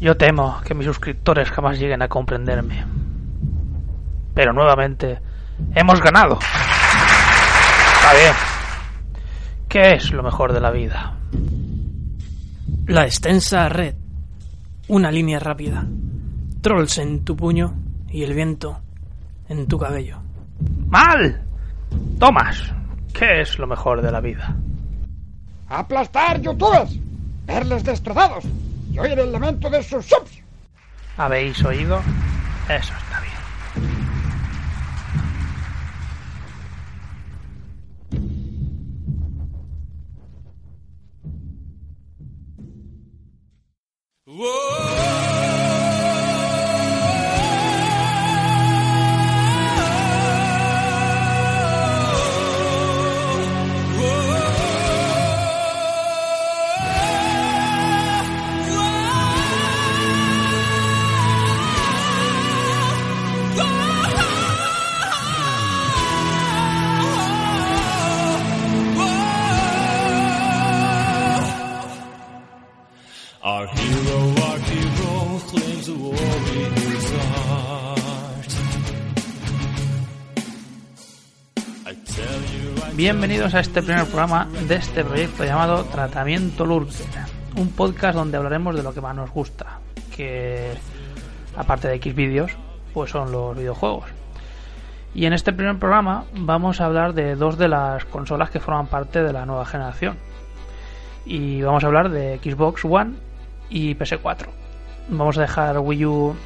Yo temo que mis suscriptores jamás lleguen a comprenderme. Pero nuevamente, hemos ganado. Está bien. ¿Qué es lo mejor de la vida? La extensa red. Una línea rápida. Trolls en tu puño y el viento en tu cabello. ¡Mal! Tomás, ¿qué es lo mejor de la vida? ¡Aplastar youtubers! ¡Verles destrozados! ¡Y oír el lamento de sus subs! ¿Habéis oído? Eso Bienvenidos a este primer programa de este proyecto llamado Tratamiento Lurker, un podcast donde hablaremos de lo que más nos gusta, que aparte de X vídeos, pues son los videojuegos. Y en este primer programa vamos a hablar de dos de las consolas que forman parte de la nueva generación. Y vamos a hablar de Xbox One y PS4. Vamos a dejar Wii U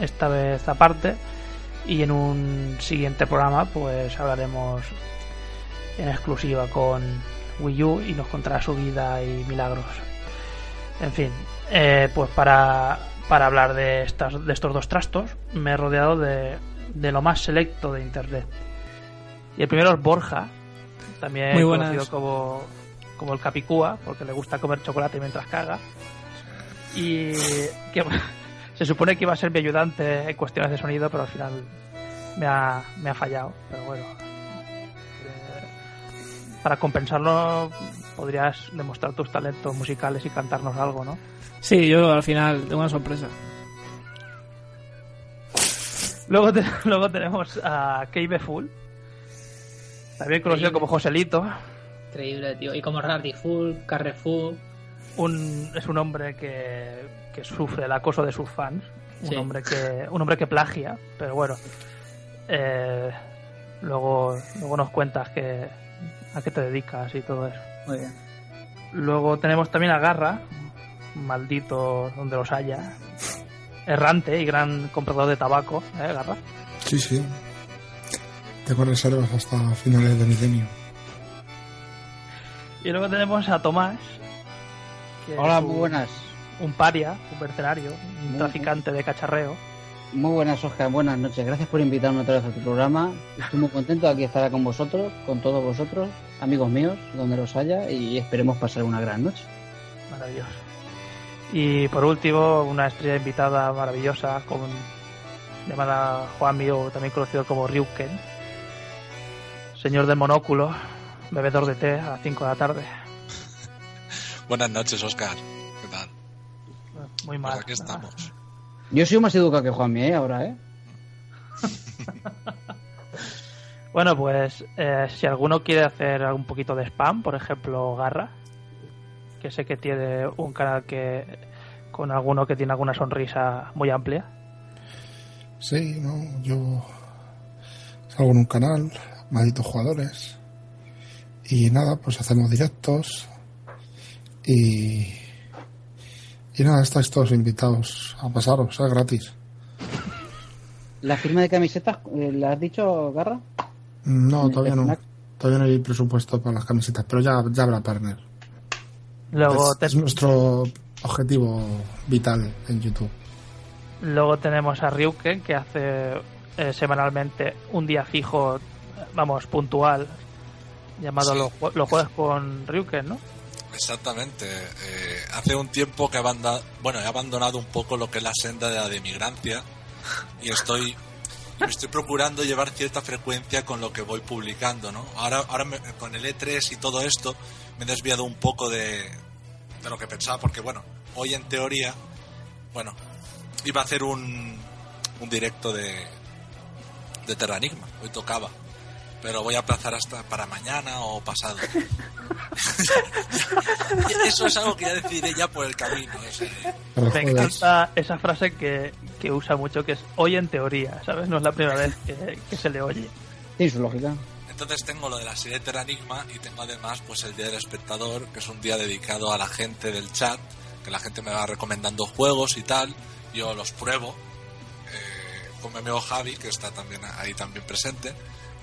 esta vez aparte y en un siguiente programa pues hablaremos en exclusiva con Wii U y nos contará su vida y milagros. En fin, eh, pues para, para hablar de, estas, de estos dos trastos me he rodeado de, de lo más selecto de Internet. Y el primero es Borja, también conocido como, como el Capicúa, porque le gusta comer chocolate mientras caga. Y que se supone que iba a ser mi ayudante en cuestiones de sonido, pero al final me ha, me ha fallado. Pero bueno, para compensarlo podrías demostrar tus talentos musicales y cantarnos algo, ¿no? Sí, yo al final tengo una sorpresa. Luego, te- luego tenemos a Keibe Full, también conocido como Joselito. Increíble, tío. Y como Full, Carrefour. Un, es un hombre que, que sufre el acoso de sus fans. Un, Sí. hombre que, un hombre que plagia, pero bueno. eh, luego, luego nos cuentas que, a qué te dedicas y todo eso. Muy bien. Luego tenemos también a Garra, maldito donde los haya. Errante y gran comprador de tabaco, ¿eh, Garra? Sí, sí. Tengo reservas hasta finales de milenio. Y luego tenemos a Tomás. que Hola, es muy un- buenas. Un paria, un mercenario, un Muy traficante de cacharreo. Muy buenas, Oscar. Buenas noches. Gracias por invitarme otra vez a tu programa. Estoy muy contento de aquí estar con vosotros, con todos vosotros, amigos míos, donde los haya, y esperemos pasar una gran noche. Maravilloso. Y por último, una estrella invitada maravillosa con llamada Juanmi o también conocido como Ryuken. Señor del monóculo, bebedor de té a las 5 de la tarde. Buenas noches, Oscar. ¿Qué tal? Muy Pues mal. aquí estamos. Yo soy más educado que Juanmi, ¿eh? Ahora, ¿eh? Bueno, pues eh, si alguno quiere hacer un poquito de spam, por ejemplo, Garra, que sé que tiene un canal que con alguno que tiene alguna sonrisa muy amplia. Sí, no, yo salgo en un canal, malditos jugadores. Y nada, pues hacemos directos. Y. Y nada, estáis todos invitados a pasaros, es gratis. ¿La firma de camisetas, eh, la has dicho, Garra? No, ¿En todavía no. Todavía no hay presupuesto para las camisetas, pero ya, ya habrá partner. Luego, es, te- es nuestro objetivo vital en YouTube. luego tenemos a Ryuken, que hace eh, semanalmente un día fijo, vamos, puntual, llamado Sí. los, los jueves con Ryuken, ¿no? Exactamente. Eh, hace un tiempo que he abandonado, un poco lo que es la senda de la demigrancia y estoy estoy procurando llevar cierta frecuencia con lo que voy publicando, ¿no? Ahora, ahora me- con el E3 y todo esto me he desviado un poco de, de lo que pensaba, porque bueno, hoy en teoría bueno, iba a hacer un, un directo de, de Terranigma, hoy tocaba. Pero voy a aplazar hasta para mañana o pasado. Eso es algo que ya decidiré ya por el camino. o sea, Pero, Me encanta esa frase que, que usa mucho, que es hoy en teoría, ¿sabes? No es la primera vez que, que se le oye. Tiene su lógica. Entonces tengo lo de la serie Terranigma y tengo además pues el Día del Espectador, que es un día dedicado a la gente del chat, que la gente me va recomendando juegos y tal, yo los pruebo, eh, con mi amigo Javi, que está también ahí también presente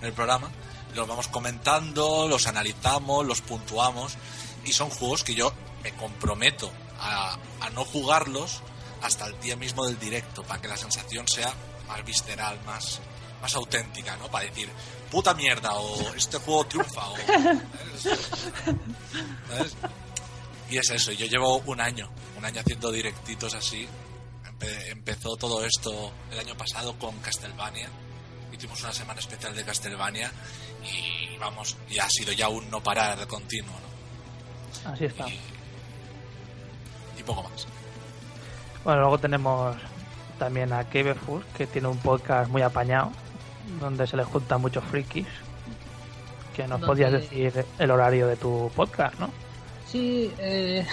en el programa, los vamos comentando, los analizamos, los puntuamos, y son juegos que yo me comprometo a, a no jugarlos hasta el día mismo del directo, para que la sensación sea más visceral, más, más auténtica, ¿no? Para decir, puta mierda, o este juego triunfa, o... ¿sabes? Y es eso, yo llevo un año, un año haciendo directitos así. Empe- empezó todo esto el año pasado con Castlevania. Hicimos una semana especial de Castlevania y vamos, y ha sido ya un no parar de continuo, ¿no? Así está. Y poco más. Bueno, luego tenemos también a Kebefood, que tiene un podcast muy apañado, donde se le juntan muchos frikis. Que nos podías decir el horario de tu podcast, ¿no? Sí, eh,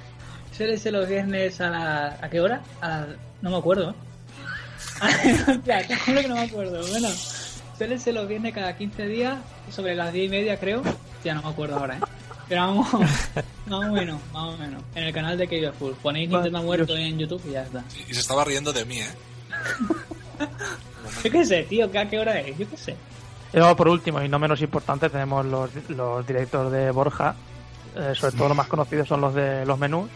suele ser los viernes a la... ¿A qué hora? A la- No me acuerdo. ¿eh? Hostia, te juro que no me acuerdo. Bueno, suele ser los viernes cada 15 días, sobre las 10 y media creo. Ya no me acuerdo ahora, ¿eh? Pero vamos, más o menos, más o menos. En el canal de Cave Full. Ponéis Nintendo muerto en YouTube y ya está. Sí, Y se estaba riendo de mí, ¿eh? Yo qué sé, tío, ¿qué- ¿a qué hora es? Yo qué sé. Y luego, por último, y no menos importante, tenemos los, los directos de Borja. Eh, sobre todo los más conocidos son los de los menús.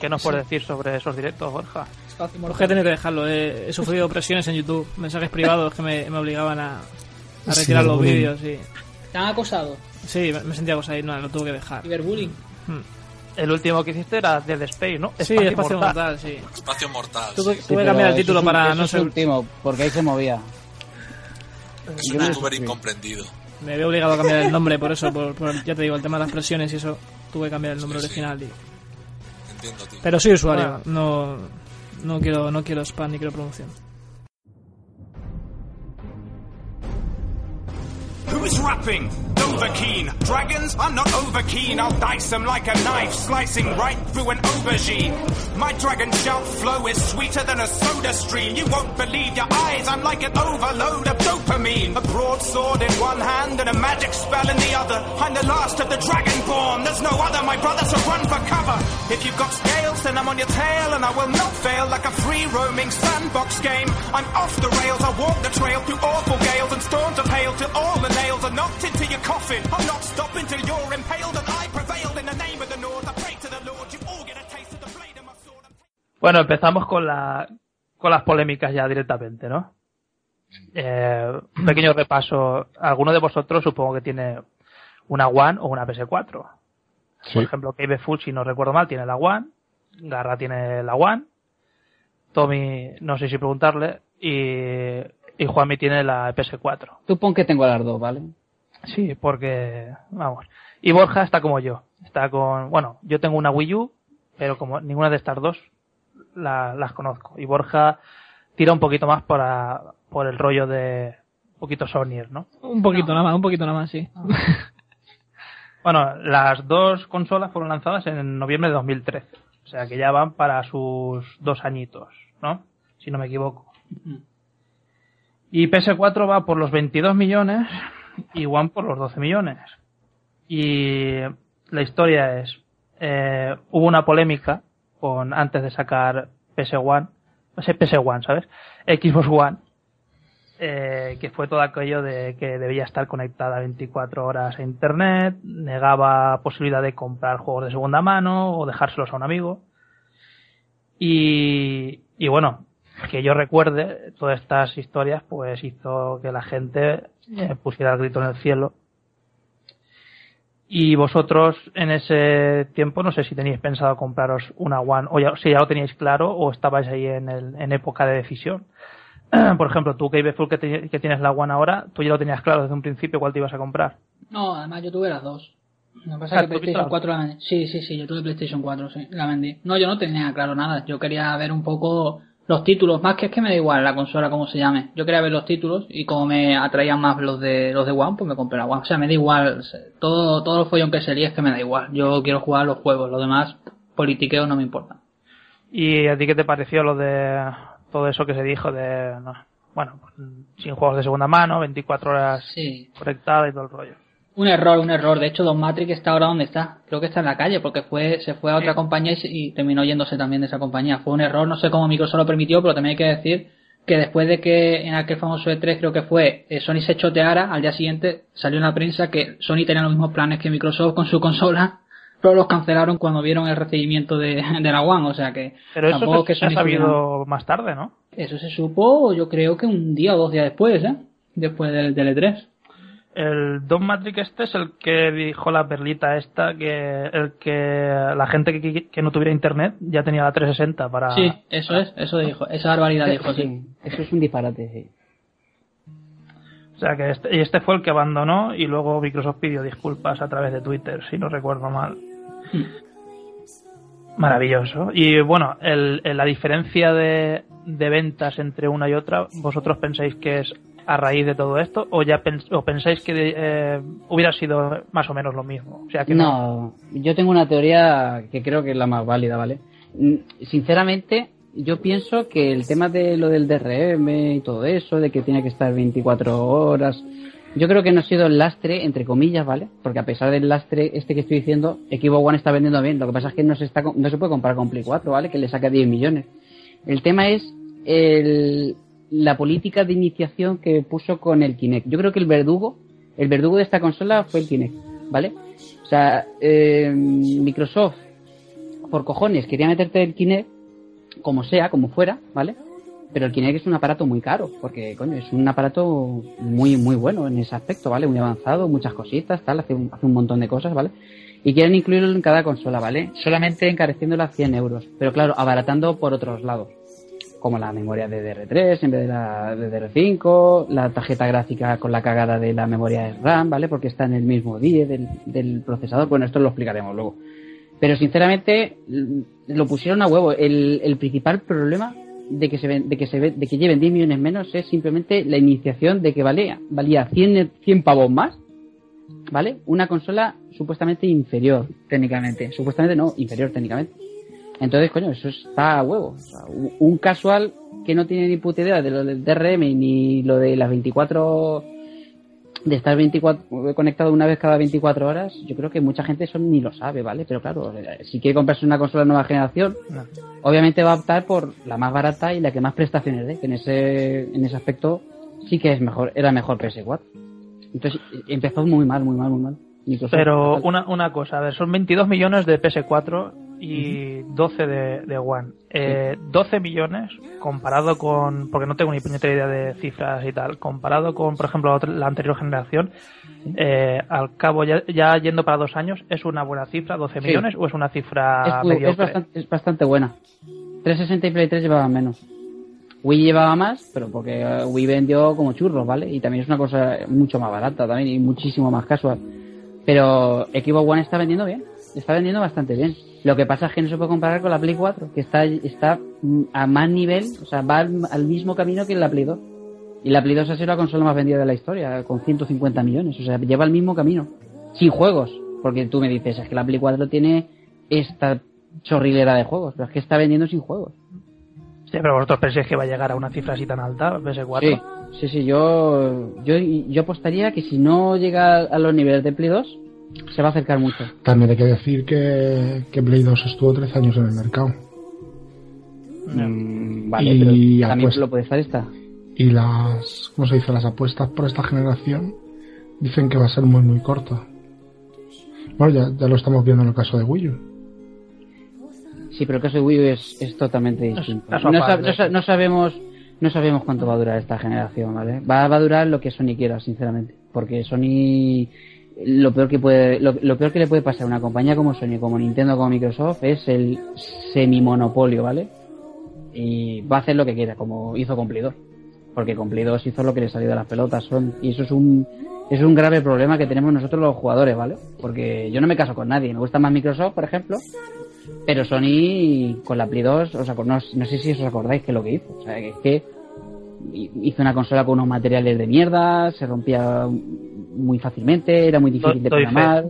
¿Qué nos puedes decir sobre esos directos, Borja? Espacio Pues que he tenido que dejarlo. He, he sufrido presiones en YouTube, mensajes privados que me, me obligaban a, a Sí, retirar los bullying. vídeos. Sí, ¿Te han acosado? sí me, me sentía cosa ahí, no, lo tuve que dejar. Ciberbullying. El último que hiciste era Dead Space, ¿no? Sí, espacio mortal, sí. Espacio mortal. Tuve, sí. Sí, que cambiar el título para no es ser. último, porque ahí se movía. Es un me youtuber incomprendido. Me había obligado a cambiar el nombre por eso, por, por- ya te digo, el tema de las presiones y eso. Tuve que cambiar el nombre Sí, sí. original. y- Entiendo, tío. Pero soy usuario, Ah. no, no quiero no quiero spam ni quiero promoción. Who's rapping? Over keen. Dragons? I'm not over keen. I'll dice them like a knife, slicing right through an aubergine. My dragon shout flow is sweeter than a soda stream. You won't believe your eyes. I'm like an overload of dopamine. A broadsword in one hand and a magic spell in the other. I'm the last of the dragonborn. There's no other, my brother, so run for cover. If you've got scales, then I'm on your tail and I will not fail like a free roaming sandbox game. I'm off the rails. I walk the trail through awful gales and storms of hail till all the nails are knocked into your coffin. I'll not stop until you're impaled and I prevailed in the name of the North. I pray to the Lord you all get a taste of the blade of my sword. Bueno, empezamos con, la, con las polémicas ya directamente, ¿no? Eh, un pequeño repaso. Alguno de vosotros supongo que tiene una One o una PS4. Por ejemplo, Cave Food, si no recuerdo mal, tiene la One. Garra tiene la One. Tommy, no sé si preguntarle. Y, y Juanmi tiene la PS4. Tú pon que tengo las dos, ¿vale? Sí, porque, vamos. Y Borja está como yo. Está con, bueno, yo tengo una Wii U, pero como ninguna de estas dos la- las conozco. Y Borja tira un poquito más para, por el rollo de un poquito Sonyer, ¿no? Un poquito nada más, un poquito nada más, sí. Bueno, las dos consolas fueron lanzadas en noviembre de 2013. O sea que ya van para sus dos añitos, ¿no? Si no me equivoco. Y PS4 va por los 22 millones y One por los 12 millones. Y la historia es, eh, hubo una polémica con antes de sacar PS1, no sé, PS1, ¿sabes? Xbox One, eh, que fue todo aquello de que debía estar conectada 24 horas a internet, negaba posibilidad de comprar juegos de segunda mano o dejárselos a un amigo. Y, y bueno, que yo recuerde, todas estas historias pues hizo que la gente eh, pusiera el grito en el cielo. Y vosotros en ese tiempo no sé si teníais pensado compraros una One o ya, si ya lo teníais claro o estabais ahí en, el, en época de decisión. Por ejemplo, tú, Kevin Full, que, te- que tienes la One ahora, tú ya lo tenías claro desde un principio cuál te ibas a comprar. No, además yo tuve las dos. Lo que pasa es que ¿tú PlayStation viste? 4 la vendí. Sí, sí, sí, yo tuve PlayStation 4, sí, la vendí. No, yo no tenía claro nada. Yo quería ver un poco los títulos, más que es que me da igual la consola como se llame. Yo quería ver los títulos y como me atraían más los de los de One, pues me compré la One. O sea, me da igual. Todo, todo el follón que se lía es que me da igual. Yo quiero jugar los juegos, los demás politiqueo no me importa. ¿Y a ti qué te pareció lo de todo eso que se dijo de, no, bueno, sin juegos de segunda mano, 24 horas Sí. conectada y todo el rollo? Un error, un error. De hecho, Don Matrix está ahora donde está. Creo que está en la calle porque fue se fue a otra compañía y, y terminó yéndose también de esa compañía. Fue un error, no sé cómo Microsoft lo permitió, pero también hay que decir que después de que en aquel famoso E3 creo que fue eh, Sony se choteara, al día siguiente salió en la prensa que Sony tenía los mismos planes que Microsoft con su consola, pero los cancelaron cuando vieron el recibimiento de, de la One. O sea que Pero eso tampoco se, que se ha sabido más tarde, ¿no? Eso se supo, yo creo que un día o dos días después, ¿eh? Después del, del E E3. El Don Matrix este es el que dijo la perlita esta que el que la gente que, que no tuviera internet ya tenía la 360 para Sí, eso es, eso dijo, esa barbaridad dijo, sí. Sí, eso es un disparate, sí. o sea que este, y este fue el que abandonó y luego Microsoft pidió disculpas a través de Twitter si no recuerdo mal maravilloso. Y bueno el, el- la diferencia de, de ventas entre una y otra vosotros pensáis que es a raíz de todo esto o ya pens- o pensáis que eh, hubiera sido más o menos lo mismo o sea que No, yo tengo una teoría que creo que es la más válida, ¿vale? Mm, Sinceramente, yo pienso que el tema de lo del DRM y todo eso, de que tiene que estar 24 horas, yo creo que no ha sido el lastre, entre comillas, ¿vale? Porque a pesar del lastre este que estoy diciendo, Equipo One está vendiendo bien. Lo que pasa es que no se, está, no se puede comparar con Play 4, ¿vale? Que le saca 10 millones. El tema es el, la política de iniciación que puso con el Kinect. Yo creo que el verdugo, el verdugo de esta consola fue el Kinect, ¿vale? O sea, eh, Microsoft, por cojones, quería meterte el Kinect, como sea, como fuera, ¿vale? Pero el Kinect es un aparato muy caro, porque, coño, es un aparato muy, muy bueno en ese aspecto, ¿vale? Muy avanzado, muchas cositas, tal, hace un, hace un montón de cosas, ¿vale? Y quieren incluirlo en cada consola, ¿vale? Solamente encareciéndolo a 100 euros, pero claro, abaratando por otros lados como la memoria de DR3 en vez de la de DR5, la tarjeta gráfica con la cagada de la memoria de RAM, ¿vale? Porque está en el mismo die del, del procesador. Bueno, esto lo explicaremos luego. Pero sinceramente lo pusieron a huevo. El, el principal problema de que se ven- de que se de que lleven 10 millones menos es simplemente la iniciación de que valía valía 100 100 pavos más, ¿vale? Una consola supuestamente inferior técnicamente, supuestamente no, inferior técnicamente. Entonces, coño, eso está a huevo. O sea, un casual que no tiene ni puta idea de lo del DRM ni lo de las 24 de estar 24 conectado una vez cada 24 horas, yo creo que mucha gente eso ni lo sabe, ¿vale? Pero claro, eh, si quiere comprarse una consola de nueva generación, No. obviamente va a optar por la más barata y la que más prestaciones dé, que en ese en ese aspecto sí que es mejor, era mejor PS4. Entonces eh, empezó muy mal, muy mal, muy mal. Microsoft, Pero una, una cosa, a ver, son 22 millones de PS4 y 12 de, de One. Eh, 12 millones comparado con, porque no tengo ni puñetera idea de cifras y tal, comparado con, por ejemplo, la, otra- la anterior generación, eh, al cabo, ya, ya yendo para dos años, ¿es una buena cifra, 12 Sí. millones, o es una cifra es, es bastante, es bastante buena. 360 y Play 3 llevaban menos. Wii llevaba más, pero porque eh, Wii vendió como churros, ¿vale? Y también es una cosa mucho más barata también y muchísimo más casual. Pero Xbox One está vendiendo bien, está vendiendo bastante bien. Lo que pasa es que no se puede comparar con la Play 4, que está, está a más nivel, o sea, va al, al mismo camino que la Play 2. Y la Play 2 ha sido la consola más vendida de la historia, con 150 millones, o sea, lleva el mismo camino. Sin juegos, porque tú me dices, es que la Play 4 tiene esta chorrilera de juegos, pero es que está vendiendo sin juegos. Sí, pero vosotros pensáis que va a llegar a una cifra así tan alta, PS4. Sí, sí, sí, yo, yo, yo apostaría que si no llega a los niveles de Play 2, se va a acercar mucho. También hay que decir que, que Play 2 estuvo 13 años en el mercado. Mm, vale, Y pero también apuesta- lo puede estar esta. Y las, ¿cómo se dice? Las apuestas por esta generación dicen que va a ser muy, muy corta. Bueno, ya, ya lo estamos viendo en el caso de Wii U. Sí, pero el caso de Wii U es, es totalmente distinto. No, no sabemos no sabemos cuánto va a durar esta generación, ¿vale? Va, va a durar lo que Sony quiera, sinceramente. Porque Sony lo peor que puede lo, peor que le puede pasar a una compañía como Sony, como Nintendo, como Microsoft es el semimonopolio, ¿vale? Y va a hacer lo que quiera, como hizo 2. Porque 2 hizo lo que le salió de las pelotas. Son, y eso es un es un grave problema que tenemos nosotros los jugadores, ¿vale? Porque yo no me caso con nadie. Me gusta más Microsoft, por ejemplo, pero Sony con la Play 2, o sea, no, no sé si os acordáis que lo que hizo. O sea, que es que hizo una consola con unos materiales de mierda, se rompía muy fácilmente, era muy difícil de programar,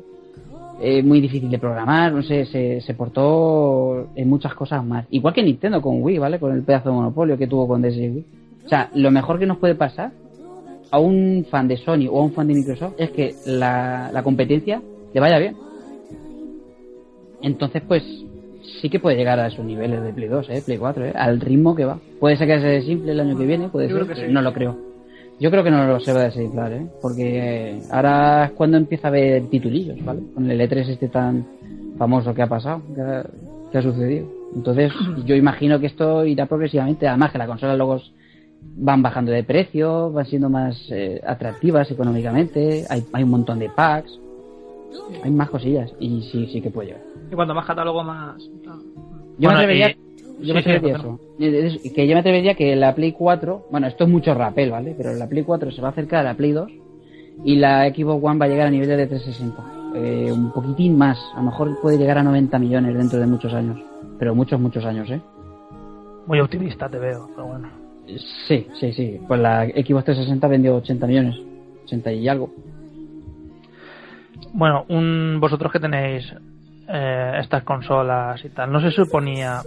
eh, muy difícil de programar, no sé, se, se portó en muchas cosas más. Igual que Nintendo con Wii, ¿vale? Con el pedazo de monopolio que tuvo con DSi. O sea, lo mejor que nos puede pasar a un fan de Sony o a un fan de Microsoft es que la, la competencia le vaya bien. Entonces, pues, sí que puede llegar a esos niveles de Play 2, ¿eh? Play 4, ¿eh? Al ritmo que va. Puede ser que se desinfle el año que viene, puede Yo ser, que sí. no lo creo. Yo creo que no lo se va a desinflar, ¿eh? Porque ahora es cuando empieza a haber titulillos, ¿vale? Con el E3 este tan famoso que ha pasado, que ha, que ha sucedido. Entonces, yo imagino que esto irá progresivamente. Además, que las consolas luego van bajando de precio, van siendo más eh, atractivas económicamente, hay, hay un montón de packs, hay más cosillas y sí, sí que puede llegar. Y cuando más catálogo, más. Yo Bueno, me atrevería, y- yo me sí, sí, atrevería perdón. eso. Es- Que yo me atrevería que la Play 4, bueno, esto es mucho rapel, ¿vale? Pero la Play 4 se va a acercar a la Play 2 y la Xbox One va a llegar a niveles de 360. Eh, un poquitín más, a lo mejor puede llegar a 90 millones dentro de muchos años. Pero muchos, muchos años, ¿eh? Muy optimista te veo, pero bueno. Sí, sí, sí. Pues la Xbox 360 vendió 80 millones. 80 y algo. Bueno, un, vosotros que tenéis eh, estas consolas y tal, ¿no se suponía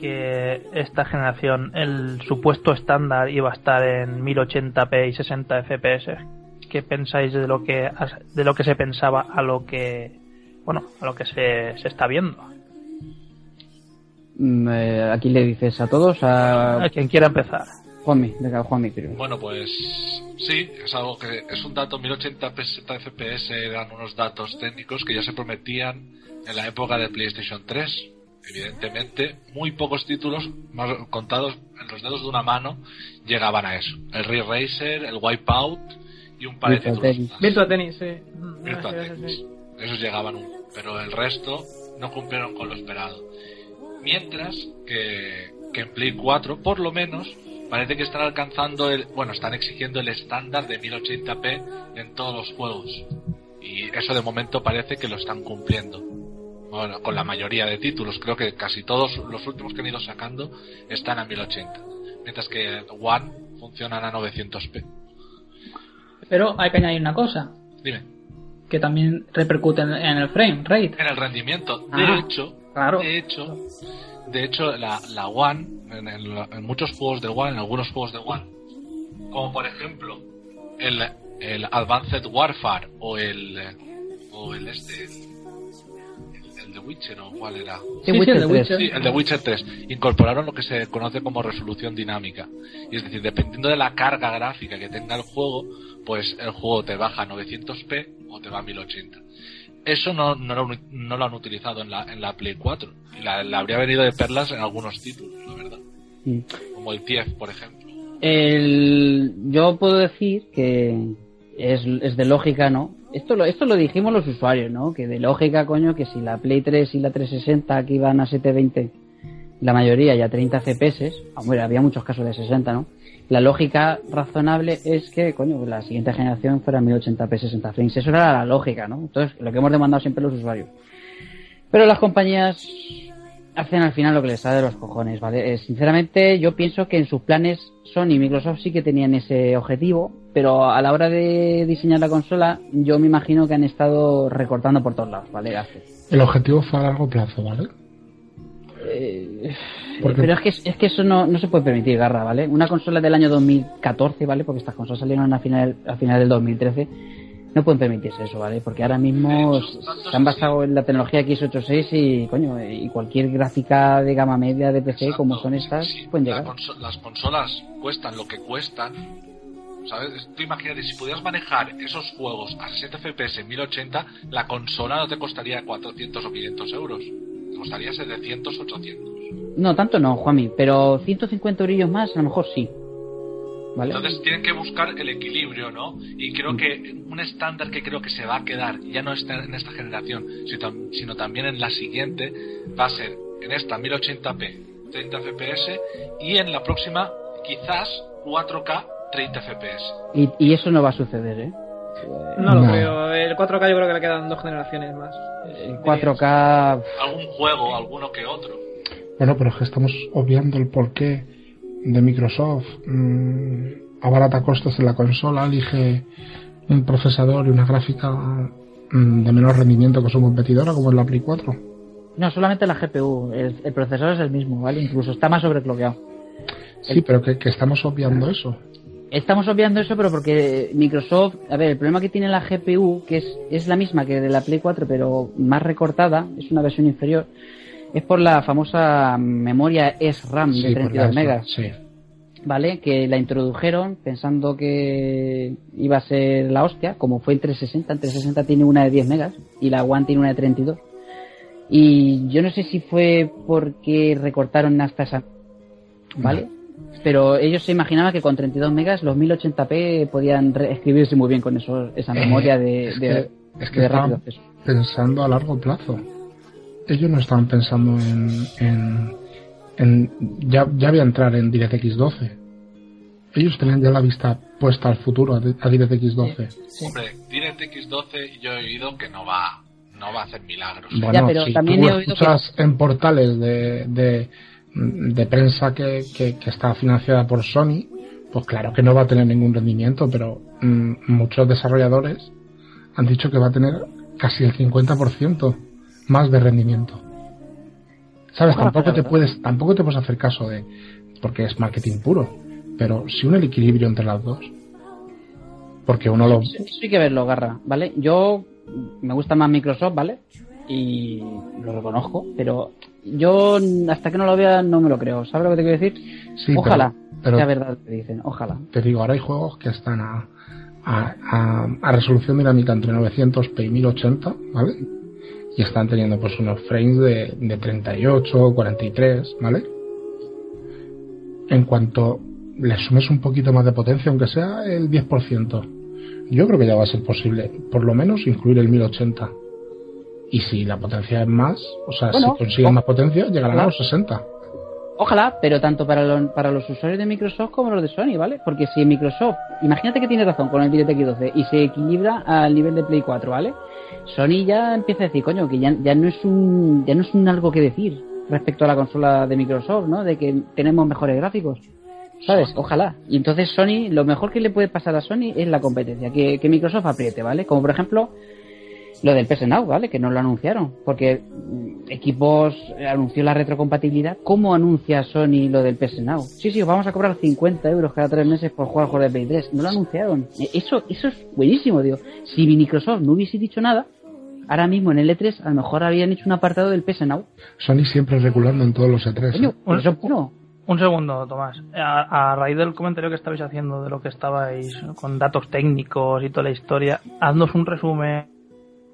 que esta generación el supuesto estándar iba a estar en 1080p y 60 fps? ¿Qué pensáis de lo que de lo que se pensaba a lo que bueno a lo que se, se está viendo? Mm, eh, aquí le dices a todos, a A quien quiera empezar. Juanmi, venga, Juanmi primero. Bueno, pues sí, es algo que es un dato 1080p 60 fps, eran unos datos técnicos que ya se prometían en la época de PlayStation 3. Evidentemente, muy pocos títulos, más contados en los dedos de una mano, llegaban a eso. El Ray Racer, el Wipeout y un par de títulos. Virtua Tennis, sí. Virtua Tennis. Esos llegaban un, pero el resto no cumplieron con lo esperado. Mientras que, que en Play 4, por lo menos, parece que están alcanzando el, bueno, están exigiendo el estándar de 1080p en todos los juegos. Y eso de momento parece que lo están cumpliendo. Bueno, con la mayoría de títulos, creo que casi todos los últimos que han ido sacando están a 1080. Mientras que One funcionan a 900p. Pero hay que añadir una cosa, Dime. que también repercute en, en el frame rate. En el rendimiento. De Ah, hecho, claro. de hecho, de hecho, la, la One, en, en- en muchos juegos de One, en algunos juegos de One, como por ejemplo el, el Advanced Warfare o el o el este el, el de Witcher o cuál era Sí, Witcher el de 3. Witcher. Sí, el de Witcher 3 incorporaron lo que se conoce como resolución dinámica. Y es decir, dependiendo de la carga gráfica que tenga el juego, pues el juego te baja a 900p o te va a 1080. Eso no, no, lo, no lo han utilizado en la, en la Play 4. Y la, la habría venido de perlas en algunos títulos, la verdad. Mm. Como el TIEF, por ejemplo. El, yo puedo decir que es, es de lógica, ¿no? Esto lo, esto lo dijimos los usuarios, ¿no? Que de lógica, coño, que si la Play 3 y la 360 aquí iban a 720, la mayoría ya 30 FPS, hombre, había muchos casos de 60, ¿no? La lógica razonable es que, coño, la siguiente generación fuera 1080p 60 frames. Eso era la lógica, ¿no? Entonces, lo que hemos demandado siempre los usuarios. Pero las compañías hacen al final lo que les sale de los cojones, ¿vale? Eh, sinceramente, yo pienso que en sus planes Sony y Microsoft sí que tenían ese objetivo, pero a la hora de diseñar la consola, yo me imagino que han estado recortando por todos lados, ¿vale? Hace. El objetivo fue a largo plazo, ¿vale? Eh, pero es que, es que eso no, no se puede permitir, Garra, ¿vale? Una consola del año 2014, ¿vale? Porque estas consolas salieron a final, a final del 2013. No pueden permitirse eso, ¿vale? Porque ahora mismo se han basado en la tecnología x86 y, coño, y cualquier gráfica de gama media de PC como son estas, Sí, pueden la llegar. conso- las consolas cuestan lo que cuestan. ¿Sabes? Tú imagínate, si pudieras manejar esos juegos a 60 FPS en 1080, la consola no te costaría 400 o 500 euros. Te costaría 700 o 800. No, tanto no, Juanmi, pero 150 eurillos más a lo mejor sí. ¿Vale? Entonces tienen que buscar el equilibrio, ¿no? Y creo que un estándar que creo que se va a quedar, ya no está en esta generación, sino también en la siguiente, va a ser en esta 1080p 30 FPS y en la próxima quizás 4K 30 FPS. Y, y eso no va a suceder, ¿eh? No lo No. creo. El 4K yo creo que le quedan dos generaciones más. El 4K. Algún juego, alguno que otro. Bueno, pero es que estamos obviando el porqué de Microsoft. Mm, abarata costes en la consola, elige un procesador y una gráfica mm, de menor rendimiento que su competidora, como es la Play 4. No, solamente la GPU. El, el procesador es el mismo, ¿vale? Incluso está más sobrecloqueado. Sí, pero que, que estamos obviando eso. Estamos obviando eso, pero porque Microsoft, a ver, el problema que tiene la GPU, que es, es la misma que de la Play 4, pero más recortada, es una versión inferior, es por la famosa memoria SRAM Sí, de por 32 la- megas, Sí. ¿vale? Que la introdujeron pensando que iba a ser la hostia, como fue en 360, en 360 tiene una de 10 megas y la One tiene una de 32. Y yo no sé si fue porque recortaron hasta esa, ¿vale? Pero ellos se imaginaban que con 32 megas los 1080p podían escribirse muy bien con eso, esa memoria de, es de, que, es que de rápido pensando a largo plazo. Ellos no estaban pensando en. en, en- ya, ya voy a entrar en DirectX 12. Ellos tenían ya la vista puesta al futuro, a, a DirectX 12. Hombre, DirectX 12 yo he oído que no va, no va a hacer milagros. Bueno, Ya, pero si también tú he oído escuchas en portales de, de, de prensa que, que, que está financiada por Sony, pues claro que no va a tener ningún rendimiento, pero mm, muchos desarrolladores han dicho que va a tener casi el 50% más de rendimiento. ¿Sabes? Tampoco te puedes, tampoco te puedes hacer caso de, porque es marketing puro, pero si un equilibrio entre las dos, porque uno lo, Eso hay que verlo, Garra, ¿vale? Yo me gusta más Microsoft, ¿vale? Y lo reconozco, pero yo hasta que no lo vea no me lo creo. ¿Sabes lo que te quiero decir? Sí, ojalá pero- pero- sea verdad que dicen, ojalá. te digo, ahora hay juegos que están a, a, a- a resolución dinámica entre 900p y 1080, ¿vale? Y están teniendo pues unos frames de, de 38, 43, ¿vale? En cuanto le sumes un poquito más de potencia, aunque sea el 10%, yo creo que ya va a ser posible, por lo menos, incluir el 1080. Y si la potencia es más, o sea, Bueno, si consiguen más potencia, llegarán a los 60. Ojalá, pero tanto para, lo- para los usuarios de Microsoft como los de Sony, ¿vale? Porque si Microsoft, imagínate que tiene razón con el DirectX 12 y se equilibra al nivel de Play 4, ¿vale? Sony ya empieza a decir, coño, que ya, ya no es un ya no es un algo que decir respecto a la consola de Microsoft, ¿no? De que tenemos mejores gráficos. ¿Sabes? Ojalá. Y entonces Sony, lo mejor que le puede pasar a Sony es la competencia, que, que Microsoft apriete, ¿vale? Como por ejemplo lo del PS Now, ¿vale? Que no lo anunciaron. Porque mm, equipos eh, anunció la retrocompatibilidad. ¿Cómo anuncia Sony lo del PS Now? Sí, sí, os vamos a cobrar 50 euros cada tres meses por jugar juegos de Play 3. No lo anunciaron. Eh, Eso, eso es buenísimo, digo. Si Microsoft no hubiese dicho nada, ahora mismo en el E3 a lo mejor habían hecho un apartado del PS Now. Sony siempre regulando en todos los E E3. Coño, ¿eh? por eso no. Un segundo, Tomás. A, a raíz del comentario que estabais haciendo de lo que estabais con datos técnicos y toda la historia, haznos un resumen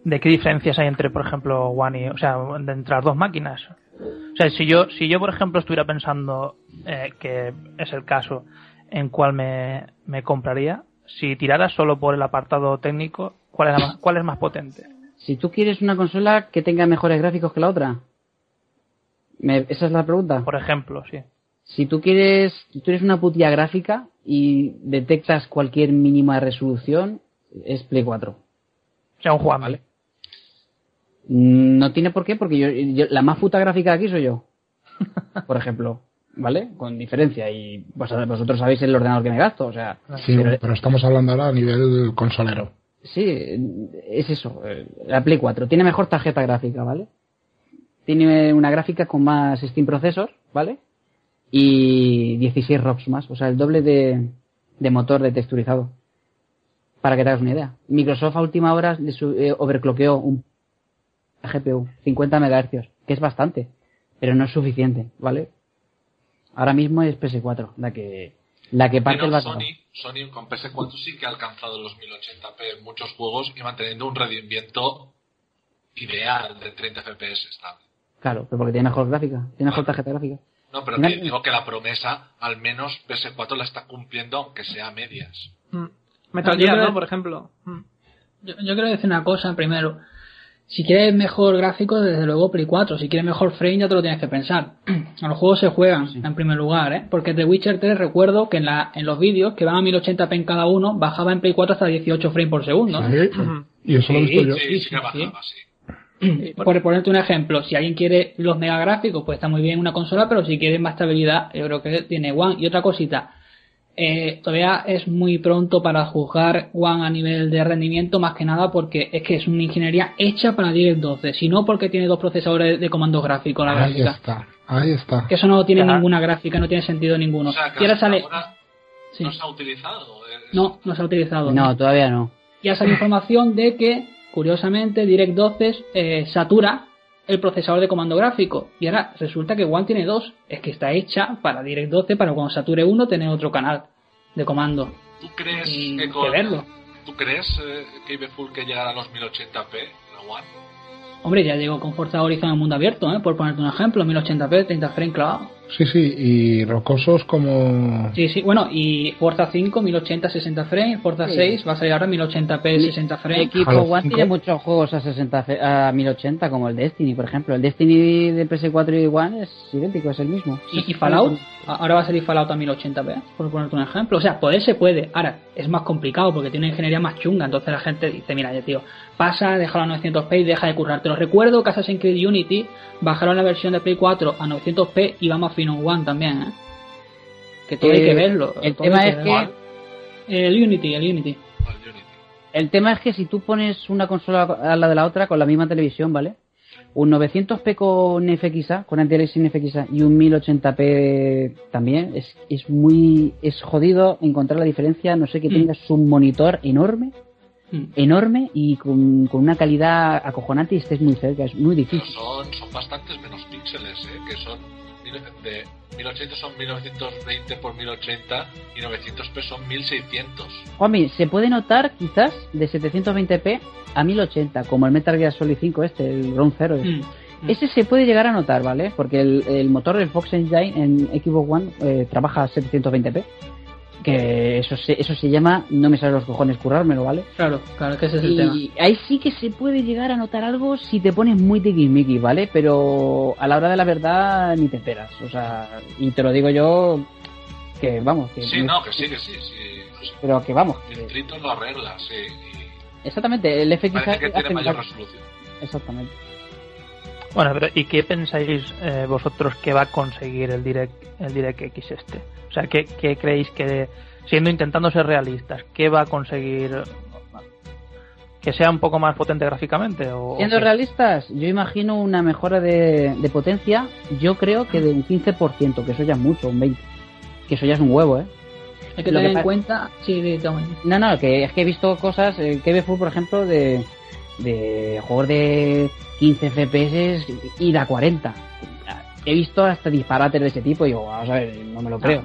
de qué diferencias hay entre, por ejemplo, One y, o sea, entre las dos máquinas. O sea, si yo, si yo por ejemplo, estuviera pensando eh, que es el caso en cuál me, me compraría, si tirara solo por el apartado técnico, ¿cuál es, la más, cuál es más potente? Si tú quieres una consola que tenga mejores gráficos que la otra. Me- esa es la pregunta. Por ejemplo, sí. Si tú quieres, tú eres una putilla gráfica y detectas cualquier mínima resolución, es Play 4. O sea, un juego, ¿vale? Mm, No tiene por qué, porque yo, yo- la más puta gráfica de aquí soy yo. Por ejemplo. ¿Vale? Con diferencia. Y vos- vosotros sabéis el ordenador que me gasto. O sea, Sí, pero- pero estamos hablando ahora a nivel consolero. Sí, es eso. eh, La Play 4 tiene mejor tarjeta gráfica, ¿vale? Tiene una gráfica con más Steam Processor, ¿vale? Y 16 ROPs más, o sea, el doble de, de motor de texturizado. Para que te hagas una idea. Microsoft a última hora eh, overclockeó un GPU, 50 MHz, que es bastante, pero no es suficiente, ¿vale? Ahora mismo es PS4 la que la que parte el. Sony, Sony con PS4 sí que ha alcanzado los 1080p en muchos juegos y manteniendo un rendimiento ideal de 30 FPS estable. Claro, pero porque tiene mejor gráfica, tiene mejor tarjeta gráfica. No, pero que digo que la promesa, al menos PS4 la está cumpliendo, aunque sea a medias. Mm. Metal Ah, Gear, ¿no? Por ejemplo. Mm. Yo, yo quiero decir una cosa primero. Si quieres mejor gráfico, desde luego Play 4. Si quieres mejor frame, ya te lo tienes que pensar. Los juegos se juegan, en primer lugar, ¿eh? Porque The Witcher 3, recuerdo que en, la, en los vídeos, que van a 1080p en cada uno, bajaba en Play 4 hasta 18 frames por segundo. ¿eh? Sí, y eso lo he visto yo. Sí, sí, sí, sí. bajaba, sí. Por ponerte un ejemplo, si alguien quiere los mega gráficos, pues está muy bien una consola, pero si quiere más estabilidad, yo creo que tiene One. Y otra cosita, eh, todavía es muy pronto para juzgar One a nivel de rendimiento, más que nada porque es que es una ingeniería hecha para DirectX 12, si no porque tiene dos procesadores de comando gráfico, la Ahí gráfica. está, ahí está. Que eso no tiene Ya. ninguna gráfica, no tiene sentido ninguno. O sea, que y ahora sale... ahora Sí. no se ha utilizado. es- No, no se ha utilizado. No, todavía no. Y ha salido información de que, curiosamente, Direct 12 eh, satura el procesador de comando gráfico. Y ahora resulta que One tiene dos. Es que está hecha para Direct 12 para cuando sature uno tener otro canal de comando. ¿Tú crees Y que que con, verlo. ¿Tú crees eh, que Full que llegará a los 1080p la One? Hombre, ya llegó con Forza Horizon en mundo abierto, ¿eh? por ponerte un ejemplo, 1080p, 30 frames clavados. Sí, sí, y rocosos como... Sí, sí, bueno, y Forza 5, 1080, 60 frames, Forza Sí. 6 va a salir ahora 1080p, 60 frames. Equipo Halo One 5. tiene muchos juegos a 60 fe- a 1080 como el Destiny, por ejemplo. El Destiny de PS4 y One es idéntico, es el mismo. Y, y Fallout, a- ahora va a salir Fallout a 1080p, por ponerte un ejemplo. O sea, poder se puede. Ahora, es más complicado porque tiene una ingeniería más chunga. Entonces la gente dice, mira, ya tío, pasa, déjalo a 900p y deja de currar. Te lo recuerdo que Assassin's Creed Unity bajaron la versión de Play 4 a 900p y va más en One también, ¿eh? Que todo hay Eh, que verlo. el tema es verlo. El Unity, el Unity. El Unity. El tema es que si tú pones una consola a la de la otra con la misma televisión, ¿vale? Un 900p con FXA, con anti sin FXA y un 1080p también, es, es muy es jodido encontrar la diferencia, no sé que Mm. tengas un monitor enorme, Mm. enorme y con, con una calidad acojonante y estés muy cerca, es muy difícil. son, son bastantes menos píxeles, ¿eh? que son de 1080 son 1920 por 1080 y 900p son 1600. Juanmi, se puede notar quizás de 720p a 1080, como el Metal Gear Solid 5 este, el Ground Zero. Mm. Mm. Ese se puede llegar a notar, ¿vale? Porque el, el motor del Fox Engine en Xbox One eh, trabaja a 720p. Que eso se, eso se llama, no me sale los cojones currármelo, ¿vale? Claro, claro que ese es el tema. Y ahí sí que se puede llegar a notar algo si te pones muy tiquismiquis, ¿vale? Pero a la hora de la verdad ni te esperas. O sea, y te lo digo yo que vamos, que Sí, no, que sí, que sí. sí. pero que vamos. El trito lo arregla, sí. y exactamente, el FX parece que tiene mayor resolución. Exactamente. Bueno, pero ¿y qué pensáis eh, vosotros que va a conseguir el Direct, el DirectX este? O sea, ¿qué, qué creéis que, siendo intentando ser realistas, qué va a conseguir? ¿Que sea un poco más potente gráficamente? O, Siendo o realistas, yo imagino una mejora de, de potencia, yo creo que de un 15%, que eso ya es mucho, un 20%. Que eso ya es un huevo, ¿eh? Hay que lo tener que en cuenta... Sí, toma. No, no, que es que he visto cosas, eh, que Full, por ejemplo, de, de juegos de 15 FPS ir a 40. He visto hasta disparates de ese tipo y digo, vamos a ver, no me lo creo.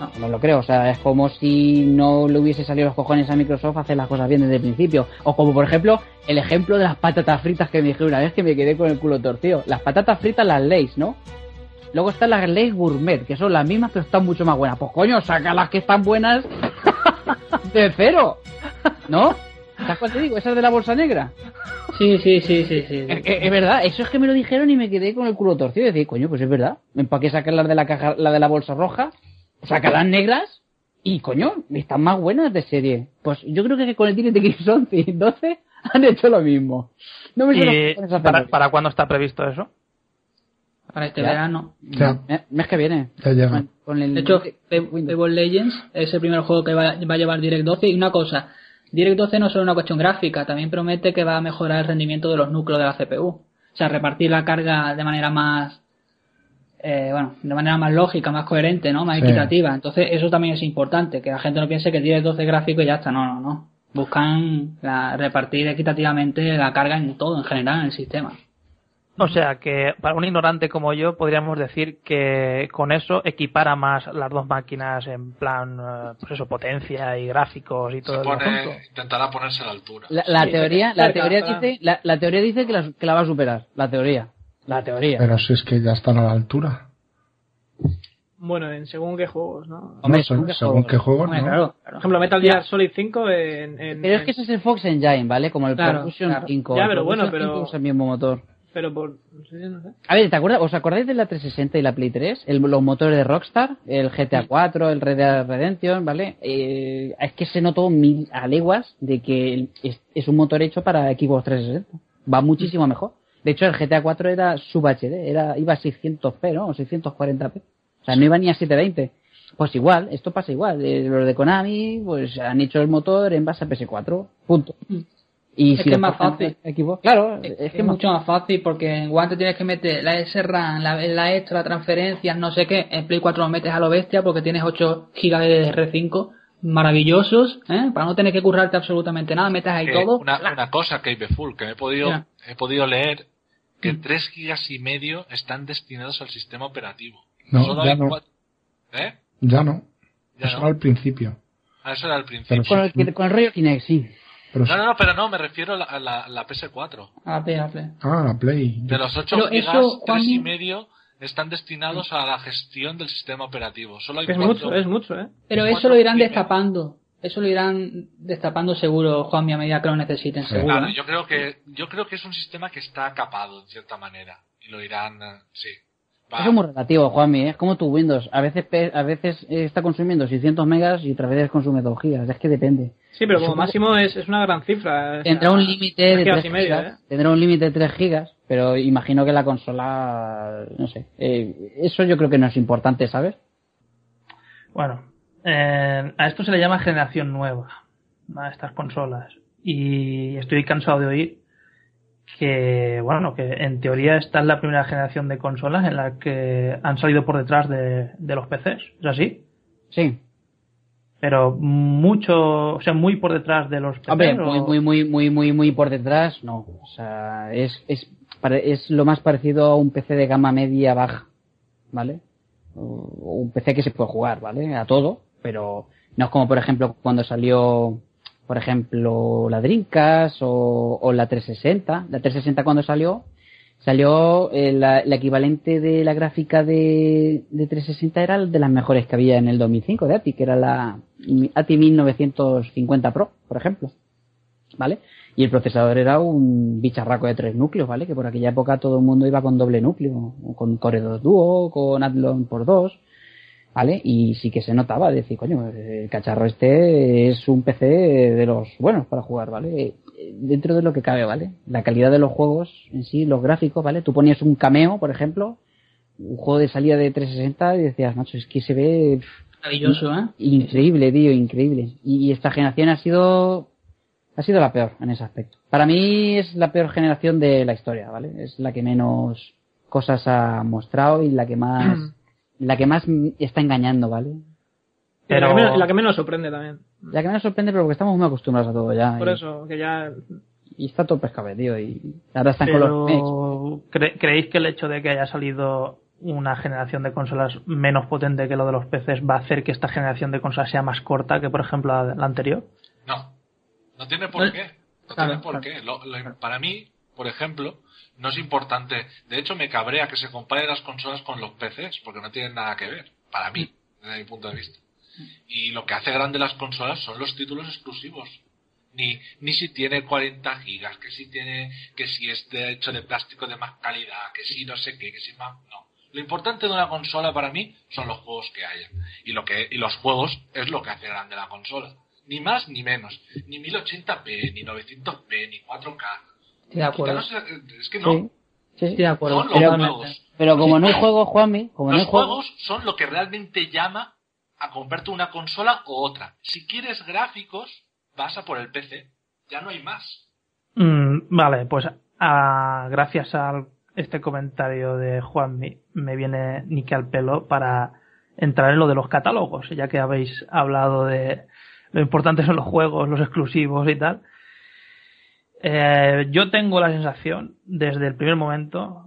No, no me lo creo. O sea, es como si no le hubiese salido los cojones a Microsoft hacer las cosas bien desde el principio. O como, por ejemplo, el ejemplo de las patatas fritas que me dijeron una vez que me quedé con el culo torcido. Las patatas fritas, las Lays, ¿no? Luego están las Lays Gourmet, que son las mismas pero están mucho más buenas. Pues coño, saca las que están buenas de cero. ¿No? ¿Sabes cuál te digo? Esa es de la bolsa negra. Sí, sí, sí, sí, sí. Es, verdad, eso es que me lo dijeron y me quedé con el culo torcido y decir, coño, pues es verdad. ¿Para qué sacar las de la caja, la de la bolsa roja? Saca las negras y coño, están más buenas de serie. Pues yo creo que con el DirectX 11 y 12 han hecho lo mismo. No me ¿Y hacerlo. para, para cuándo está previsto eso? Para este Ya. verano. Ya, Me- Mes que viene. ya llega. Con- el De hecho, Legends es el primer juego que va, va a llevar Direct 12 y una cosa, Direct 12 no es solo una cuestión gráfica, también promete que va a mejorar el rendimiento de los núcleos de la CPU. O sea, repartir la carga de manera más, eh, bueno, de manera más lógica, más coherente, ¿no? Más Sí. equitativa. Entonces, eso también es importante, que la gente no piense que Direct 12 es gráfico y ya está. No, no, no. Buscan la- repartir equitativamente la carga en todo, en general, en el sistema. O sea, que para un ignorante como yo podríamos decir que con eso equipara más las dos máquinas en plan, eh, pues eso, potencia y gráficos y todo Se el pone, asunto. intentará ponerse a la altura. La, la Sí, teoría, la cerca, teoría cerca. dice, la, la teoría dice que la, que la va a superar. La teoría. La teoría. Pero si es que ya están a la altura. Bueno, en según qué juegos, ¿no? Hombre, No, según, según qué juego, Hombre, ¿no? claro. Por ejemplo, Metal Gear Solid 5 en... en- Pero es en- que ese es el Fox Engine, ¿vale? Como el Claro, claro. 5. Ya, El pero bueno, pero- 5 usa el mismo motor. Pero por... A ver, ¿te acuerdas? ¿Os acordáis de la 360 y la Play 3? El- los motores de Rockstar, el GTA 4, el Red Dead Redemption, ¿vale? Eh, es que se notó mil a leguas de que es, es un motor hecho para Xbox 360. Va muchísimo mejor. De hecho, el GTA 4 era sub HD, era, iba a 600p, ¿no? O 640p. O sea, no iba ni a 720. Pues igual, esto pasa igual. Eh, los de Konami, pues han hecho el motor en base a PS4. Punto. Y Es si que es más fácil. claro, Es, es, es que es mucho más fácil porque en Guante tienes que meter la SRAM, la, la extra, transferencias, no sé qué. En Play 4 lo metes a lo bestia porque tienes 8 GB de R5 maravillosos, ¿eh? Para no tener que currarte absolutamente nada, metes ahí Que todo. una, una cosa que Full, que me he podido, Mira. he podido leer que Mm. 3 gigas y medio están destinados al sistema operativo. No, Solo ya hay no. cuatro- ¿Eh? Ya no. Ya Eso no. al principio. Ah, eso era al principio. Con, el, con el rollo Kinect, sí. Pero No, no, no, pero no, me refiero a la, a la- a la PS4. A la Play, a la Play. Ah, la Play. De los 8 Pero gigas, eso, 3 y medio están destinados a la gestión del sistema operativo. Solo hay Es cuatro- mucho, es mucho, ¿eh? Pero eso lo irán destapando. Eso lo irán destapando seguro, Juanmi, a medida que lo necesiten, Sí. seguro. Claro, ¿eh? yo creo que yo creo que es un sistema que está capado en cierta manera y lo irán, eh, sí. Va- Eso es muy relativo, Juanmi, ¿eh? es como tu Windows. A veces a veces eh, está consumiendo 600 megas y otras veces consume 2 gigas. Es que depende. Sí, pero como Supongo- máximo es, es una gran cifra. sea, Tendrá un límite de tres gigas 3 y medio, gigas. ¿eh? Tendrá un límite de 3 gigas, pero imagino que la consola, no sé. eh, eso yo creo que no es importante, ¿sabes? Bueno, eh, a esto se le llama generación nueva, a estas consolas. Y estoy cansado de oír que, bueno, que en teoría esta es la primera generación de consolas en la que han salido por detrás de, de los PCs. ¿Es así? Sí. Pero mucho, o sea, muy por detrás de los PCs. Hombre, o- muy, muy, muy, muy, muy, muy por detrás, no. O sea, es, es, es lo más parecido a un PC de gama media baja, ¿vale? O un PC que se puede jugar, ¿vale? A todo, pero no es como, por ejemplo, cuando salió, por ejemplo, la Dreamcast o, o la 360. La 360 cuando salió, salió eh, la, la equivalente de la gráfica de, de 360 era de las mejores que había en el 2005 de ATI, que era la ATI 1950 Pro, por ejemplo. ¿Vale? Y el procesador era un bicharraco de tres núcleos, ¿vale? Que por aquella época todo el mundo iba con doble núcleo, con Core 2 Duo, con Athlon por 2, ¿vale? Y sí que se notaba, decir, coño, el cacharro este es un PC de los buenos para jugar, ¿vale? Eh, Dentro de lo que cabe, ¿vale? La calidad de los juegos en sí, los gráficos, ¿vale? Tú ponías un cameo, por ejemplo, un juego de salida de 360 y decías, macho, es que se ve Maravilloso, ¿eh? Increíble, tío, increíble. Y esta generación ha sido ha sido la peor en ese aspecto. Para mí es la peor generación de la historia, ¿vale? Es la que menos cosas ha mostrado y la que más la que más está engañando, ¿vale? La, Pero- que menos, la que menos sorprende también. La que menos sorprende pero porque estamos muy acostumbrados a todo ya. Por y, eso, que ya... y está todo pescado, tío, y ahora están con los ¿cre- ¿creéis que el hecho de que haya salido una generación de consolas menos potente que lo de los PCs va a hacer que esta generación de consolas sea más corta que, por ejemplo, la, la anterior? No, no tiene por qué. No claro, tiene por claro. qué. Lo- lo- para mí, por ejemplo, no es importante. De hecho, me cabrea que se comparen las consolas con los PCs, porque no tienen nada que ver. Para mí, desde mi punto de vista. Y lo que hace grande las consolas son los títulos exclusivos. Ni, ni si tiene 40 gigas, que si tiene, que si es hecho de plástico de más calidad, que si no sé qué, que si más, no. Lo importante de una consola para mí son los juegos que hayan. Y lo que, y los juegos es lo que hace grande la consola. Ni más ni menos. Ni 1080p, ni 900p, ni 4K. Estoy de acuerdo. No sé, es que no. Sí, sí. Estoy de acuerdo. Son los Pero- juegos. Pero como no hay juegos, Juanmi, como no hay Los juegos, juegos son lo que realmente llama a comprarte una consola o otra. Si quieres gráficos, vas a por el PC. Ya no hay más. Mm, vale, pues ah, gracias a este comentario de Juan me, me viene ni que al pelo para entrar en lo de los catálogos, ya que habéis hablado de lo importante son los juegos, los exclusivos y tal. Eh, yo tengo la sensación, desde el primer momento,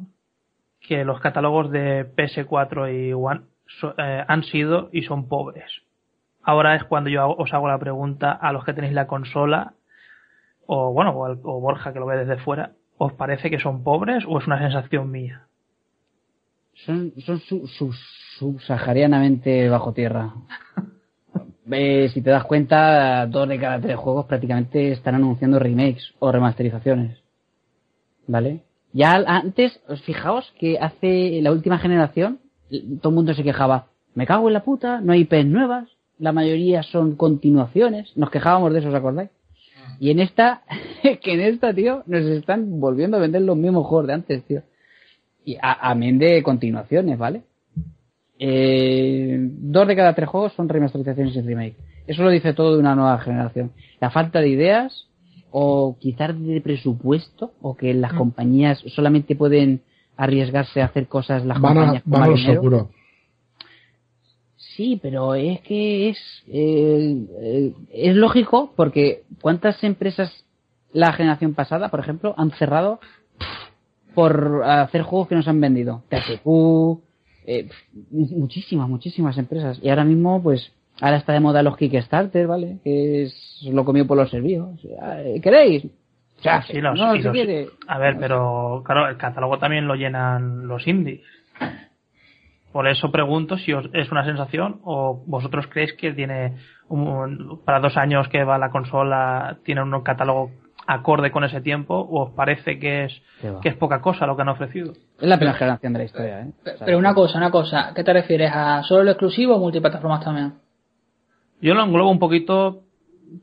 que los catálogos de PS4 y One so- eh, han sido y son pobres. Ahora es cuando yo os hago la pregunta a los que tenéis la consola, o bueno, o, Borja que lo ve desde fuera, ¿os parece que son pobres o es una sensación mía? son, son su- su- subsaharianamente bajo tierra. Eh, si te das cuenta, dos de cada tres juegos prácticamente están anunciando remakes o remasterizaciones. ¿Vale? Ya antes, os fijaos que hace la última generación, todo el mundo se quejaba, me cago en la puta, no hay IPs nuevas, la mayoría son continuaciones, nos quejábamos de eso, ¿os acordáis? Y en esta, que en esta, tío, nos están volviendo a vender los mismos juegos de antes, tío. Y a, amén de continuaciones, ¿vale? Eh, dos de cada tres juegos son remasterizaciones y remake. Eso lo dice todo de una nueva generación. La falta de ideas, o quizás de presupuesto, o que las compañías solamente pueden arriesgarse a hacer cosas las Van compañías van a dinero. seguro. Sí, pero es que es eh, eh, es lógico porque cuántas empresas la generación pasada, por ejemplo, han cerrado por hacer juegos que no se han vendido. THQ, eh, muchísimas, muchísimas empresas. Y ahora mismo, pues, ahora está de moda los Kickstarter, ¿vale? Que es lo comido por los servicios. Eh, ¿Queréis? O sea, Sí, los- no, si los- quiere. A ver, pero claro, el catálogo también lo llenan los indies. Por eso pregunto si os- es una sensación o vosotros creéis que tiene un- para dos años que va la consola tiene un catálogo acorde con ese tiempo o os parece que es que es poca cosa lo que han ofrecido. Es la primera generación de la historia, ¿eh? O sea, Pero una cosa, una cosa, ¿qué te refieres? ¿A solo lo exclusivo o multiplataformas también? Yo lo englobo un poquito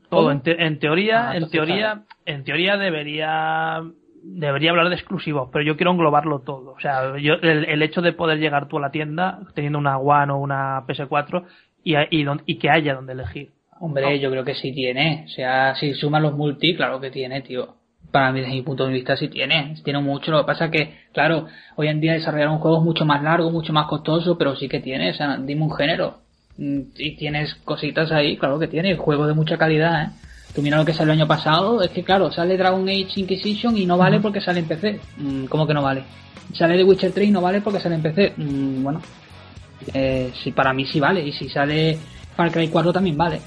todo. En, te- en teoría, Ah, en teoría, en teoría debería debería hablar de exclusivos, pero yo quiero englobarlo todo. O sea, yo, el, el hecho de poder llegar tú a la tienda teniendo una One o una PS4 y, y, don- y que haya donde elegir. Hombre, yo creo que sí tiene. O sea, si suman los multi, claro que tiene, tío. Para mí, desde mi punto de vista, sí tiene. Tiene mucho. Lo que pasa es que, claro, hoy en día desarrollar un juego es mucho más largo, mucho más costoso, pero sí que tiene. O sea, dime un género. Mm, Y tienes cositas ahí, claro que tiene. Juegos de mucha calidad, ¿eh? Tú mira lo que salió el año pasado, es que claro, sale Dragon Age Inquisition y no vale porque sale en PC. Mm, ¿Cómo que no vale? Sale The Witcher 3 y no vale porque sale en PC. Mm, bueno, eh, sí, para mí sí vale. Y si sale Far Cry 4 también vale.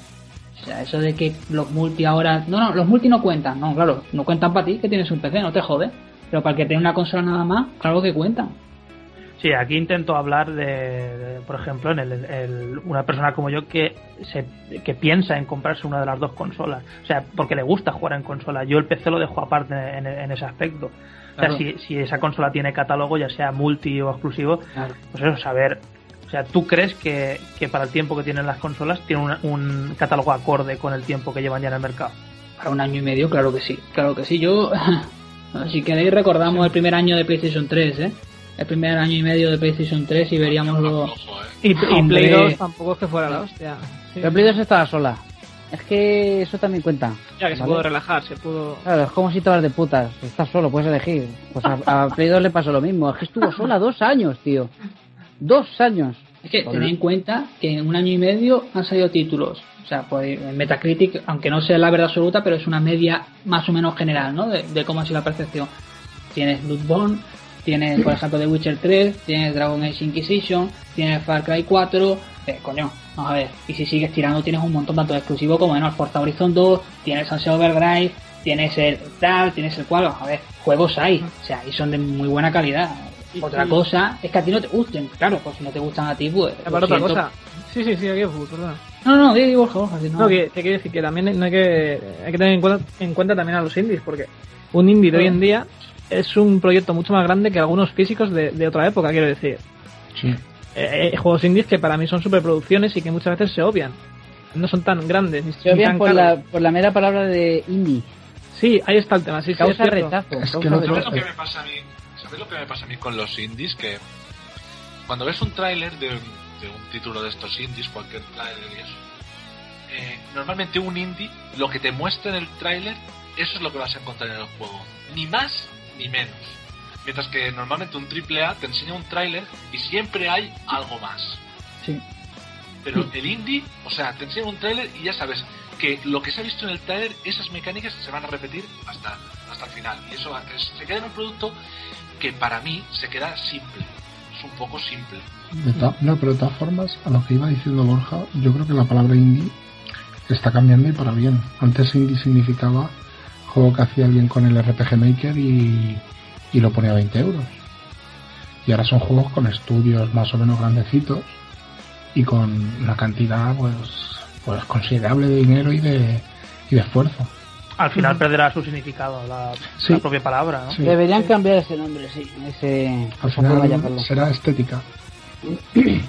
O sea, eso de que los multi ahora... No, no, los multi no cuentan. No, claro, no cuentan para ti que tienes un PC, no te jode. Pero para el que tiene una consola nada más, claro que cuentan. Sí, aquí intento hablar de, de, por ejemplo, en el, el- una persona como yo que se, que piensa en comprarse una de las dos consolas. O sea, porque le gusta jugar en consola. Yo el PC lo dejo aparte en, en ese aspecto. O sea, si, si esa consola tiene catálogo, ya sea multi o exclusivo, Claro. pues eso, saber. O sea, ¿tú crees que, que para el tiempo que tienen las consolas tiene un, un catálogo acorde con el tiempo que llevan ya en el mercado? Para un año y medio, claro que sí. Claro que sí. Yo, si queréis, recordamos el primer año de PlayStation 3, ¿eh? El primer año y medio de PlayStation 3 y veríamos lo... Eh. Y, y. Play 2 tampoco es que fuera la hostia. Sí. Pero Play 2 estaba sola. Es que eso también cuenta. Ya que se ¿vale? pudo relajar, se pudo... Claro, es como si te vas de putas. Estás solo, puedes elegir. Pues a, a Play 2 le pasó lo mismo. Es que estuvo sola dos años, tío. Dos años. Es que tened en cuenta que en un año y medio han salido títulos. O sea, pues en Metacritic, aunque no sea la verdad absoluta, pero es una media más o menos general, ¿no? De, de cómo ha sido la percepción. Tienes Bloodborne, tienes, por ejemplo, The Witcher 3, tienes Dragon Age Inquisition, tienes Far Cry 4, eh, coño, vamos a ver. Y si sigues tirando, tienes un montón tanto de exclusivo como de no, Forza Horizon 2, tienes Sunset Overdrive, tienes el tal, tienes el cual, vamos a ver, juegos hay, o sea, y son de muy buena calidad. Otra cosa es que a ti no te gusten, claro, pues si no te gustan a ti, pues. otra siento. cosa. Sí, sí, sí, aquí es perdona. No, no, di, di, Borja, Borja, si no. No, que te quiero decir que también no hay que, hay que tener en cuenta, en cuenta también a los indies, porque un indie de hoy en día es un proyecto mucho más grande que algunos físicos de, de otra época, quiero decir. Sí. Eh, eh, juegos indies que para mí son superproducciones y que muchas veces se obvian. No son tan grandes ni, Se obvian tan por caros. la, por la mera palabra de indie. Sí, ahí está el tema. Sí, sí, Causa es cierto. rechazo. Es causa que no te- ¿Sabes rechazo. lo que me pasa a mí? ¿Sabes lo que me pasa a mí con los indies? Que cuando ves un tráiler de, de un título de estos indies, cualquier tráiler y eso, eh, normalmente un indie, lo que te muestra en el tráiler, eso es lo que vas a encontrar en el juego. Ni más ni menos. Mientras que normalmente un AAA te enseña un tráiler y siempre hay algo más. Sí. Pero el indie, o sea, te enseña un tráiler y ya sabes que lo que se ha visto en el tráiler, esas mecánicas se van a repetir hasta, hasta el final. Y eso es- se queda en un producto que para mí se queda simple. Es un poco simple. De no, pero de todas formas, a lo que iba diciendo Borja, yo creo que la palabra indie está cambiando y para bien. Antes indie significaba juego que hacía alguien con el RPG Maker y, y lo ponía a 20 euros. Y ahora son juegos con estudios más o menos grandecitos y con una cantidad pues, pues considerable de dinero y de, y de esfuerzo. Al final perderá su significado, la, Sí. la propia palabra, ¿no? Sí. Deberían cambiar ese nombre, sí. Ese, Al final será estética.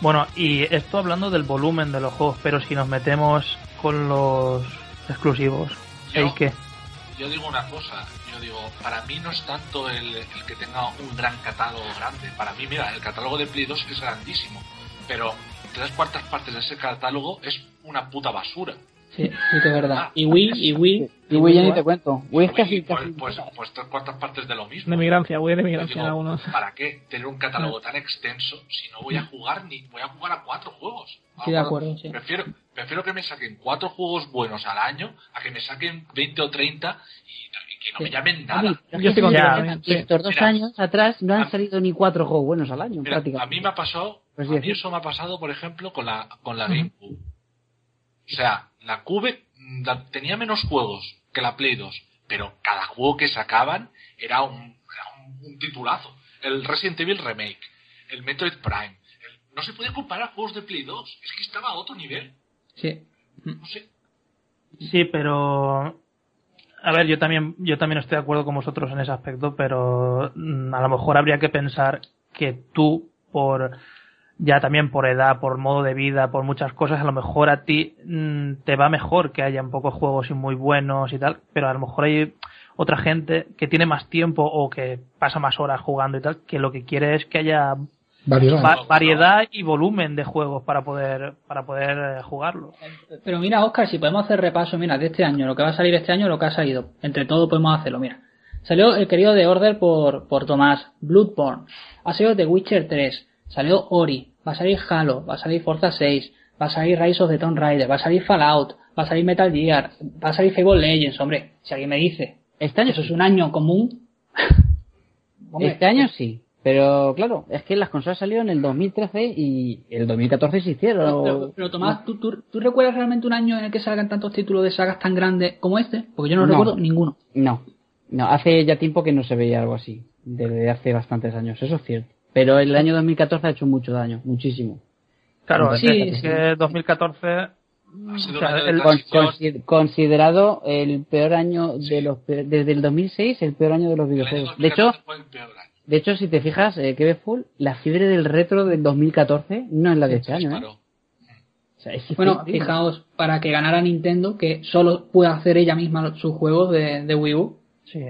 Bueno, y esto hablando del volumen de los juegos, pero si nos metemos con los exclusivos, Yo- ¿y qué? Yo digo una cosa, yo digo, para mí no es tanto el, el que tenga un gran catálogo grande. Para mí, mira, el catálogo de Play 2 es grandísimo, pero tres cuartas partes de ese catálogo es una puta basura. Sí, sí es verdad. Y Wii, y Wii. Y Wii ya ni te cuento. Wii es casi, Y, pues, casi pues, pues tres cuartas partes de lo mismo. De migrancia, Wii de migrancia digo, algunos. ¿Para qué tener un catálogo tan extenso si no voy a jugar ni voy a jugar a cuatro juegos? Sí, de acuerdo, sí. Prefiero, prefiero que me saquen cuatro juegos buenos al año a que me saquen 20 o 30 y, y que no me llamen nada. Yo estoy también, fijas, sí. Estos dos Mira. años atrás no A- han salido ni cuatro juegos buenos al año, Mira, a prácticamente. mí me ha pasado, Pues a mí eso me ha pasado, por ejemplo, con la, con la GameCube. O sea, la Cube mm, la- tenía menos juegos que la Play 2, pero cada juego que sacaban era un, era un, un titulazo. El Resident Evil Remake, el Metroid Prime. el- no se podía comparar juegos de Play 2, es que estaba a otro nivel. Sí. No sé. Sí, pero a ver, yo también yo también estoy de acuerdo con vosotros en ese aspecto, pero mm, a lo mejor habría que pensar que tú por ya también por edad, por modo de vida, por muchas cosas, a lo mejor a ti mm, te va mejor que haya pocos juegos y muy buenos y tal, pero a lo mejor hay otra gente que tiene más tiempo o que pasa más horas jugando y tal, que lo que quiere es que haya Variedad. va- variedad y volumen de juegos para poder para poder eh, jugarlo. Pero mira, Oscar, si podemos hacer repaso, mira, de este año, lo que va a salir este año, lo que ha salido. Entre todo podemos hacerlo, mira. Salió el querido de Order por, por Tomás, Bloodborne. Ha salido The Witcher 3. Salió Ori. Va a salir Halo. Va a salir Forza 6. Va a salir Rise of the Tomb Raider. Va a salir Fallout. Va a salir Metal Gear. Va a salir Fable Legends, hombre. Si alguien me dice Este año eso es un año común. hombre, Este año sí. Pero claro, es que las consolas salieron en el 2013 y el 2014 se hicieron. Pero, pero- pero, Tomás, ¿tú, tú, tú recuerdas realmente un año en el que salgan tantos títulos de sagas tan grandes como este? Porque yo no, No. recuerdo ninguno. No, no, hace ya tiempo que no se veía algo así. Desde hace bastantes años, eso es cierto. Pero el año 2014 ha hecho mucho daño, muchísimo. Claro, Sí, es que 2014 Ha sido o sea, un año de el- considerado el peor año Sí. de los desde el 2006 el peor año de los El año videojuegos. De hecho, 2014 fue el peor año. De hecho si te fijas, eh, que full, la fiebre del retro del 2014 no es la de este año, ¿eh? Claro. O sea, es Bueno, fijaos, para que ganara Nintendo, que solo puede hacer ella misma sus juegos de, de Wii U. sí.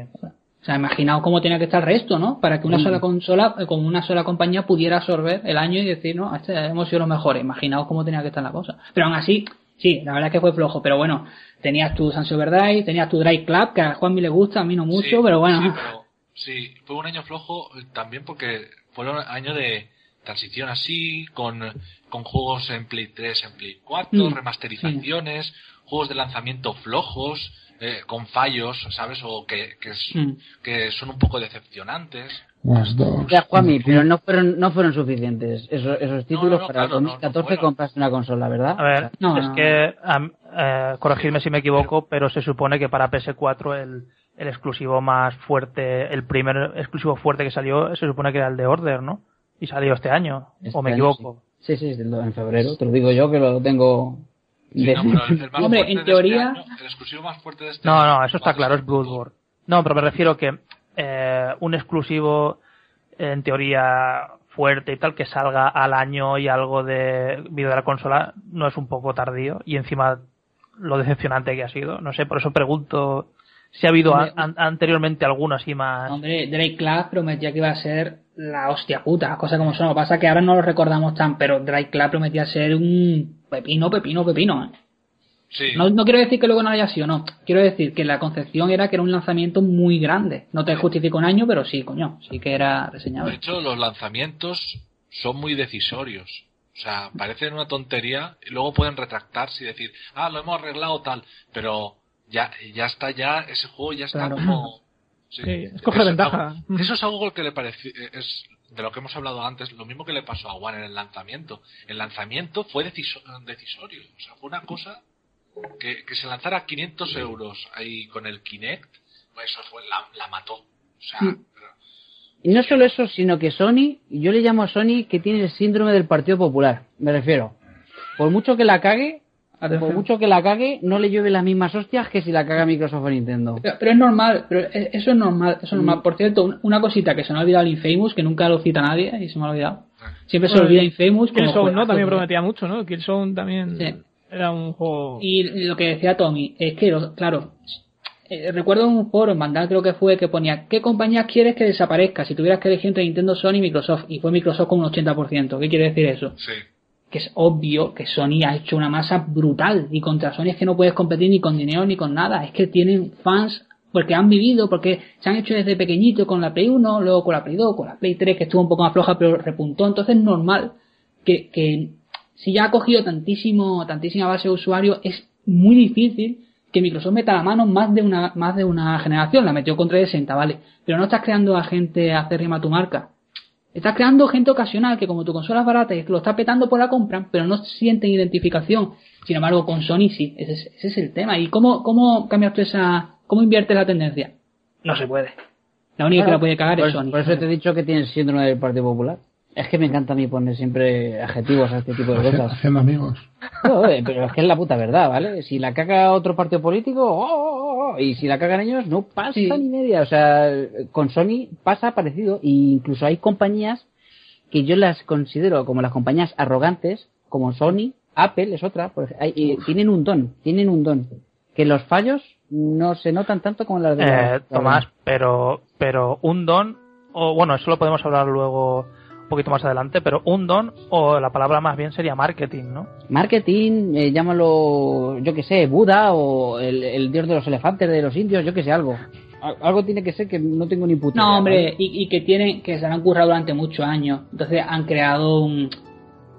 O sea, imaginaos cómo tenía que estar el resto, ¿no? Para que una sola consola, eh, con una sola compañía pudiera absorber el año y decir, no, este hemos sido los mejores. Imaginaos cómo tenía que estar la cosa. Pero aún así, sí, la verdad es que fue flojo. Pero bueno, tenías tu Sunset Overdrive, tenías tu Drive Club, que a Juanmi le gusta, a mí no mucho, Sí, pero bueno. Sí, pero- sí, fue un año flojo eh, también porque fue un año de transición así, con, con juegos en Play 3, en Play 4, Mm, remasterizaciones, juegos de lanzamiento flojos, eh, con fallos, ¿sabes? O que, que, es- Mm. que son un poco decepcionantes. Dogs. Ya, Juanmi, pero no fueron, no fueron suficientes esos, esos títulos no, para claro, no, no 2014 fueron. compraste una consola, ¿verdad? A ver, No, es no, que, am- eh, corregidme si me equivoco, pero se supone que para PS4 el, el exclusivo más fuerte, el primer exclusivo fuerte que salió, se supone que era el de Order, ¿no? Y salió este año, Este o me año, equivoco. Sí, sí, en febrero, te lo digo yo que lo tengo. Sí, de- no, pero el, el más Hombre, en este teoría- año- el exclusivo más fuerte de este No, año no, eso está claro, es Bloodborne. No, pero me refiero que eh, un exclusivo, en teoría, fuerte y tal, que salga al año y algo de vídeo de la consola, no es un poco tardío. Y encima, lo decepcionante que ha sido. No sé, por eso pregunto si ha habido Hombre, an- anteriormente alguno así más. Hombre, Drake Club prometía que iba a ser la hostia puta, cosas como son. Lo que pasa es que ahora no lo recordamos tan, pero Drake Club prometía ser un pepino, pepino, pepino. ¿eh? Sí, No, no quiero decir que luego no haya sido, no. Quiero decir que la concepción era que era un lanzamiento muy grande. No te justifico un año, pero sí, coño, sí que era De reseñable. hecho, los lanzamientos son muy decisorios. O sea, parecen una tontería y luego pueden retractarse y decir, ah, lo hemos arreglado tal, pero ya, ya está ya, ese juego ya está Claro. como... Sí. Sí, es coger Eso ventaja. algo- Eso es algo que le parece, es de lo que hemos hablado antes, lo mismo que le pasó a One en el lanzamiento. El lanzamiento fue deciso- decisorio. O sea, fue una cosa que, que se lanzara a 500 euros ahí con el Kinect, pues eso fue, la, la mató. O sea, Mm. Y no solo eso, sino que Sony, yo le llamo a Sony que tiene el síndrome del Partido Popular, me refiero. Por mucho que la cague, por mucho que la cague, no le llueve las mismas hostias que si la caga Microsoft o Nintendo. Pero, pero es normal, pero e- eso es normal, eso es normal. Por cierto, un- una cosita que se me ha olvidado el Infamous, que nunca lo cita nadie y se me ha olvidado. Siempre se Bueno, olvida Infamous. Killzone, ¿no? También prometía mucho, ¿no? Killzone también Sí. era un juego... Y lo que decía Tommy, es que, claro, eh, recuerdo un foro en Vandal creo que fue que ponía, ¿qué compañías quieres que desaparezca? Si tuvieras que elegir entre Nintendo, Sony y Microsoft. Y fue Microsoft con un 80%. ¿Qué quiere decir eso? Sí. Que es obvio que Sony ha hecho una masa brutal. Y contra Sony es que no puedes competir ni con dinero ni con nada. Es que tienen fans porque han vivido, porque se han hecho desde pequeñito con la Play 1, luego con la Play 2, con la Play 3 que estuvo un poco más floja pero repuntó. Entonces es normal que, que si ya ha cogido tantísimo, tantísima base de usuarios, es muy difícil que Microsoft meta la mano más de una, más de una generación. La metió con 360, vale. Pero no estás creando a gente acérrima a tu marca. Estás creando gente ocasional que como tu consola es barata y lo está petando por la compra, pero no sienten identificación. Sin embargo, con Sony sí, ese es, ese es el tema. ¿Y cómo, cómo cambias tú esa, cómo inviertes la tendencia? No se puede. La única que la puede cagar por, es Sony. por eso te he dicho que tiene el síndrome del Partido Popular. Es que me encanta a mí poner siempre adjetivos a este tipo de cosas. Haciendo amigos. No, eh, pero es que es la puta verdad, ¿vale? Si la caga otro partido político, ¡oh, oh, oh! y si la cagan ellos, no pasa Sí. ni media. O sea, con Sony pasa parecido. E incluso hay compañías que yo las considero como las compañías arrogantes, como Sony, Apple es otra, pues hay- y tienen un don, tienen un don. Que los fallos no se notan tanto como las de Eh, las- Tomás, pero, pero un don, o bueno, eso lo podemos hablar luego un poquito más adelante, pero un don, o la palabra más bien sería marketing, ¿no? Marketing, eh, llámalo, yo que sé, Buda o el, el dios de los elefantes de los indios, yo que sé, algo. Al- Algo tiene que ser que no tengo ni puta No, hombre, ¿vale? y, y que tienen, que se han currado durante muchos años. Entonces han creado un,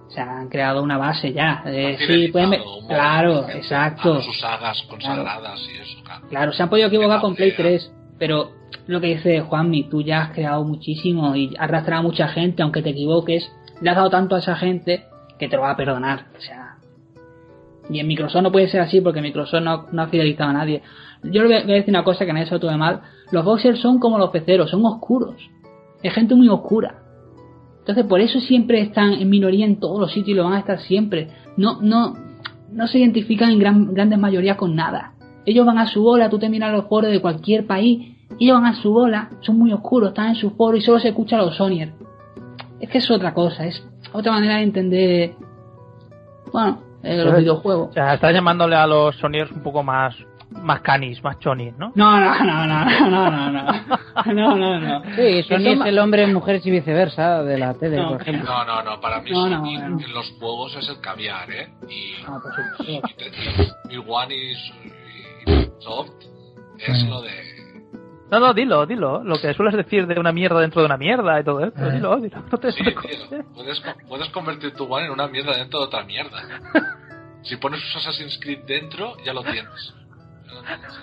o sea, han creado una base ya. Eh, sí, pueden, montón claro, exacto. sus sagas consagradas y eso, claro. Claro, se han podido equivocar con Play Fea. 3, pero lo que dice Juanmi, tú ya has creado muchísimo y has arrastrado a mucha gente, aunque te equivoques, le has dado tanto a esa gente que te lo va a perdonar. O sea, y en Microsoft no puede ser así porque Microsoft no, no ha fidelizado a nadie. Yo le voy a decir una cosa que se lo tome mal. Los boxers son como los peceros, son oscuros. Es gente muy oscura. Entonces por eso siempre están en minoría en todos los sitios y lo van a estar siempre. No, no, no se identifican en gran, grandes mayorías con nada. Ellos van a su bola, tú te miras los foros de cualquier país, ellos van a su bola, son muy oscuros, están en su foro y solo se escucha a los Sonier. Es que es otra cosa, es otra manera de entender, bueno, eh, los Pues, videojuegos. O sea, estás llamándole a los Sonyers un poco más, más canis, más chonis, ¿no? No, no, no, no, no, no, no, no, no, no, no. Sí, Sony es el hombre, mujeres y viceversa de la tele, No. por ejemplo. No, no, no, para mí No, no, Sony no. en los juegos es el caviar, ¿eh? Y, Ah, por supuesto. y, te- y One y, y Soft es Mm. lo de... No, no, dilo, dilo. Lo que sueles decir de una mierda dentro de una mierda y todo esto. Eh. Dilo, dilo. No te, Sí, no te tío, cortes. puedes, co- puedes convertir tu One en una mierda dentro de otra mierda. Si pones un Assassin's Creed dentro, ya lo tienes. Ya lo tienes.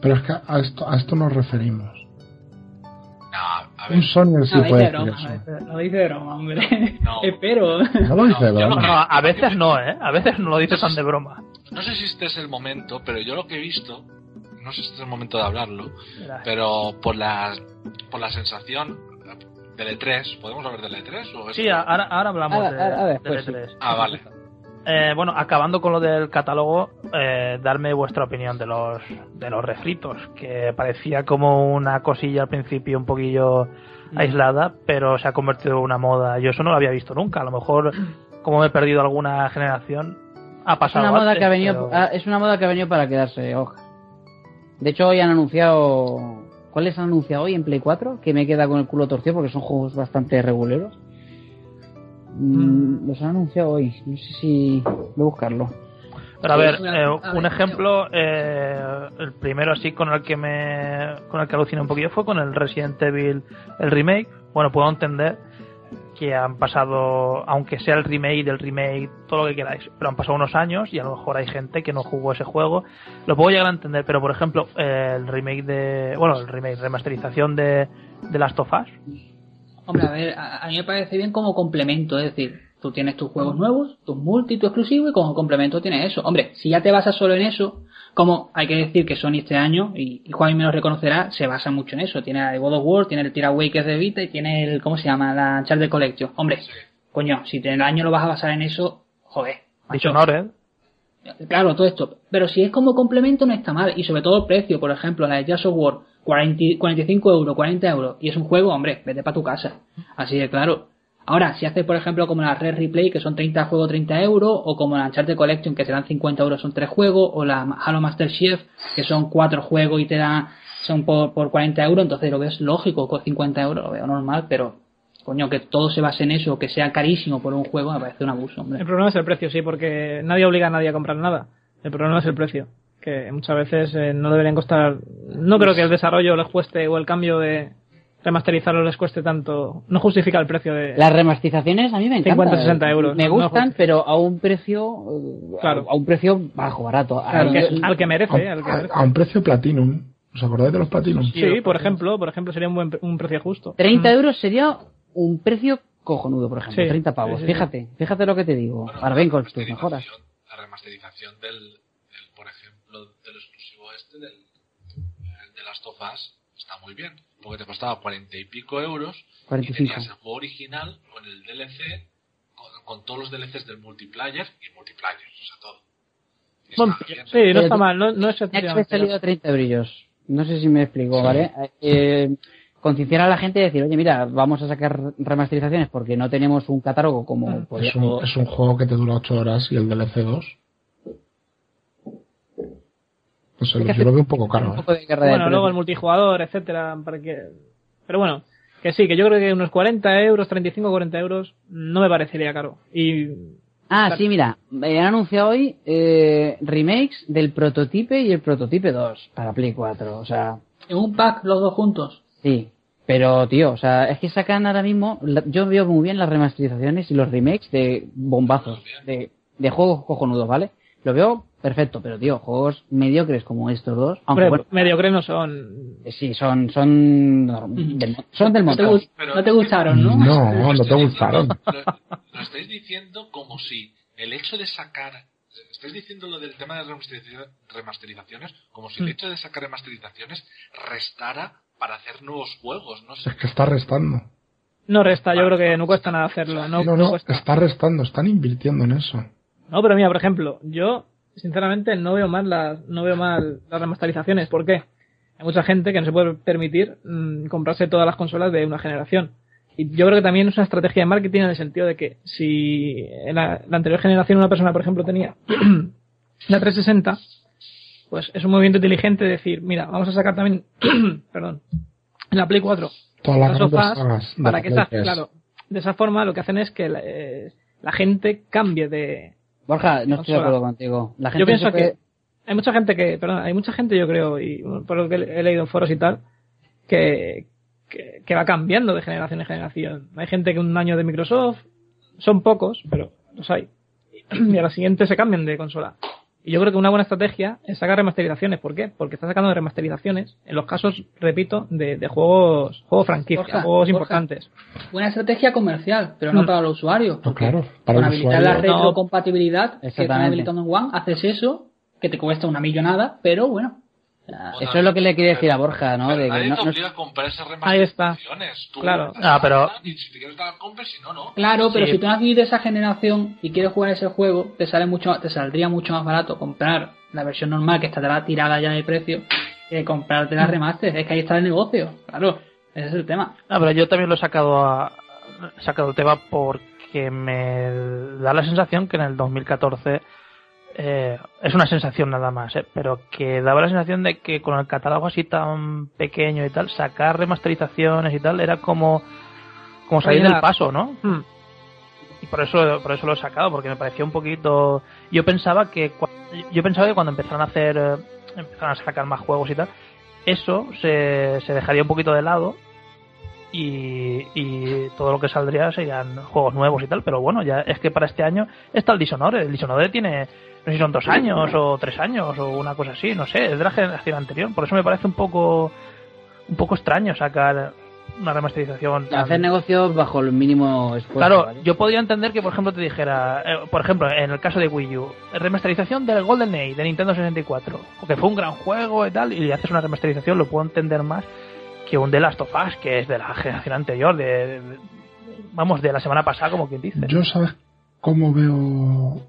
Pero es que a esto, a esto nos referimos. No, a ver, Un Sony sí No, lo puede dice de decir broma, eso. lo dice de broma, hombre. No. Espero. No lo dice, No, No, no, a veces no, ¿eh? A veces no lo dices tan de broma. no sé si este es el momento, pero yo lo que he visto, no sé si este es el momento de hablarlo, pero por la, por la sensación del E3, ¿podemos hablar del E3? O Sí, ahora, ahora hablamos Ahora- de, ahora de después, sí. E3. Ah, vale. Eh, bueno, acabando con lo del catálogo, eh, darme vuestra opinión de los de los refritos, que parecía como una cosilla al principio un poquillo Mm. aislada, pero se ha convertido en una moda. Yo eso no lo había visto nunca. A lo mejor, como me he perdido alguna generación, ha Es pasado. una moda antes, que ha venido, pero- ah, es una moda que ha venido para quedarse, ojo. De hecho, hoy han anunciado, ¿cuáles han anunciado hoy en Play 4? Que me queda con el culo torcido porque son juegos bastante reguleros. Mm, Los han anunciado hoy, no sé si voy a buscarlo. Pero a ver, eh, un ejemplo, eh, el primero así con el que me con el que aluciné un poquillo fue con el Resident Evil, el remake. Bueno, puedo entender que han pasado, aunque sea el remake del remake, todo lo que queráis, pero han pasado unos años y a lo mejor hay gente que no jugó ese juego. Lo puedo llegar a entender, pero por ejemplo, el remake de, bueno, el remake, remasterización de, de Last of Us, Hombre, a ver, a, a mí me parece bien como complemento, es decir, tú tienes tus juegos nuevos, tus multi, tu exclusivo y como complemento tienes eso. Hombre, si ya te basas solo en eso, Como hay que decir que Sony este año, y, y Juan me lo reconocerá, se basa mucho en eso. Tiene el God of War, tiene el Tiraway que es de Vita y tiene el, ¿cómo se llama? La Uncharted Collection. Hombre, coño, si en el año lo vas a basar en eso, joder. macho. Dishonored. Claro, todo esto. Pero si es como complemento no está mal. Y sobre todo el precio, por ejemplo, la de Jazz of War, 40 45 euros, 40 euros. Y es un juego, hombre, vete para tu casa. Así de claro. Ahora, si haces, por ejemplo, como la Red Replay, que son 30 juegos, 30 euros, o como la Uncharted Collection, que serán 50 euros, son 3 juegos, o la Halo Master Chief, que son 4 juegos y te dan, son por, por 40 euros, entonces lo veo es lógico, con 50 euros lo veo normal, pero, coño, que todo se base en eso, que sea carísimo por un juego, me parece un abuso, hombre. El problema es el precio, sí, porque nadie obliga a nadie a comprar nada. El problema es el precio, que muchas veces eh, no deberían costar. No creo que el desarrollo les cueste o el cambio de remasterizarlo les cueste tanto. No justifica el precio de. Las remasterizaciones a mí me encantan. 50, 60 euros. Me gustan, pero a un precio eh, Claro. a un precio bajo, barato. Al que, Al- que merece, al que A, merece. a un precio Platinum. ¿Os acordáis de los Platinum? Sí, por ejemplo, por ejemplo sería un buen un precio justo. 30 euros sería un precio cojonudo, por ejemplo. Sí, 30 pavos. sí, sí, sí. fíjate, fíjate lo que te digo. Bueno, Ahora ven con tus mejoras. La remasterización del, del, por ejemplo, del exclusivo este, del, el de Last of Us, está muy bien. Porque te costaba cuarenta y pico euros 45. y tenías el juego original con el DLC, con, con todos los DLCs del multiplayer y multiplayer, o sea, todo. Bueno, sí, no Pero está mal, no, no es efectivamente- salido a 30 eurillos. No sé si me explico, ¿vale? Eh, concienciar a la gente y decir, oye, mira, vamos a sacar remasterizaciones porque no tenemos un catálogo como Es podríamos- un, es un juego que te dura 8 horas y el DLC 2. No sé, yo lo veo un poco caro. ¿eh? poco de guerra de Bueno, luego el multijugador, etcétera, para que... Pero bueno, que sí, que yo creo que unos 40 euros, 35 40 euros, no me parecería caro. Y Ah, sí, mira, me han anunciado hoy eh, remakes del prototipe y el prototipe 2 para Play 4. O sea, En un pack, los dos juntos. sí. Pero, tío, o sea, es que sacan ahora mismo. yo veo muy bien las remasterizaciones y los remakes de bombazos, de, de juegos cojonudos, ¿vale? Lo veo perfecto, pero, tío, juegos mediocres como estos dos. Aunque, bueno, mediocres no son... eh, sí, son, son, del, son del No te, montón. Pero- no te gustaron, ¿no? No, no te Estoy gustaron. diciendo- Lo, lo estáis diciendo como si el hecho de sacar. Estáis diciendo lo del tema de remasteriza- remasterizaciones como si el hecho de sacar remasterizaciones restara para hacer nuevos juegos. No sé. Es que está restando. No resta, yo creo que no cuesta nada hacerlo. No, No, no no, está restando, están invirtiendo en eso. No, pero mira, por ejemplo, yo sinceramente no veo mal las, no veo mal las remasterizaciones. ¿Por qué? Hay mucha gente que no se puede permitir mm, comprarse todas las consolas de una generación. Y yo creo que también es una estrategia de marketing en el sentido de que si en la, la anterior generación una persona, por ejemplo, tenía la 360, pues es un movimiento inteligente decir, mira, vamos a sacar también, perdón, en la Play 4 Todas las sofás para que esa, 3. claro, de esa forma lo que hacen es que la, eh, la gente cambie de, Borja, no estoy de acuerdo contigo. La gente yo pienso puede- que hay mucha gente que, perdón, hay mucha gente yo creo, y por lo que he leído en foros y tal, que, que, que va cambiando de generación en generación. Hay gente que un año de Microsoft, son pocos, pero los hay. Y a la siguiente se cambian de consola. Y yo creo que una buena estrategia es sacar remasterizaciones. ¿Por qué? Porque está sacando remasterizaciones en los casos, repito, de, de juegos, juegos franquicia, Borja, juegos Borja. importantes. Buena estrategia comercial, pero no Mm. para los usuarios. No, claro, para Con habilitar la retrocompatibilidad que están habilitando en One, haces eso, que te cuesta una millonada, pero bueno. Sea, Eso es lo que le quería decir a Borja, ¿no? Pero De que nadie no- te no- obliga a comprar esas Ahí está. remasterizaciones. Tú Claro. las Ah, pero- compras Y si te quieres dar compras, si no, no. Claro, pero Sí. si tú no has vivido esa generación y quieres jugar ese juego, te sale mucho, te saldría mucho más barato comprar la versión normal que estará tirada ya de precio que comprarte la remaster. Es que ahí está el negocio, claro. Ese es el tema. No, pero yo también lo he sacado, a, he sacado el tema porque me da la sensación que en el 2014 eh, es una sensación nada más, eh, pero que daba la sensación de que con el catálogo así tan pequeño y tal, sacar remasterizaciones y tal era como como salir del paso, ¿no? Hmm. Y por eso por eso lo he sacado porque me parecía un poquito yo pensaba que yo pensaba que cuando empezaran a hacer eh, empezaran a sacar más juegos y tal eso se, se dejaría un poquito de lado y, y todo lo que saldría serían juegos nuevos y tal, pero bueno, ya es que para este año está el Dishonored. El Dishonored tiene, no sé si son dos años o tres años o una cosa así, no sé, es de la generación anterior. Por eso me parece un poco, un poco extraño sacar una remasterización. tan- Hacer negocios bajo el mínimo esfuerzo. Claro, ¿vale? yo podría entender que, por ejemplo, te dijera, eh, por ejemplo, en el caso de Wii U, remasterización del Golden Age de Nintendo 64, porque fue un gran juego y tal, y le haces una remasterización, lo puedo entender más que un The Last of Us, que es de la generación anterior, de, de- vamos, de la semana pasada, como quien dice. Yo, ¿sabes cómo veo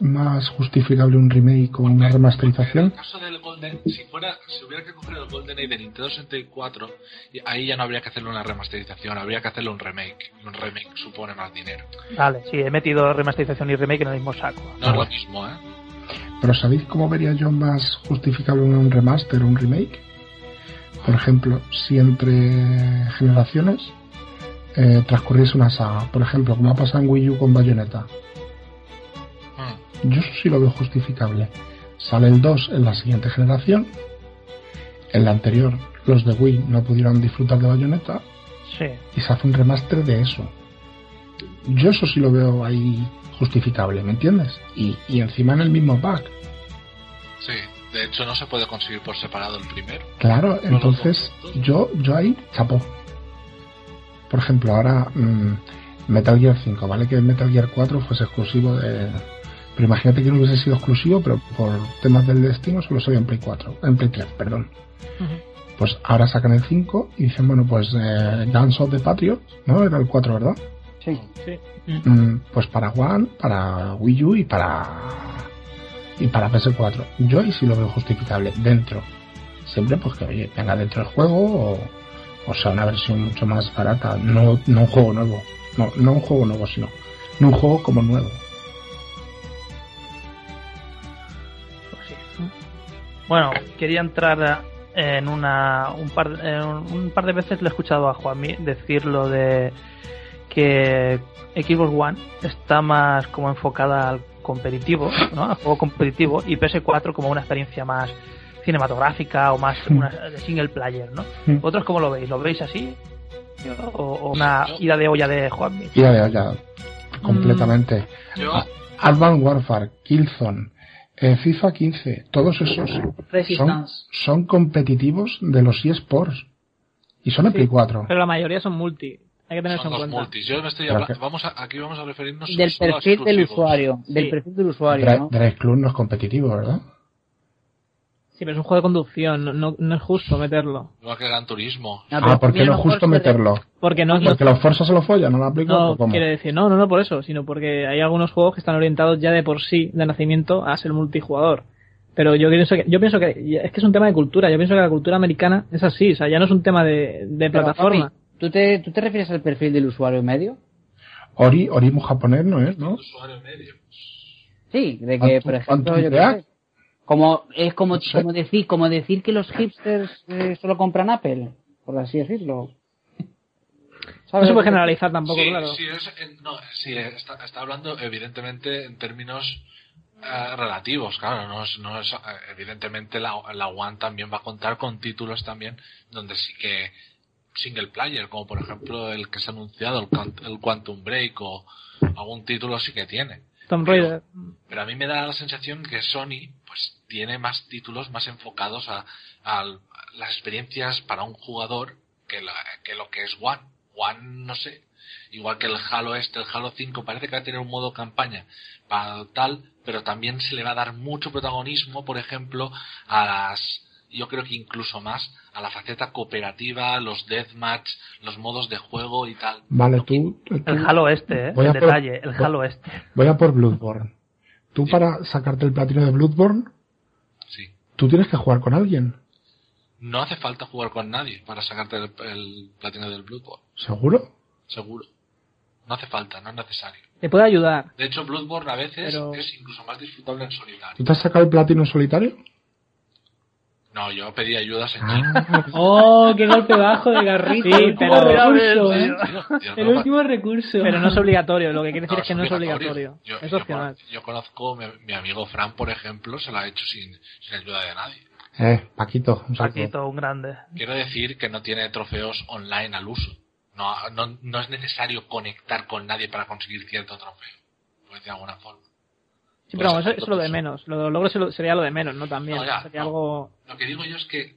más justificable un remake o una En remasterización? el caso del Golden, si fuera, si hubiera que coger el Golden Age de Nintendo 64, y ahí ya no habría que hacerle una remasterización, habría que hacerle un remake. Un remake supone más dinero. Vale, sí, he metido remasterización y remake en el mismo saco. No es lo mismo, ¿eh? Pero ¿sabéis cómo vería yo más justificable un remaster o un remake? Por ejemplo, si entre generaciones eh, transcurriese una saga, por ejemplo, como ha pasado en Wii U con Bayonetta, Mm. yo eso sí lo veo justificable. Sale el 2 en la siguiente generación, en la anterior los de Wii no pudieron disfrutar de Bayonetta Sí. y se hace un remaster de eso. Yo eso sí lo veo ahí justificable, ¿me entiendes? Y, y encima en el mismo pack. Sí, de hecho no se puede conseguir por separado el primero. Claro, entonces yo, yo ahí chapó. Por ejemplo, ahora mm, Metal Gear 5, ¿vale? Que Metal Gear 4 fuese exclusivo de... Pero imagínate que no hubiese sido exclusivo, pero por temas del destino solo salió en Play 4, en Play 3, perdón. Pues ahora sacan el 5 y dicen, bueno, pues eh, Guns of the Patriot, ¿no? Era el 4, ¿verdad? Sí. Mm, pues para One, para Wii U y para y para PS4. Yo ahí sí lo veo justificable dentro. Siempre pues que oye, venga dentro del juego o, sea una versión mucho más barata, no, no un juego nuevo. No, no un juego nuevo, sino no un juego como nuevo. Pues. Bueno, quería entrar en una un par en un par de veces le he escuchado a Juanmi decir lo de que Xbox One está más como enfocada al competitivo, ¿no? Al juego competitivo y PS4 como una experiencia más cinematográfica o más una de single player, ¿no? Mm. ¿Vosotros cómo lo veis? ¿Lo veis así? ¿O, o una ida de olla de Juanmi? Y ya, ya, completamente. Yo, A- Advanced Warfare, Killzone, eh, FIFA 15, todos esos son, son competitivos de los eSports. Y son en Play 4. Pero la mayoría son multi. Hay que tener eso son en los cuenta. multis. Yo me estoy Pero vamos a, aquí vamos a referirnos Del solo a perfil del usuario. Del perfil del usuario, Dra- ¿no? Drive Club no es competitivo, ¿verdad? Sí, pero es un juego de conducción, no, no, no es justo meterlo. Igual que Gran Turismo. No, pero Ah, porque mira, no es justo meterlo. Porque no es Porque los Forza se lo follan, no la aplico. No, ¿o cómo? quiere decir, no, no, no por eso, sino porque hay algunos juegos que están orientados ya de por sí, de nacimiento, a ser multijugador. Pero yo pienso que, yo pienso que es que es un tema de cultura, yo pienso que la cultura americana es así, o sea, ya no es un tema de, plataforma. ¿Tú te, ¿Tú te refieres al perfil del usuario medio? Ori, Ori japonés no es, ¿no? Usuario medio. Sí, de que, ¿Cuánto- por ejemplo, yo qué sé, como, es como, como decir, como decir que los hipsters eh, solo compran Apple, por así decirlo. No se puede generalizar tampoco, sí, claro. sí, es- no, sí, está, está hablando evidentemente en términos eh, relativos, claro, no es, no es, eh, evidentemente la, la One también va a contar con títulos también donde sí que single player, como por ejemplo el que se ha anunciado, el, Quant- el Quantum Break o algún título sí que tiene. Tomb Pero- Raider. Pero a mí me da la sensación que Sony pues tiene más títulos más enfocados a, a las experiencias para un jugador que, la- que lo que es One. One, no sé, igual que el Halo este, el Halo 5, parece que va a tener un modo campaña para tal, pero también se le va a dar mucho protagonismo, por ejemplo, a las, yo creo que incluso más, a la faceta cooperativa, los deathmatch, los modos de juego y tal. Vale, tú, tú- El Halo este, ¿eh? A por- detalle, el Halo este. voy a por Bloodborne. Tú para sacarte el platino de Bloodborne, Sí. tú tienes que jugar con alguien, No hace falta jugar con nadie para sacarte el, el platino del Bloodborne, ¿seguro? seguro. No hace falta, no es necesario. Te puede ayudar. De hecho, Bloodborne a veces Pero- es incluso más disfrutable en solitario. ¿Tú te has sacado el platino en solitario? No, yo pedí ayudas en Ah, ¡Oh, qué golpe bajo de Garrito! Sí, el último pero- recurso, ¿eh? El no, último recurso. Pero no es obligatorio, lo que quiere no, decir es que no es obligatorio. Yo, Es yo opcional. conozco- yo conozco, mi, mi amigo Fran, por ejemplo, se lo ha hecho sin, sin ayuda de nadie. eh, Paquito, un. Paquito, un grande. Quiero decir que no tiene trofeos online al uso. No, no, no es necesario conectar con nadie para conseguir cierto trofeo. Decir de alguna forma. Sí, pero vamos, eso, es lo de menos. Lo de los logros sería lo de menos, ¿no? También. No, ya, sería no. algo... Lo que digo yo es que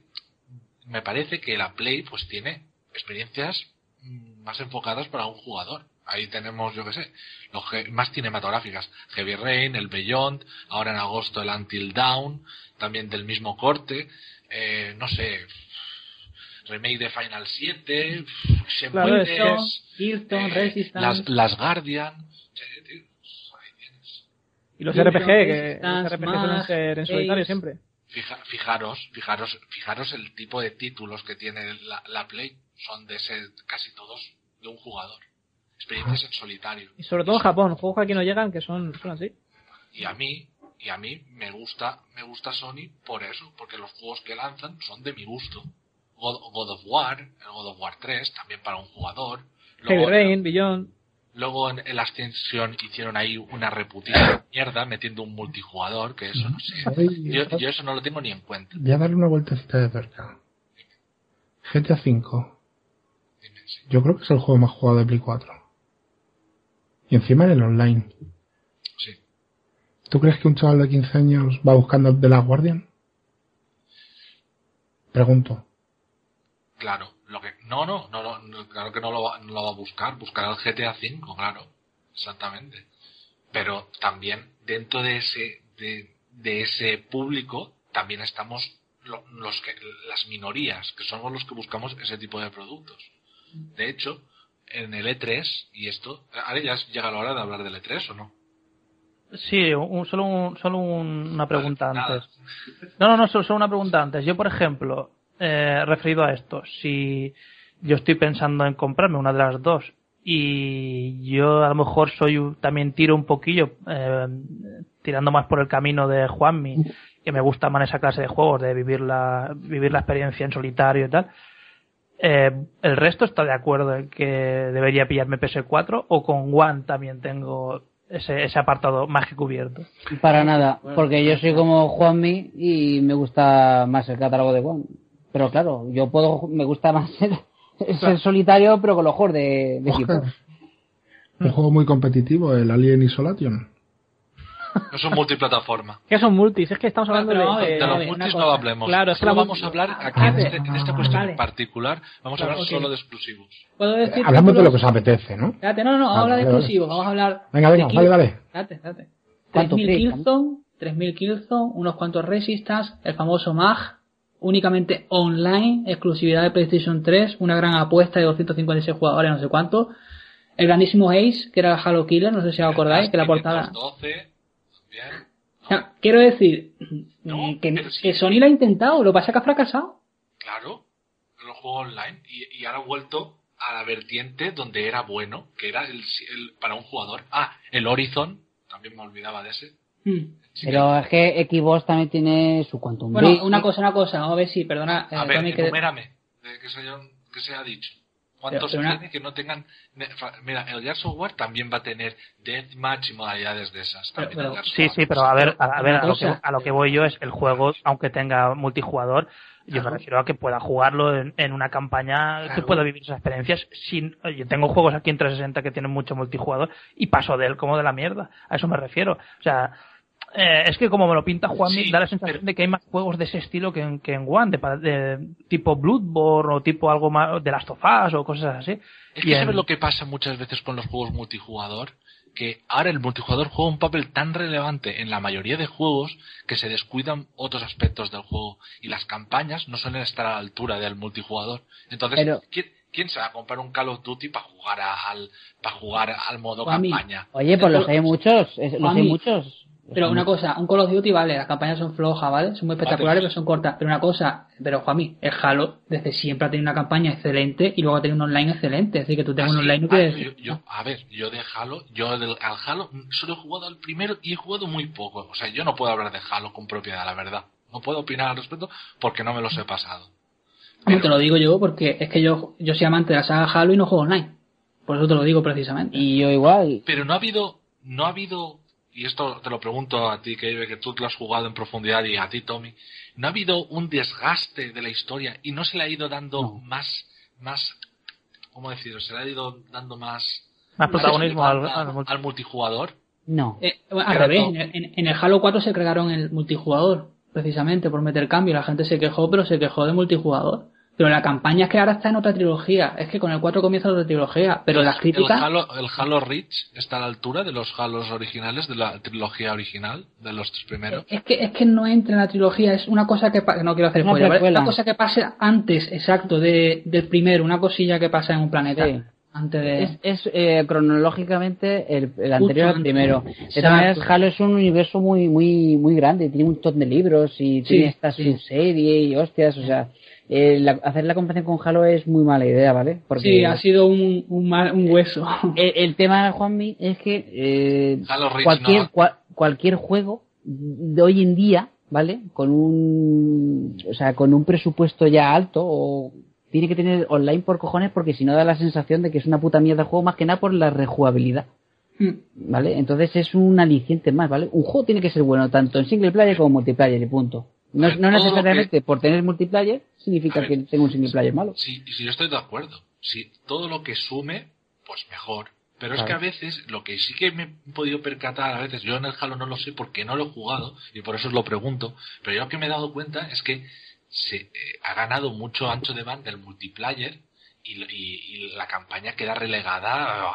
me parece que la Play pues tiene experiencias mm, más enfocadas para un jugador. Ahí tenemos, yo qué sé, los más cinematográficas. Heavy Rain, el Beyond, ahora en agosto el Until Dawn, también del mismo corte. Eh, no sé, remake de Final 7, Shenmue Claro, es 3, Killzone, Killzone, eh, Resistance. las, las Guardian. Ahí tienes. Y los RPG, que los RPG suelen ser en solitario Ace. siempre. Fija- fijaros, fijaros, fijaros el tipo de títulos que tiene la, la Play. Son de ese, casi todos de un jugador. Experiencias en solitario. Y sobre todo en Japón, juegos que aquí no llegan que son, son así. Y a mí, y a mí me gusta, me gusta Sony por eso, porque los juegos que lanzan son de mi gusto. God, God of War, el God of War 3, también para un jugador. Heavy Rain, Beyond. Luego en, la extensión hicieron ahí una reputísima mierda metiendo un multijugador, que eso no sé. Yo, yo eso no lo tengo ni en cuenta. Voy a darle una vueltecita de cerca. GTA V. Yo creo que es el juego más jugado de Play 4. Y encima en el online. Sí. ¿Tú crees que un chaval de 15 años va buscando The Last Guardian? Pregunto. Claro, lo que no, no, no, no, claro que no lo, va, no lo va a buscar, buscará el GTA V, claro, exactamente. Pero también dentro de ese de, de ese público también estamos lo- los que las minorías, que somos los que buscamos ese tipo de productos. De hecho, en el E3 y esto, ahora ya llega la hora de hablar del E3 o no? Sí, un- solo, un- solo un- una pregunta Vale, nada. antes. No, no, no, solo, solo una pregunta antes. Yo, por ejemplo, eh, referido a esto, si yo estoy pensando en comprarme una de las dos y yo a lo mejor soy también tiro un poquillo eh, tirando más por el camino de Juanmi que me gusta más esa clase de juegos de vivir la vivir la experiencia en solitario y tal. Eh, el resto está de acuerdo en que debería pillarme PS4 o con One también tengo ese, ese apartado más que cubierto. Para nada, porque yo soy como Juanmi y me gusta más el catálogo de Juan. Pero claro, yo puedo, me gusta más ser, ser solitario, pero con los juegos de, de equipo. Un juego muy competitivo, el Alien Isolation. No son multiplataforma. ¿Qué son multis? Es que estamos hablando a de... De a los multis no hablemos. Claro, es que vamos multi- a hablar aquí Ah, en, este- en esta cuestión Vale. en particular. Vamos a hablar solo de exclusivos. ¿Puedo decir Hablamos de lo que os apetece, ¿no? Espérate, no, no, no, vamos a hablar de vale, vale. exclusivos, vamos a hablar Venga, venga, de dale, dale. Espérate, espérate. ¿Cuánto 3000 Play? Killzone, 3000 Killzone, unos cuantos Resistance, el famoso MAG, únicamente online, exclusividad de PlayStation 3, una gran apuesta de 256 jugadores, no sé cuánto. El grandísimo Ace, que era el Halo Killer, no sé si os acordáis, que la portada... 512, bien. O sea, quiero decir No, mm, que, pero sí. que Sony lo ha intentado, lo que pasa es que ha fracasado. Claro, lo juego online y, y ahora ha vuelto a la vertiente donde era bueno, que era el, el- para un jugador. Ah, el Horizon, también me olvidaba de ese. Mm. Sí, Pero es que Xbox también tiene su Quantum Bueno, Break. una cosa, una cosa, a ver si, perdona, eh, a ver, Tony, que- enumérame, de que se, hayan- que se ha dicho. ¿Cuántos Pero- pero una- tiene que no tengan... Mira, el Gears of War también va a tener deathmatch y modalidades de esas. Pero- pero- Sí, sí, pero a ver, a, a ver, a lo, que, a lo que voy yo es el juego, aunque tenga multijugador, yo me Claro. refiero a que pueda jugarlo en, en una campaña, que Claro. pueda vivir esas experiencias sin... Yo tengo juegos aquí en 360 que tienen mucho multijugador y paso de él como de la mierda. A eso me refiero. O sea, eh, es que como me lo pinta Juan, Sí, da la sensación pero- de que hay más juegos de ese estilo que en, que en One, de, de tipo Bloodborne o tipo algo más de Last of Us o cosas así. Es Y que en- sabes lo que pasa muchas veces con los juegos multijugador, que ahora el multijugador juega un papel tan relevante en la mayoría de juegos que se descuidan otros aspectos del juego y las campañas no suelen estar a la altura del multijugador. Entonces, Pero- ¿quién, quién se va a comprar un Call of Duty para jugar a- al para jugar al modo campaña? Oye, pues los hay muchos, los hay muchos. Pero una cosa, un Call of Duty, vale, las campañas son flojas, ¿vale? Son muy espectaculares, Vale. pero son cortas. Pero una cosa, pero Juanmi, el Halo desde siempre ha tenido una campaña excelente y luego ha tenido un online excelente. Es decir, que tú tengas un Así, online no ah, decir. yo, yo- a ver, yo de Halo, yo del, al Halo solo he jugado al primero y he jugado muy poco. O sea, yo no puedo hablar de Halo con propiedad, la verdad. No puedo opinar al respecto porque no me los he pasado. Hombre, Te lo digo yo porque es que yo, yo soy amante de la saga Halo y no juego online. Por eso te lo digo precisamente. Y yo igual. Pero no ha habido, no ha habido, y esto te lo pregunto a ti, que, que tú lo has jugado en profundidad, y a ti, Tommy, no ha habido un desgaste de la historia y no se le ha ido dando más, más, ¿cómo decirlo? Se le ha ido dando más, Más protagonismo al, multijugador. No. Eh, al revés, en- en el Halo 4 se crearon el multijugador, precisamente por meter cambio. La gente se quejó, pero se quejó de multijugador. Pero la campaña es que ahora está en otra trilogía. Es que con el 4 comienza otra trilogía. Pero las El críticas. Halo, el Halo Reach está a la altura de los Halos originales, de la trilogía original, de los tres primeros. Es que, es que no entra en la trilogía, es una cosa que pasa, no quiero hacer Una spoiler, ¿vale? precuela. una cosa que pasa antes, exacto, de, del primero, una cosilla que pasa en un planeta. Sí. Antes de... Es, es eh, cronológicamente el, el anterior al primero. De todas maneras, Halo es un universo muy muy muy grande, tiene un montón de libros y Sí, tiene esta sí. subserie y hostias, o sea, eh, la- hacer la comparación con Halo es muy mala idea, ¿vale? Porque Sí, ha sido un, un, mal- un hueso. el, el tema, Juanmi, es que eh, Halo Reach cualquier no. cua- cualquier juego de hoy en día, ¿vale? Con un o sea, con un presupuesto ya alto o tiene que tener online por cojones porque si no da la sensación de que es una puta mierda de juego más que nada por la rejugabilidad. Mm. ¿Vale? Entonces es un aliciente más, ¿vale? Un juego tiene que ser bueno tanto en single player como multiplayer y punto. No, no necesariamente por tener multiplayer significa ver. que tenga un single player malo. Sí, sí, yo estoy de acuerdo. Si todo lo que sume, pues mejor. Pero es que a veces, lo que sí que me he podido percatar, a veces, yo en el Halo no lo sé porque no lo he jugado y por eso os lo pregunto, pero yo lo que me he dado cuenta es que se eh, ha ganado mucho ancho de banda el multiplayer y, lo- y- y la campaña queda relegada a,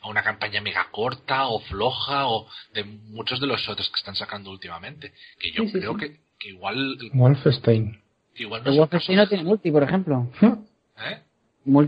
a una campaña mega corta o floja o de muchos de los otros que están sacando últimamente. Que yo Sí, sí, creo sí. Que, que igual, Wolfenstein. Igual no Wolfenstein no tiene multi, por ejemplo. ¿eh?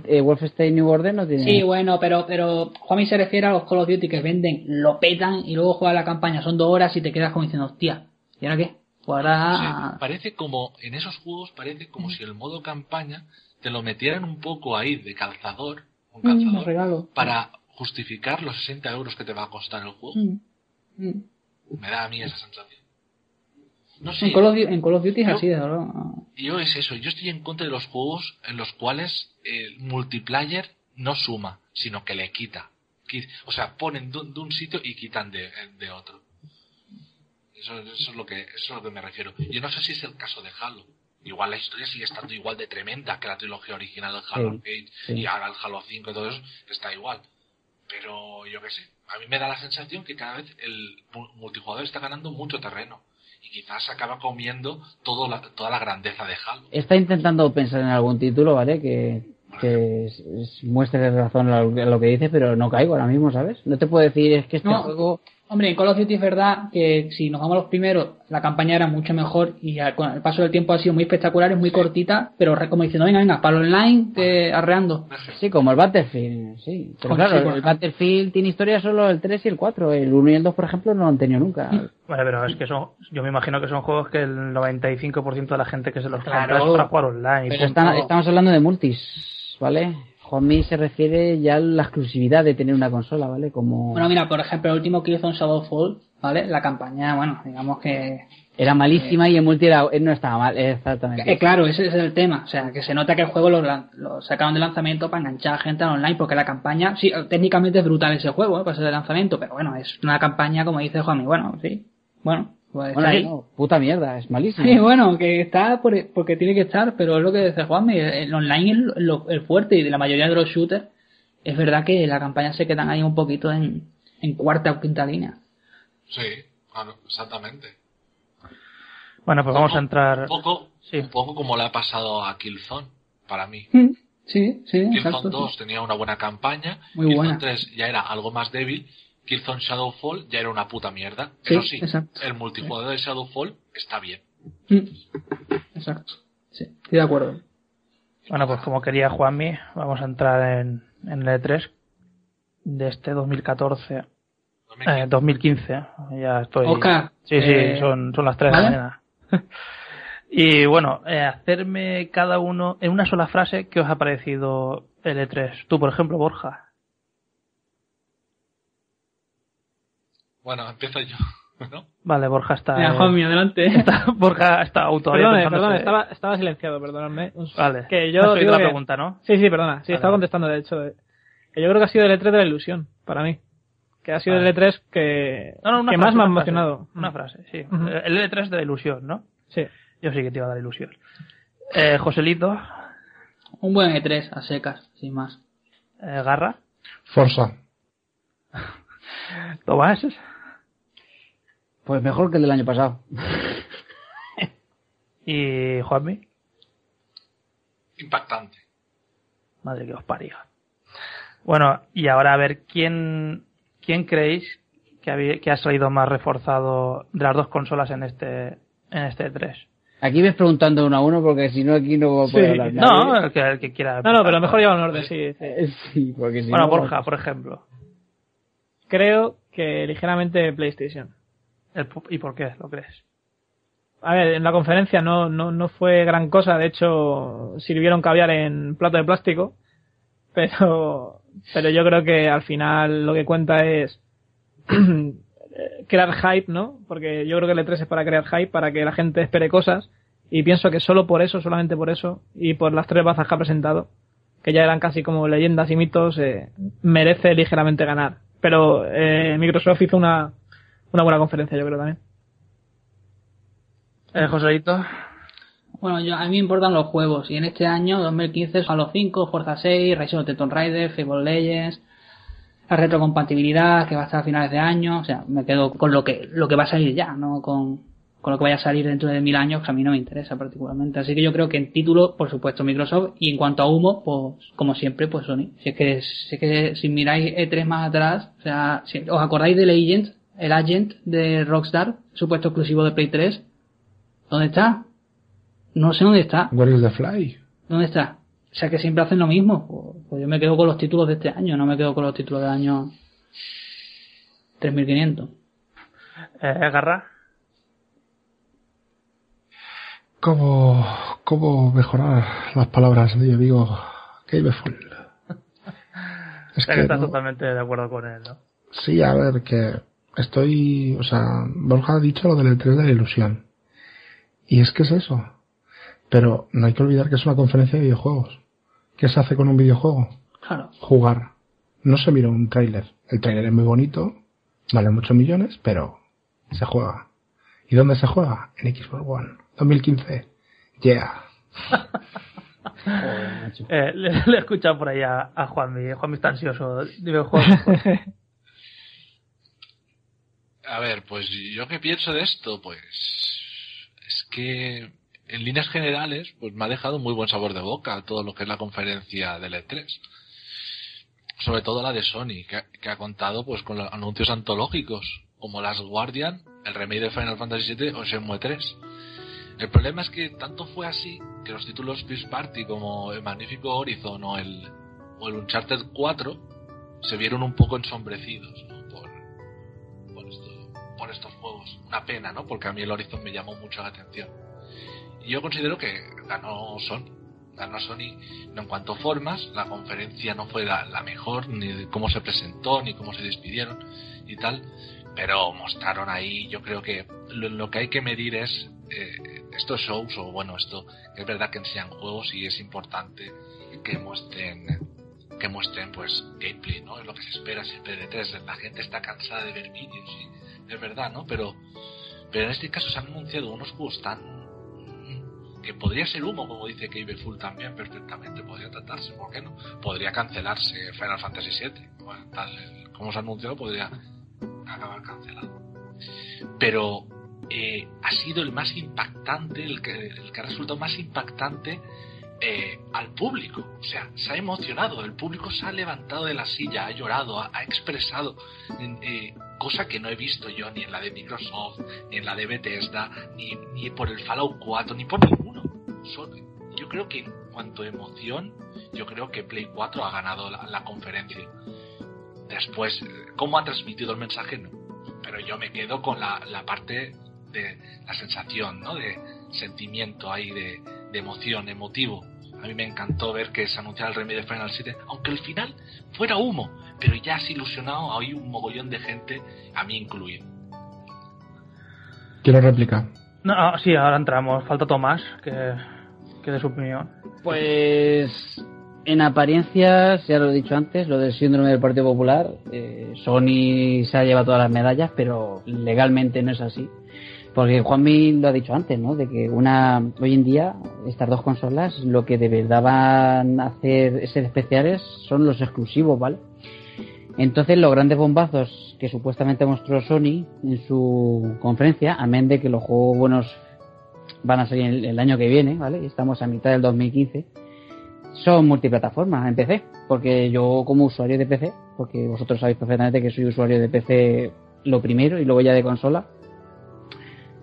Eh, Wolfenstein New Order no tiene Sí, bueno, pero, pero Juanmi se refiere a los Call of Duty que venden, lo petan y luego juegas la campaña, son dos horas y te quedas como diciendo, hostia, ¿y ahora qué? Pues ahora... Parece como, en esos juegos parece como si el modo campaña te lo metieran un poco ahí de calzador, un Mm, calzador, regalo. para justificar los 60 euros que te va a costar el juego. Mm, mm. Me da a mí esa sensación. No sé, En, Call of, Duty- en Call of Duty es Yo- así, de verdad. yo es eso, yo estoy en contra de los juegos en los cuales el multiplayer no suma, sino que le quita. Qui- O sea, ponen de un, sitio y quitan de, de otro. Eso, eso es lo que, eso es lo que me refiero. Yo no sé si es el caso de Halo. Igual la historia sigue estando igual de tremenda que la trilogía original del Halo Sí, y ahora el Halo 5 y todo eso está igual. Pero yo qué sé, a mí me da la sensación que cada vez el mu- multijugador está ganando mucho terreno y quizás acaba comiendo todo la- toda la grandeza de Halo. Está intentando pensar en algún título, ¿vale? Que, que es- es- muestre razón a lo, a lo que dice, pero no caigo ahora mismo, ¿sabes? No te puedo decir, es que este No. juego... Hombre, en Call of Duty es verdad que si nos vamos a los primeros, la campaña era mucho mejor y con el paso del tiempo ha sido muy espectacular, es muy cortita, pero como diciendo, venga, venga, para online, te arreando. Sí, como el Battlefield, sí. Pero Joder, claro, sí, por el. Battlefield tiene historia solo el 3 y el 4. El 1 y el 2, por ejemplo, no lo han tenido nunca. Vale, pero es que son, yo me imagino que son juegos que el 95% de la gente que se los Claro. compra es para jugar online. Pero estamos hablando de multis, ¿vale? Juanmi se refiere ya a la exclusividad de tener una consola, ¿vale? Como... Bueno, mira, por ejemplo, el último Killzone Shadowfall, ¿vale? La campaña, bueno, digamos que... Era malísima y en multi era- eh, no estaba mal, exactamente. Eh, claro, ese es el tema. O sea, que se nota que el juego lo, sacaron de lanzamiento para enganchar a gente al online, porque la campaña, sí, técnicamente es brutal ese juego, ¿eh? para ser de lanzamiento, pero bueno, es una campaña, como dice Juanmi, bueno, sí, bueno, pues Bueno, está ahí. no, puta mierda, es malísimo. Sí, bueno, que está por- porque tiene que estar, pero es lo que dice Juanmi, el online es lo- el fuerte y de la mayoría de los shooters, es verdad que la campaña se quedan ahí un poquito en, en cuarta o quinta línea. Sí, claro, exactamente. Bueno, pues vamos a entrar. Un poco, Sí. un poco como le ha pasado a Killzone, para mí. Mm, Sí, sí, Killzone exacto. 2 tenía una buena campaña, Muy Killzone buena. 3 ya era algo más débil, Killzone Shadowfall ya era una puta mierda. Sí, Eso sí, exacto. el multijugador de Shadowfall está bien. Mm, Exacto. Sí, estoy de acuerdo. Bueno, pues como quería Juanmi, vamos a entrar en, en el E3 de este 2014. Eh, 2015, ya estoy. Oscar, Sí, sí, eh, son, son las 3 de ¿vale? la mañana. y bueno, eh, hacerme cada uno en una sola frase qué os ha parecido el E3. Tú, por ejemplo, Borja. Bueno, empiezo yo, ¿no? Vale, Borja está. Mira, eh, Juanmi, adelante. está- Borja está Perdone, pensándose- perdone, estaba, estaba silenciado, perdóname. Vale. Que yo Has oído digo la que- pregunta, ¿no? Sí, sí, perdona. Sí, Vale, estaba vale. contestando, de hecho. de- Que yo creo que ha sido el E3 de la ilusión, para mí. Que ha sido Vale. el E3 que, No, no, una que frase, más me ha emocionado. Una frase, sí. El L3 de la ilusión, ¿no? Sí. Yo sí que te iba a dar ilusión. Eh, Joselito, Un buen E3 a secas, sin más. eh, Garra, Forza. Tomás, Pues mejor que el del año pasado. y Juanmi. impactante. Madre que os parió. Bueno, y ahora a ver, ¿quién, quién creéis que, había- que ha salido más reforzado de las dos consolas en este en este 3? Aquí ves preguntando uno a uno porque si no aquí no va a poder Sí. hablar No, el que, el que quiera. No, no, pero mejor lleva un orden, sí. sí. Eh, Sí, porque si Bueno, no... Borja, por ejemplo. Creo que ligeramente PlayStation. El ¿Y por qué lo crees? A ver, en la conferencia no, no, no fue gran cosa, de hecho sirvieron caviar en plato de plástico, pero, pero yo creo que al final lo que cuenta es crear hype, ¿no? Porque yo creo que el E3 es para crear hype, para que la gente espere cosas, y pienso que solo por eso, solamente por eso, y por las tres bazas que ha presentado, que ya eran casi como leyendas y mitos, eh, merece ligeramente ganar. Pero eh, Microsoft hizo una, una buena conferencia, yo creo también. Eh, Joselito. Bueno, yo, a mí me importan los juegos y en este año, 2015, Halo 5, Forza 6, Rise of the Tomb Raider, Fable Legends, la retrocompatibilidad que va a estar a finales de año, o sea, me quedo con lo que lo que va a salir ya, no con, con lo que vaya a salir dentro de mil años, que a mí no me interesa particularmente. Así que yo creo que en título, por supuesto, Microsoft y en cuanto a humo, pues como siempre, pues Sony. Si es que, si es que si miráis E3 más atrás, o sea, si os acordáis del Agent, el Agent de Rockstar, supuesto exclusivo de Play 3, ¿dónde está? No sé dónde está. Where is the Fly? ¿Dónde está? O sea que siempre hacen lo mismo. Pues, yo me quedo con los títulos de este año, no me quedo con los títulos del año 3500. Eh, Garra. ¿Cómo, ¿Cómo mejorar las palabras de digo Gameful? Es O sea que que estás no- totalmente de acuerdo con él, ¿no? Sí, a ver, que estoy, o sea, Borja ha dicho lo del E3 de la ilusión. Y es que es eso. Pero no hay que olvidar que es una conferencia de videojuegos. ¿Qué se hace con un videojuego? Claro. Jugar. No se mira un tráiler. El tráiler es muy bonito, vale muchos millones, pero se juega. ¿Y dónde se juega? En Xbox One. 2015. Yeah. Joder. Eh, le, le he escuchado por ahí a, a Juanmi. Juanmi está ansioso. Dime, Juan. A ver, pues yo qué pienso de esto, pues es que en líneas generales, pues me ha dejado muy buen sabor de boca todo lo que es la conferencia del E3. Sobre todo la de Sony, que, ha- que ha contado pues con los anuncios antológicos, como Last Guardian, el remake de Final Fantasy VII o Shenmue 3. El problema es que tanto fue así que los títulos First Party como el magnífico Horizon o el, o el Uncharted 4 se vieron un poco ensombrecidos por estos juegos. Una pena, ¿no? Porque a mí el Horizon me llamó mucho la atención. Y yo considero que ganó Sony. Ganó Sony no en cuanto a formas, la conferencia no fue la, mejor, ni de cómo se presentó, ni cómo se despidieron y tal, pero mostraron ahí, yo creo que lo, lo que hay que medir es eh, estos shows, o bueno, esto, es verdad que enseñan juegos y es importante que muestren que muestren pues gameplay, ¿no? Es lo que se espera siempre de 3 La gente está cansada de ver vídeos, es verdad, ¿no? Pero, pero en este caso se han anunciado unos juegos tan que podría ser humo, como dice Cable Full también, perfectamente, podría tratarse, ¿por qué no? Podría cancelarse Final Fantasy VII, bueno, tal, como se ha anunciado, podría acabar cancelado. Pero eh, ha sido el más impactante, el que, el que ha resultado más impactante eh, al público. O sea, se ha emocionado, el público se ha levantado de la silla, ha llorado, ha, expresado, eh, cosa que no he visto yo ni en la de Microsoft, ni en la de Bethesda, ni, ni por el Fallout 4, ni por ninguno. Yo creo que en cuanto a emoción, yo creo que Play 4 ha ganado la, conferencia. Después, ¿cómo ha transmitido el mensaje? No. Pero yo me quedo con la, la parte de la sensación, ¿no? De sentimiento ahí, de, de emoción, emotivo. A mí me encantó ver que se anunciara el remake de Final 7, aunque al final fuera humo, pero ya has ilusionado hay un mogollón de gente, a mí incluido. Quiero réplica. No, ah, sí, ahora entramos. Falta Tomás, que, que de su opinión. Pues en apariencias, ya lo he dicho antes, lo del síndrome del Partido Popular, eh, Sony se ha llevado todas las medallas, pero legalmente no es así. Porque Juanmi lo ha dicho antes, ¿no? De que una hoy en día estas dos consolas lo que de verdad van a hacer ser especiales son los exclusivos, ¿vale? Entonces los grandes bombazos que supuestamente mostró Sony en su conferencia, amén de que los juegos buenos van a salir el, el año que viene, ¿vale? Estamos a mitad del 2015. son multiplataformas en PC, porque yo como usuario de PC, porque vosotros sabéis perfectamente que soy usuario de PC lo primero y luego ya de consola,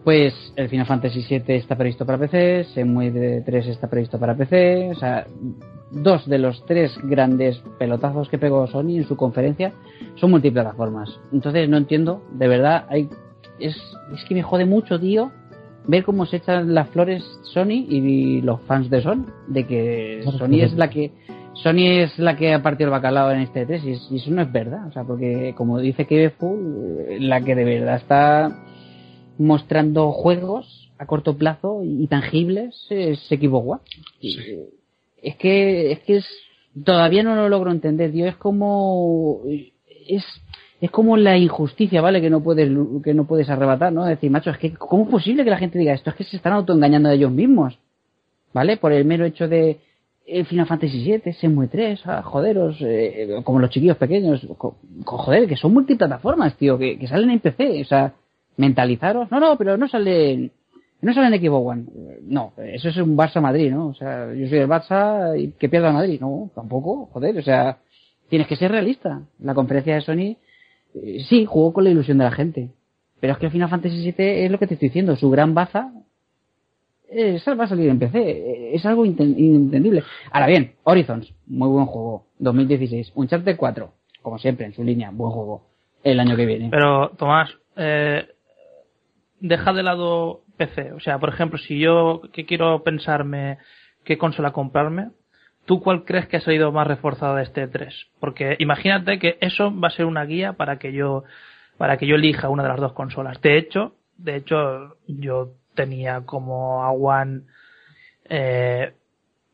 pues el Final Fantasy VII está previsto para PC, Shenmue 3 está previsto para PC, o sea, dos de los tres grandes pelotazos que pegó Sony en su conferencia son multiplataformas. Entonces no entiendo, de verdad, hay es, es que me jode mucho, tío, ver cómo se echan las flores Sony y los fans de Sony, de que Sony es la que Sony es la que ha partido el bacalao en este 3 y, es- y eso no es verdad, o sea, porque como dice Kebefu, la que de verdad está mostrando juegos a corto plazo y tangibles es Equipo One. Y, eh, Es que es que es todavía no lo logro entender, tío, es como es es como la injusticia, ¿vale? Que no puedes que no puedes arrebatar, ¿no? Decir, macho, es que cómo es posible que la gente diga esto, es que se están autoengañando a ellos mismos. ¿Vale? Por el mero hecho de eh, Final Fantasy VII, Shenmue 3, ah, joderos, eh, como los chiquillos pequeños, co- joder, que son multiplataformas, tío, que, que salen en PC, o sea, mentalizaros, no, no, pero no salen, no salen en Equipo One, no, eso es un Barça Madrid, ¿no? O sea, yo soy el Barça y que pierda Madrid, no, tampoco, joder, o sea, tienes que ser realista. La conferencia de Sony, eh, sí, jugó con la ilusión de la gente, pero es que el Final Fantasy VII es lo que te estoy diciendo, su gran baza eh, va a salir en PC. eh, Es algo inentendible. Ahora bien, Horizons, muy buen juego. 2016. Uncharted 4, como siempre, en su línea, buen juego. El año que viene. Pero, Tomás, eh, deja de lado PC. O sea, por ejemplo, si yo que quiero pensarme qué consola comprarme, ¿tú cuál crees que ha salido más reforzado de este 3? Porque imagínate que eso va a ser una guía para que yo para que yo elija una de las dos consolas. De hecho, de hecho, yo tenía como a One eh,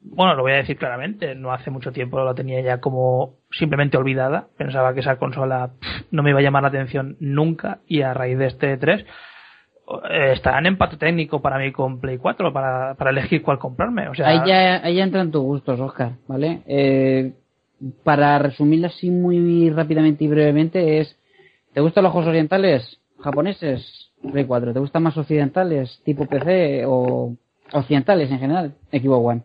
bueno, lo voy a decir claramente, no hace mucho tiempo la tenía ya como simplemente olvidada. Pensaba que esa consola no me iba a llamar la atención nunca y a raíz de este 3 está en empate técnico para mí con Play 4 para, para elegir cuál comprarme. O sea, Ahí ya, ahí entran tus gustos, Oscar, ¿vale? Eh, para resumirlo así muy rápidamente y brevemente es, ¿te gustan los juegos orientales? ¿Japoneses? Play 4. ¿Te gustan más occidentales? ¿Tipo PC o occidentales en general? Equipo One.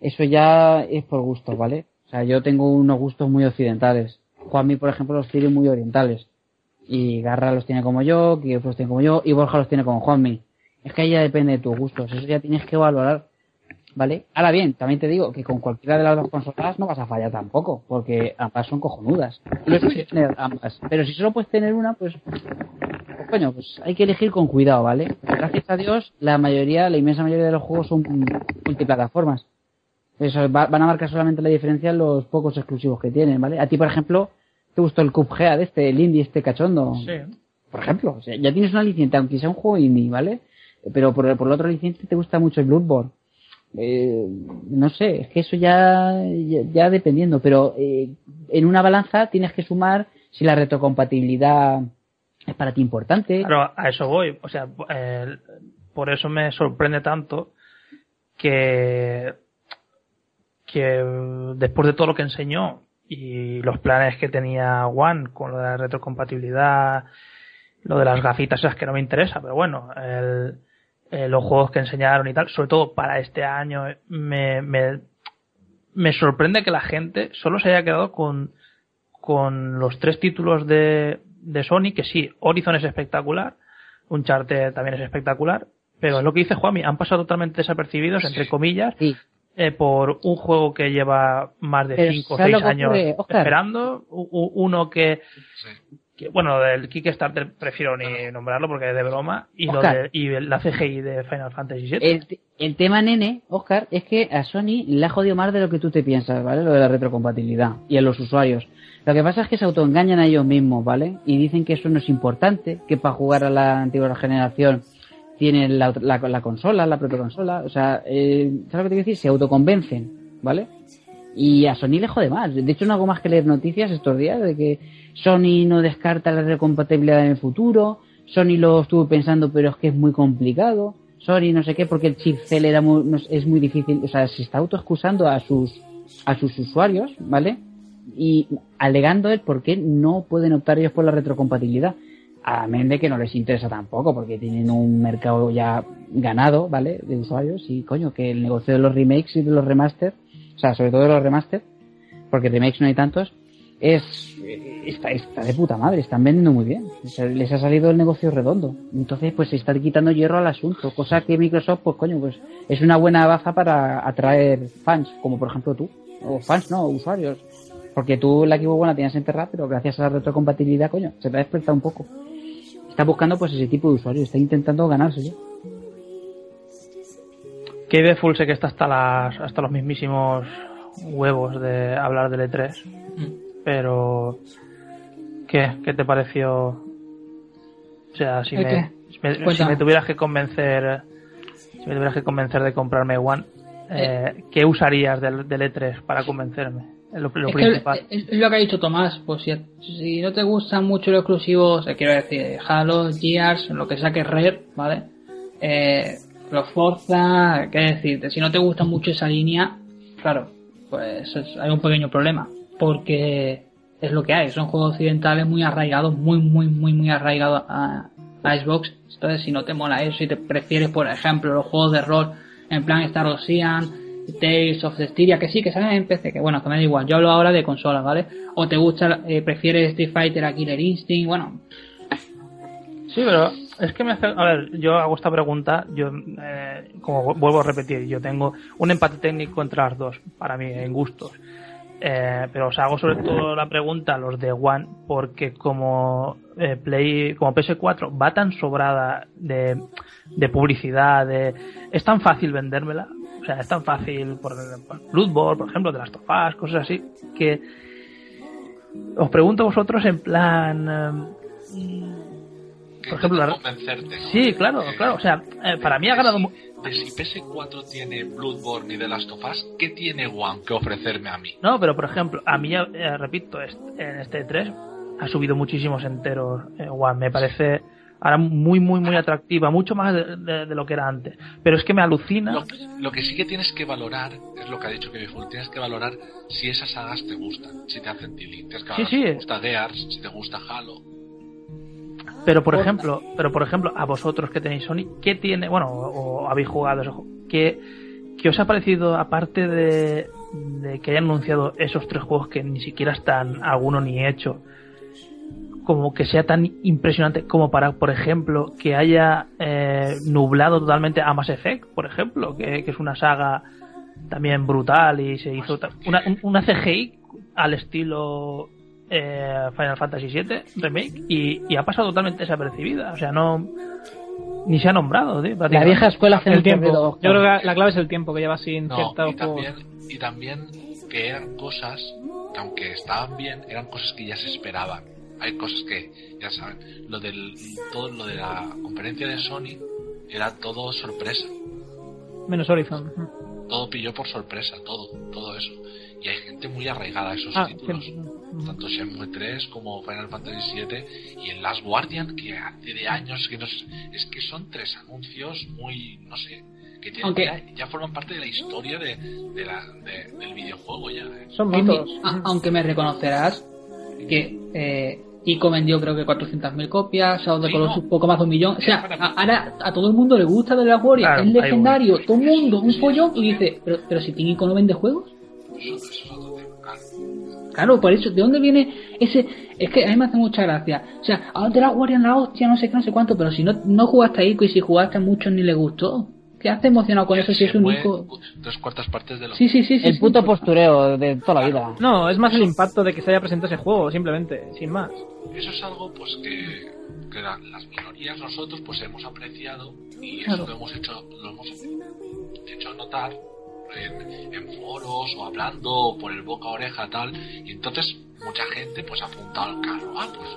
Eso ya es por gusto, ¿vale? O sea, yo tengo unos gustos muy occidentales. Juanmi, por ejemplo, los tiene muy orientales. Y Garra los tiene como yo, Kiev los tiene como yo, y Borja los tiene como Juanmi. Es que ahí ya depende de tus gustos. Eso ya tienes que valorar. ¿Vale? Ahora bien, también te digo que con cualquiera de las dos consolas no vas a fallar tampoco, porque ambas son cojonudas. Lo suyo es tener ambas. Pero si solo puedes tener una, pues, pues coño, pues hay que elegir con cuidado, ¿vale? Gracias a Dios, la mayoría, la inmensa mayoría de los juegos son multiplataformas. Eso va- van a marcar solamente la diferencia en los pocos exclusivos que tienen, ¿vale? A ti, por ejemplo, ¿te gustó el Cuphead este, el indie este cachondo? sí. por ejemplo. O sea, ya tienes una licencia, aunque sea un juego indie, ¿vale? Pero por, por el otro licencia te gusta mucho el Bloodborne. Eh, no sé, es que eso ya, ya, ya dependiendo, pero eh, en una balanza tienes que sumar si la retrocompatibilidad es para ti importante. Claro, a eso voy. O sea, eh, por eso me sorprende tanto que, que después de todo lo que enseñó y los planes que tenía One con lo de la retrocompatibilidad, lo de las gafitas esas que no me interesa, pero bueno, el, eh, los juegos que enseñaron y tal, sobre todo para este año, me, me, me sorprende que la gente solo se haya quedado con, con los tres títulos de, de Sony, que sí, Horizon es espectacular, Uncharted también es espectacular, pero es lo que dice Juanmi, han pasado totalmente desapercibidos, entre comillas, Sí. Eh, por un juego que lleva más de Pero 5 o ¿sabes 6 lo que años esperando, u- uno que, Sí. que, bueno, del Kickstarter prefiero ni nombrarlo porque es de broma, y, lo de, y la CGI de Final Fantasy VII. El tema, nene, Oscar, es que a Sony le ha jodido más de lo que tú te piensas, ¿vale? Lo de la retrocompatibilidad y a los usuarios. Lo que pasa es que se autoengañan a ellos mismos, ¿vale? Y dicen que eso no es importante, que para jugar a la antigua generación tienen la, la, la consola, la propia consola. O sea, eh, ¿sabes lo que te quiero decir? Se autoconvencen, ¿vale? Y a Sony le jode más. De hecho, no hago más que leer noticias estos días de que Sony no descarta la retrocompatibilidad en el futuro. Sony lo estuvo pensando, pero es que es muy complicado. Sony no sé qué, porque el chip Cell era muy- es muy difícil. O sea, se está autoexcusando a sus, a sus usuarios, ¿vale? Y alegando el por qué no pueden optar ellos por la retrocompatibilidad. A menos de que no les interesa tampoco, porque tienen un mercado ya ganado, ¿vale? De usuarios y, coño, que el negocio de los remakes y de los remasters o sea, sobre todo los remaster, porque remakes no hay tantos, es está, está de puta madre, están vendiendo muy bien. Les ha salido el negocio redondo. Entonces, pues se está quitando hierro al asunto, cosa que Microsoft, pues coño, pues es una buena baza para atraer fans, como por ejemplo tú. O fans, no, usuarios. Porque tú la Xbox One la tenías enterrada, pero gracias a la retrocompatibilidad, coño, se te ha despertado un poco. Está buscando pues ese tipo de usuarios, está intentando ganarse. Que de full sé que está hasta las hasta los mismísimos huevos de hablar del E3, pero ¿qué? ¿Qué te pareció? O sea, si ¿El me, si me- si Cuéntame. me tuvieras que convencer si me tuvieras que convencer de comprarme One, eh, ¿qué usarías del, del E3 para convencerme? Es lo, lo es, que principal. es- es lo que ha dicho Tomás, pues si, si no te gustan mucho los exclusivos, eh, quiero decir, Halo, Gears, lo que saque Rare, ¿vale? Eh, los Forza, qué decirte, si no te gusta mucho esa línea, claro, pues es- hay un pequeño problema, porque es lo que hay, son juegos occidentales muy arraigados, muy, muy, muy, muy arraigados a, a Xbox, entonces si no te mola eso, si te prefieres, por ejemplo, los juegos de rol en plan Star Ocean, Tales of Styria, que sí, que salen en PC, que bueno, que me da igual, yo hablo ahora de consola, ¿vale? O te gusta, eh, prefieres Street Fighter a Killer Instinct, bueno, Sí, pero es que me hace. A ver, yo hago esta pregunta. Yo, eh, como vu- vuelvo a repetir, yo tengo un empate técnico entre las dos, para mí, en gustos. Eh, pero os hago sobre todo la pregunta a los de One, porque como eh, Play, como PS4 va tan sobrada de, de publicidad, de, es tan fácil vendérmela, o sea, es tan fácil por, Bloodborne, por ejemplo, de las tofas, cosas así, que os pregunto a vosotros en plan, eh, por ejemplo, la- convencerte, ¿no? Sí, claro, Eh, claro. O sea, eh, para mí ha ganado. De si PS4 tiene Bloodborne y The Last of Us, ¿qué tiene One que ofrecerme a mí? No, pero por ejemplo, a mí, eh, repito, en este 3 ha subido muchísimos enteros. eh, One. me parece ahora muy, muy, muy atractiva. Mucho más de, de- de lo que era antes. Pero es que me alucina. Lo, lo que sí que tienes que valorar, es lo que ha dicho Kevin Full, tienes que valorar si esas sagas te gustan, si te hacen tilín. Tienes que valorar Sí, si te gusta Gears, si te gusta Halo. Pero por ejemplo, pero por ejemplo, a vosotros que tenéis Sony, ¿qué tiene, bueno, o, o habéis jugado juego, ¿qué, qué os ha parecido aparte de, de que hayan anunciado esos tres juegos que ni siquiera están alguno ni hecho? Como que sea tan impresionante como para, por ejemplo, que haya eh, nublado totalmente a Mass Effect, por ejemplo, que, que es una saga también brutal y se hizo una, un- una CGI al estilo eh, Final Fantasy VII Remake y, y ha pasado totalmente desapercibida. O sea, no. Ni se ha nombrado, tío, La vieja escuela hace El tiempo. Yo creo que la, la clave es el tiempo que lleva sin No, y también, y también que eran cosas que aunque estaban bien, eran cosas que ya se esperaban. Hay cosas que, ya saben, lo del, todo lo de la conferencia de Sony era todo sorpresa. Menos Horizon. Todo pilló por sorpresa, todo, todo eso. Y hay gente muy arraigada a esos Ah, títulos. sí. Tanto Shenmue 3 como Final Fantasy 7 y el Last Guardian que hace de años que no sé- es que son tres anuncios muy no sé que tienen, Aunque- ya, ya forman parte de la historia de, de la, de- del videojuego ya ¿eh? Son mitos. aunque me reconocerás que eh, Ico vendió creo que 400.000 copias, Shadow Sí, Colossus no. poco más de un millón. O sea, a- ahora a todo el mundo le gusta de la Warrior, Claro, es legendario, todo el mundo, un follón, y dice, pero, pero si Team Ico no vende juegos. claro. Por eso, ¿de dónde viene ese...? Es que a mí me hace mucha gracia. O sea, a de la Guardian la hostia, no sé qué, no sé cuánto, pero si no, no jugaste a Ico y si jugaste a muchos ni le gustó. ¿Qué hace emocionado con eso si es un Shenmue, Ico? tres cuartas partes de los Sí, sí, sí, sí. El sí. puto postureo de toda la vida. No, es más el impacto de que se haya presentado ese juego, simplemente, sin más. eso es algo pues que, que la- las minorías nosotros pues hemos apreciado y Claro. eso lo hemos hecho lo hemos hecho notar en, en foros o hablando o por el boca a oreja tal y entonces mucha gente pues ha apuntado al carro ah pues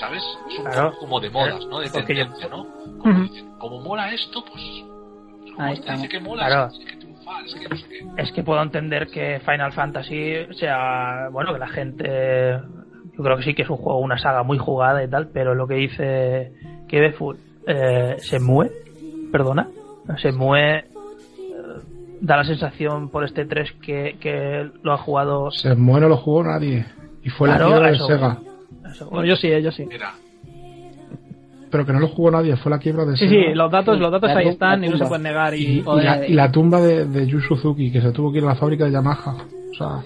sabes es un Claro. poco como de modas no de tendencia no como, Ujú. dicen, como mola esto pues Ahí estamos. dice que mola Claro. es que tiene que triunfar es que no sé qué Es que puedo entender que Final Fantasy sea. Bueno, que la gente. Yo creo que sí que es un juego, una saga muy jugada y tal, pero lo que dice Keveful eh, se mueve, perdona, se mueve. Da la sensación por este 3 que, que lo ha jugado. Se muere no lo jugó nadie. Y fue Claro, la de. Sega. eso, Bueno, yo sí, eh, yo sí. mira pero que no lo jugó nadie, fue la quiebra de Sí, Sega. sí, los datos, los datos La ahí están y no se pueden negar. Y, Y, la, eh. y la tumba de, de Yu Suzuki, que se tuvo que ir a la fábrica de Yamaha. O sea,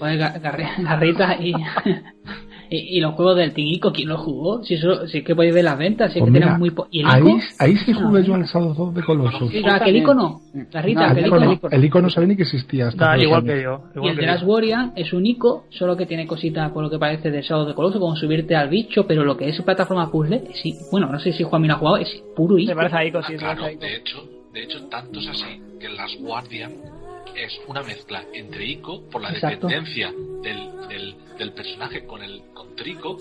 Garrita y, y, y los juegos del Tingico, ¿quién los jugó? Si, eso, si es que podéis ver las ventas, si es pues que mira, tenemos muy po- ¿Y el ahí, Ico? ahí sí jugué yo al Shadow 2 de Colossus. Sí, claro, que el Ico no. Garrita, Ah, que el, el icono, Ico no, no. el icono no sabía ni que existía. hasta dos igual años. que yo. Y el que de yo. Last Guardian es un Ico, solo que tiene cositas por lo que parece de Shadow de Colossus, como subirte al bicho, pero lo que es plataforma puzzle, es, i- bueno, no sé si Juan lo ha jugado, es puro Ico. parece ahí, sí, Ah, claro, de hecho, de hecho, tanto es así que el Last Guardian es una mezcla entre Ico por la Exacto. dependencia del, del, del personaje con el con Trico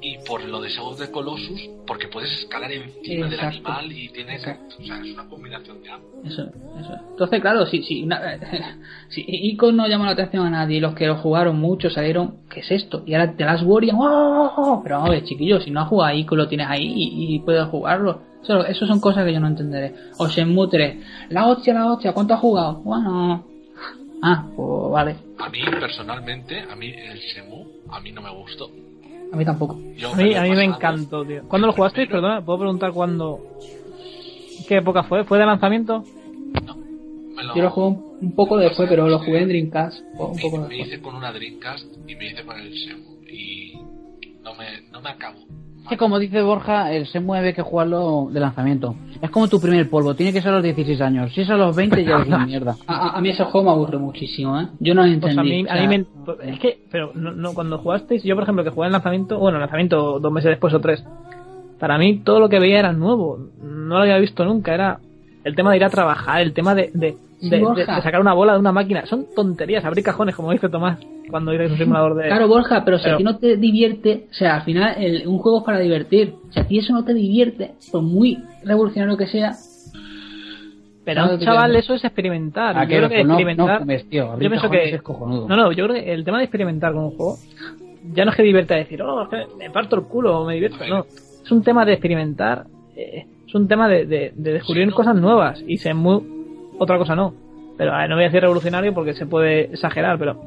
y por lo de Shadow de Colossus porque puedes escalar encima del animal y tienes Exacto. o sea es una combinación de ambos Eso, eso. Entonces, claro, si, si, una- si Ico no llamó la atención a nadie los que lo jugaron mucho salieron, ¿qué es esto? Y ahora The Last Guardian, ¡oh! Pero vamos a ver, chiquillo, si no has jugado a Ico lo tienes ahí y, y puedes jugarlo. Eso, eso son cosas que yo no entenderé. O Shenmue 3, la hostia, la hostia, ¿cuánto has jugado? Bueno, ah, pues vale, a mí personalmente a mí el Shemu a mí no me gustó a mí tampoco. Yo A mí, a mí me encantó, tío. ¿Cuándo lo jugasteis? Perdona, ¿puedo preguntar cuándo? ¿Qué época fue? ¿Fue de lanzamiento? me lo- Yo lo jugué un, poco después, pero lo jugué en Dreamcast, un me, poco me hice con una Dreamcast y me hice con el Shemu y no me no me acabo que como dice Borja, el se mueve que jugarlo de lanzamiento. Es como tu primer polvo, tiene que ser a los 16 años. Si es a los 20 ya es una mierda. A, mí ese juego me aburre muchísimo, ¿eh? Yo no lo entendí. Pues a mí, o a mí me, es que, pero no, no, cuando jugasteis, yo por ejemplo que jugué en lanzamiento, bueno, lanzamiento dos meses después o tres, para mí todo lo que veía era nuevo, no lo había visto nunca, era el tema de ir a trabajar, el tema de, de, Sí, de- de- Borja. de sacar una bola de una máquina, son tonterías, abrir cajones, como dice Tomás, cuando dices un simulador de... Claro, Borja, pero si Pero- a ti no te divierte, o sea, al final el- un juego es para divertir. Si a ti eso no te divierte, por muy revolucionario que sea, pero a ¿sabes un chaval eso es experimentar, Ah, yo que creo que no, experimentar... no tío. Abrir yo pienso que... es cojonudo. No, no, yo creo que el tema de experimentar con un juego ya no es que divierte a decir, oh, es que me parto el culo o me divierto. No, es un tema de experimentar, eh, es un tema de, de, de descubrir cosas nuevas y se muy otra cosa no. Pero a ver, no voy a decir revolucionario porque se puede exagerar, pero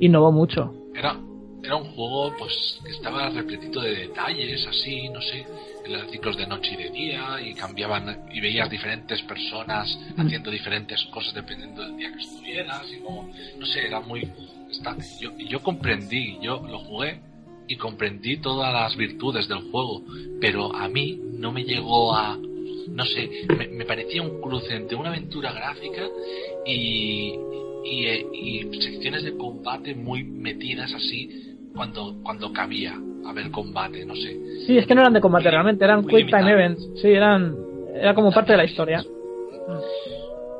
innovó mucho. Era, era un juego pues que estaba repletito de detalles, así, no sé, eran ciclos de noche y de día y cambiaban y veías diferentes personas haciendo diferentes cosas dependiendo del día que estuvieras y como, no sé, era muy... está- yo, yo comprendí, yo lo jugué y comprendí todas las virtudes del juego, pero a mí no me llegó a... No sé, me, me parecía un cruce entre una aventura gráfica y, y, eh, y secciones de combate muy metidas así cuando, cuando cabía haber combate, no sé. Sí, es que no eran de combate realmente, eran quick time events. Sí, eran era como parte de la historia.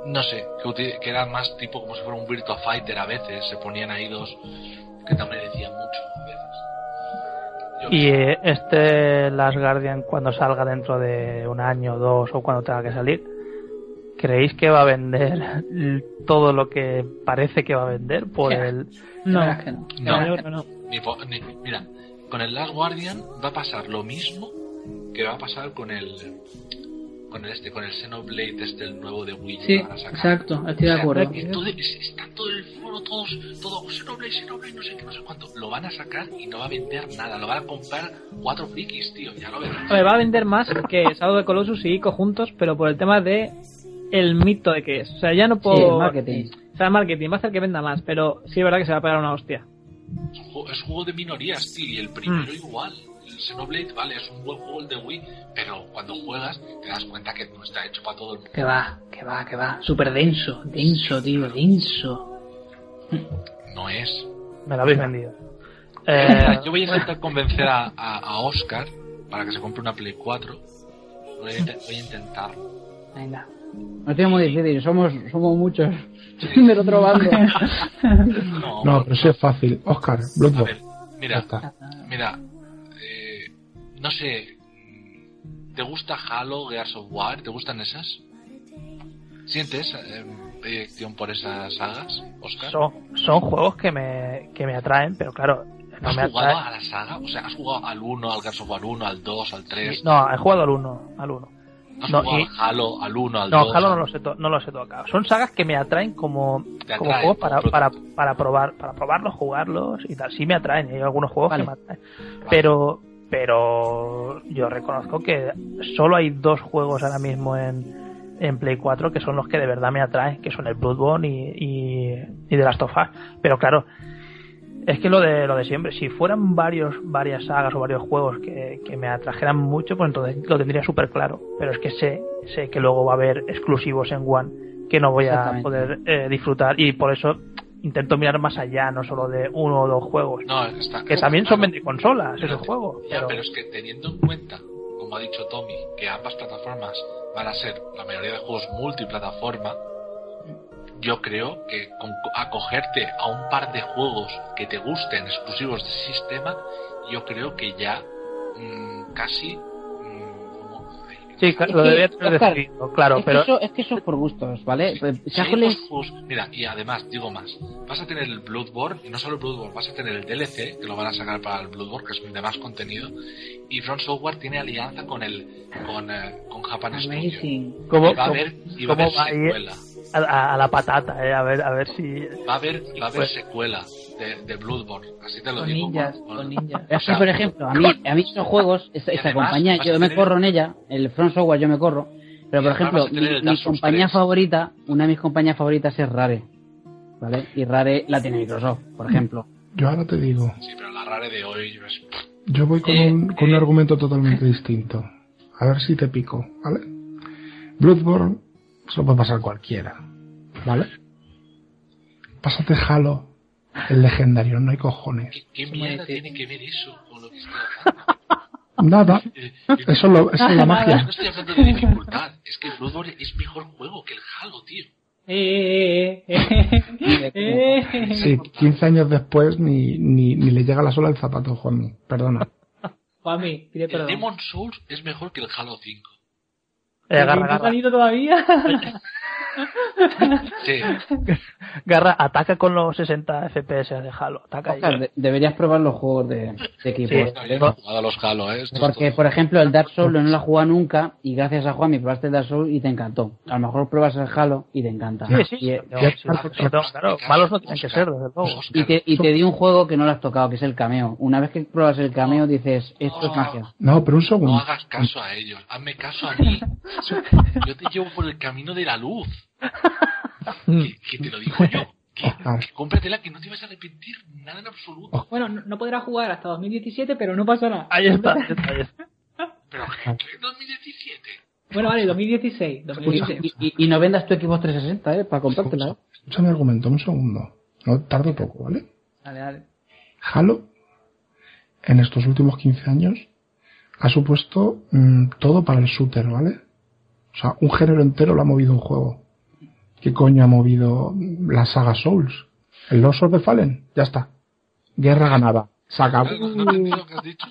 No sé, que, que era más tipo como si fuera un Virtua Fighter a veces, se ponían ahí dos que también decían mucho Y sé. eh, este Last Guardian, cuando salga dentro de un año, dos o cuando tenga que salir, ¿creéis que va a vender todo lo que parece que va a vender por el... No, no. No. no, yo creo que no. Ni po- ni- mira, con el Last Guardian va a pasar lo mismo que va a pasar con el con el este, con el Xenoblade este el nuevo de Wii Sí, que van a sacar. exacto, estoy de O sea, acuerdo. que todo- es- está todo el foro, todos, todo Xenoblade, Xenoblade, no sé qué, no sé cuánto. Lo van a sacar y no va a vender nada. Lo van a comprar cuatro frikis, tío. Ya lo verás. A ver, va a vender más que Shadow de Colossus y Ico juntos, pero por el tema de el mito de que es. O sea, ya no puedo... Sí, el marketing. O sea, el marketing va a hacer que venda más, pero sí es verdad que se va a pegar una hostia. Es un juego, es un juego de minorías, tío. Y el primero Mm. igual. El Xenoblade, vale, es un buen juego el de Wii. Pero cuando juegas te das cuenta que no está hecho para todo el mundo. Que va, que va, que va. Súper denso, denso, tío, denso. No es. Me lo habéis vendido. Eh, Yo voy a intentar convencer a, a, a Oscar para que se compre una Play 4. Voy a, voy a intentarlo. Venga. No tiene muy difícil, somos, somos muchos del otro bando. No, No, pero sí es fácil. Oscar, A Bloodborne. mira, está. mira, no sé, ¿te gusta Halo, Gears of War? ¿Te gustan esas? ¿Sientes eh, proyección por esas sagas, Oscar? son, son juegos que me, que me atraen, pero claro, no ¿Has me jugado atraen. a la saga? O sea, ¿has jugado al 1, al Gears of War 1, al 2, al 3? No, he jugado al 1, al 1. ¿Has no, jugado y- al Halo, al 1, al No, 2? Halo no los, he to- no los he tocado. Son sagas que me atraen como, Te como atraen juegos para, para, para probar, para probarlos, jugarlos y tal. Sí me atraen, hay algunos juegos Vale. que me atraen. Pero, pero yo reconozco que solo hay dos juegos ahora mismo en, en Play 4 que son los que de verdad me atraen, que son el Bloodborne y, y, y The Last of Us. Pero claro, es que lo de lo de siempre, si fueran varios varias sagas o varios juegos que, que me atrajeran mucho, pues entonces lo tendría súper claro. Pero es que sé, sé que luego va a haber exclusivos en One que no voy a poder eh, disfrutar y por eso intento mirar más allá, no solo de uno o dos juegos. No, está, que también son claro. vende consolas Pero esos juegos. Ya, pero- pero es que teniendo en cuenta, como ha dicho Tommy, que ambas plataformas van a ser la mayoría de juegos multiplataforma, yo creo que con acogerte a un par de juegos que te gusten exclusivos de sistema, yo creo que ya mm, casi. Sí, Es lo debía tener Oscar, decidido, claro, es que pero eso, es que eso es por gustos, ¿vale? Pues, mira, y además, digo más, vas a tener el Bloodborne, y no solo el Bloodborne, vas a tener el DLC, que lo van a sacar para el Bloodborne, que es de más contenido, y Front Software tiene alianza con el con, eh, con Japan Studio. Amazing. ¿Cómo, Y va a cómo- haber, y va a haber secuela. a, a- a la patata, eh, a ver, a ver si Va a haber, va a haber Pues- secuela de, de Bloodborne, así te lo Con digo. ninjas, con- con ninjas. Es que, por ejemplo, a mí, a mí esos juegos, esa, esa además, compañía, yo me tener- corro en ella, el Front Software yo me corro, pero por ejemplo, mi, compañía 3. favorita, una de mis compañías favoritas es Rare, ¿vale? Y Rare la tiene Microsoft, por ejemplo. Yo ahora te digo, Sí, pero la rare de hoy es... yo voy con, Eh, un, con un argumento totalmente distinto. A ver si te pico, ¿vale? Bloodborne se lo puede pasar cualquiera, ¿vale? Pásate Halo, el legendario, no hay cojones. ¿Qué, qué mierda tiene que ver eso con lo que estoy hablando? Nada, Eh, eso es, lo- eso es la No magia. estoy hablando de dificultad, es que Bloodborne es mejor juego que el Halo, tío. Eh, eh, eh, eh, eh. Sí, 15 años después ni, ni, ni le llega la sola al zapato, Juanmi. Perdona. Juanmi, pide El perdón. Demon Souls es mejor que el Halo 5. eh, Garra, ¿No ha salido todavía? Sí, Garra, ataca con los 60 FPS de Halo, ataca ahí. Oscar, de- deberías probar los juegos de, de no, yo no he jugado a los Halo, ¿eh? Esto Porque, por ejemplo, el Dark Souls no lo has jugado nunca y gracias a Juanmi probaste el Dark Souls y te encantó. A lo mejor pruebas el Halo y te encanta. Sí, sí, Y, sí, no, sí, sí, no, claro, malos no tienen que ser, desde luego. Y te, y te di un juego que no lo has tocado, que es el cameo. Una vez que pruebas el cameo dices, esto es magia. No, pero un No segundo. hagas caso a ellos, hazme caso a mí. Yo te llevo por el camino de la luz. Que, que te lo digo yo. Que, Oscar, que cómpratela que no te vas a arrepentir nada en absoluto. Bueno, no, no podrá jugar hasta 2017, pero no pasa nada. Ahí está, ahí está, ahí está. Pero ¿qué 2017? Bueno, vale, 2016. 2016. Y, y- y no vendas tu Xbox 360, ¿eh? Para comprártela. ¿eh? escucha mi argumento, un segundo. No tardo poco, ¿vale? Dale, dale. Halo, en estos últimos 15 años, ha supuesto mm, todo para el shooter, ¿vale? O sea, un género entero lo ha movido un juego. ¿Qué coño ha movido la saga Souls? El Lost of the Fallen, ya está. Guerra ganada. Se acabó. ¿No no te entiendo lo que has dicho?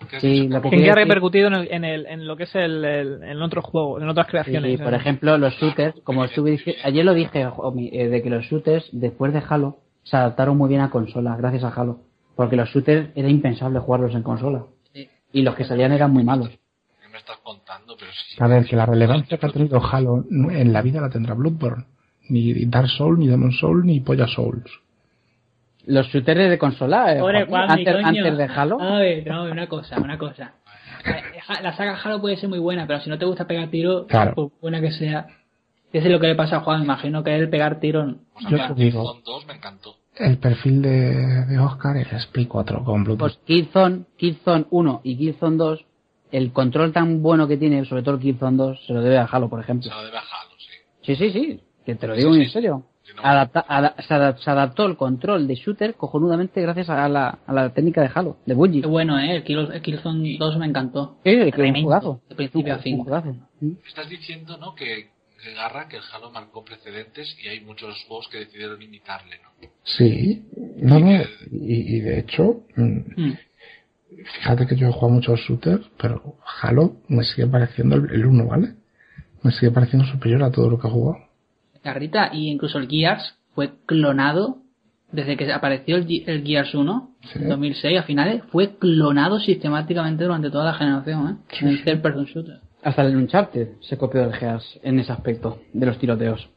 Lo que ¿En qué ha repercutido en, el, en, el- en lo que es el, el- en otros juegos, en otras creaciones? sí, por ejemplo, los shooters, como estuve diciendo, ayer lo dije, eh, de que los shooters, después de Halo, se adaptaron muy bien a consola, gracias a Halo. Porque los shooters era impensable jugarlos en consola. Y los que salían eran muy malos. ¿Qué me estás contando? Pero sí. A ver, que la relevancia que ha tenido Halo en la vida la tendrá Bloodborne. Ni Dark Souls, ni Demon Souls, ni Polla Souls. Los shooters de consola, eh, Pobre Juanmi, antes, coño. antes de Halo, A ver, no, una cosa, una cosa. Eh, La saga Halo puede ser muy buena, pero si no te gusta pegar tiro, Claro. por buena que sea, ese es lo que le pasa a Juan. Imagino que él pegar tiro. Pues a Yo te el digo. Killzone 2 me encantó. El perfil de, de Oscar es Play 4 con Bloodborne. pues Killzone, Killzone 1 y Killzone 2, el control tan bueno que tiene, sobre todo el Killzone 2, se lo debe a Halo, por ejemplo. Se lo debe a Halo, sí. Sí, sí, sí, que te lo Sí, digo sí, en sí. serio. Sí, no. Adapta- ada- se, adap- se adaptó el control de shooter cojonudamente gracias a la, a la técnica de Halo, de Bungie. Qué bueno, ¿eh? El, Kill, el Killzone 2 me encantó. Sí, Tremendo, jugazo. De principio a Un fin. jugazo. Mm. Estás diciendo, ¿no? Que, que Garra, que el Halo marcó precedentes y hay muchos juegos que decidieron imitarle, ¿no? Sí, no, no. Y, y de hecho, mm, Hmm. Fíjate que yo he jugado muchos shooters, pero Halo me sigue pareciendo el, el 1, ¿vale? Me sigue pareciendo superior a todo lo que he jugado. Carrita, y incluso el Gears fue clonado desde que apareció el, Ge- el Gears 1 Sí. en 2006 a finales, fue clonado sistemáticamente durante toda la generación, ¿eh? Sí, en sí. third person shooter. Hasta el Uncharted se copió del Gears en ese aspecto, de los tiroteos.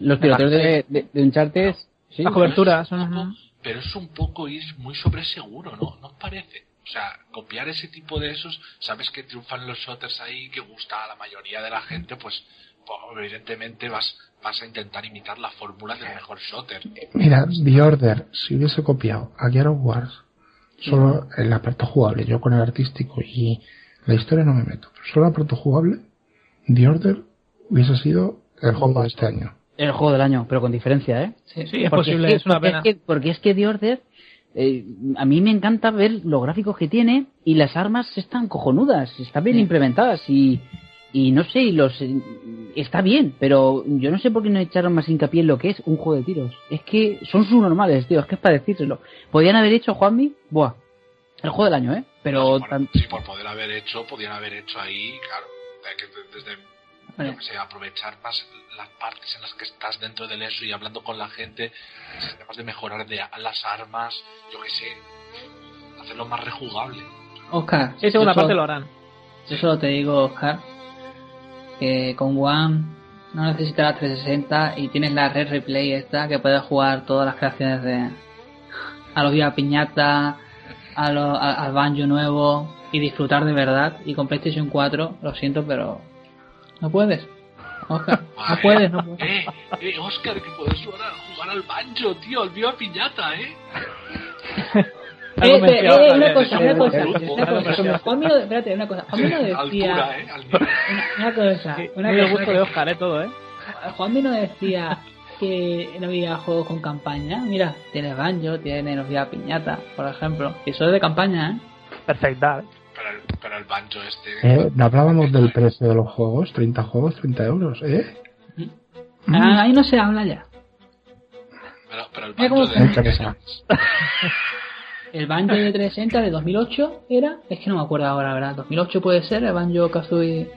Los tiroteos de, de, de Uncharted, sí. Las coberturas. ujú. Pero es un poco ir muy sobre seguro, ¿no? ¿No os parece? O sea, copiar ese tipo de esos, sabes que triunfan los shooters ahí, que gusta a la mayoría de la gente, pues, pues, evidentemente vas, vas a intentar imitar la fórmula del mejor shooter. Mira, The Order, si hubiese copiado a Gear of War solo el apartado jugable, yo con el artístico y la historia no me meto, pero solo el apartado jugable, The Order hubiese sido el juego de este año. El juego del año, pero con diferencia, ¿eh? Sí, sí, es Porque posible, que- es una pena. que, porque es que The Order, eh, a mí me encanta ver los gráficos que tiene y las armas están cojonudas, están bien implementadas y, y no sé, y los eh, está bien, pero yo no sé por qué no echaron más hincapié en lo que es un juego de tiros. Es que son subnormales, tío, es que es para decírselo. Podían haber hecho, Juanmi, buah, el juego del año, ¿eh? Pero Por- tan- sí, por poder haber hecho, podían haber hecho ahí, claro, desde, Vale. yo que sé, aprovechar más las partes en las que estás dentro del eso y hablando con la gente, sistemas de mejorar de a- las armas, yo que sé, hacerlo más rejugable. Oscar. Sí, segunda yo parte solo- lo harán. Yo solo te digo, Oscar, que con One no necesitas la 360 y tienes la red replay esta que puedes jugar todas las creaciones de a los Viva Piñata, a lo- a- al Banjo nuevo y disfrutar de verdad. Y con PlayStation 4, lo siento, pero no puedes. Oscar, no puedes, no puedes. Eh, eh, Oscar, que puedes jugar, a- jugar al banjo, tío, al viva piñata, eh. Eh, eh, eh, una cosa, una cosa, una cosa. no, espérate, una cosa. Juanmi no decía, eh, una, cosa, una cosa gusto de Oscar, eh, todo, eh. Juanmi no decía que no había juegos con campaña. Mira, tiene Banjo, tiene Nos Viva Piñata, por ejemplo. Y eso es de campaña, ¿eh? Perfecta. Pero el, pero el banjo este... Eh, no hablábamos del precio de los juegos, 30 juegos, 30 euros, ¿eh? Ah, ahí no se habla ya. Pero, pero el banjo de... El Banjo de 360 de 2008 era, es que no me acuerdo ahora, ¿verdad? 2008 puede ser, el Banjo Kazooie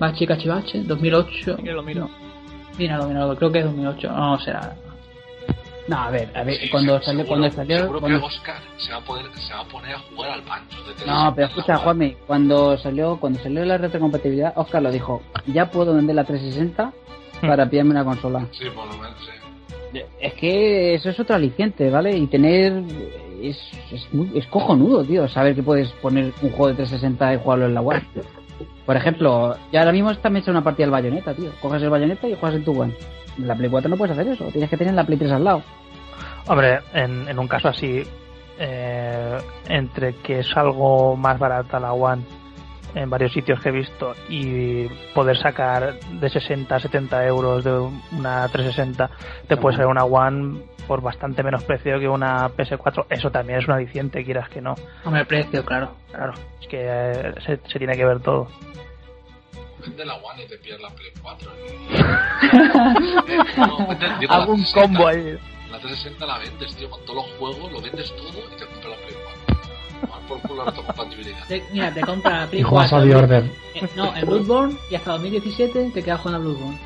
Bachi Cachivache, 2008. Que lo miro. Míralo, míralo, creo que es 2008, no, no será. No, a ver, a ver, Sí, cuando salió, seguro- cuando salió, Seguro cuando- que Oscar se va, a poder, se va a poner a jugar al banjo de No, 360 pero escucha, Juanmi, cuando salió, cuando salió la retrocompatibilidad, Oscar lo dijo, ya puedo vender la 360 para pillarme una consola. Sí, por lo menos, sí. Es que eso es otro aliciente, ¿vale? Y tener... Es, es, muy, es cojonudo, tío, saber que puedes poner un juego de 360 y jugarlo en la web. Por ejemplo, ya ahora mismo está hecha una partida del bayoneta, tío. Coges el bayoneta y juegas en tu One. En la Play 4 no puedes hacer eso, tienes que tener la Play 3 al lado. Hombre, en, en un caso así, eh, entre que es algo más barata la One en varios sitios que he visto y poder sacar de 60 a 70 euros de una 360, te puede salir una One por bastante menos precio que una PS4. Eso también es un aliciente, quieras que no. Hombre, el precio, claro. Claro, es que eh, se, se tiene que ver todo. Vende la One y te pillas la Play 4. No, vende- digo, la Hago un 360. combo ahí. La 360 la vendes, tío, con todos los juegos, lo vendes todo y te compras la Play 4. Tomar por culo la compatibilidad. Mira, te compra la Play Y juegas a 4, The Order. eh, No, el Bloodborne y hasta 2017 te quedas jugando a Bloodborne.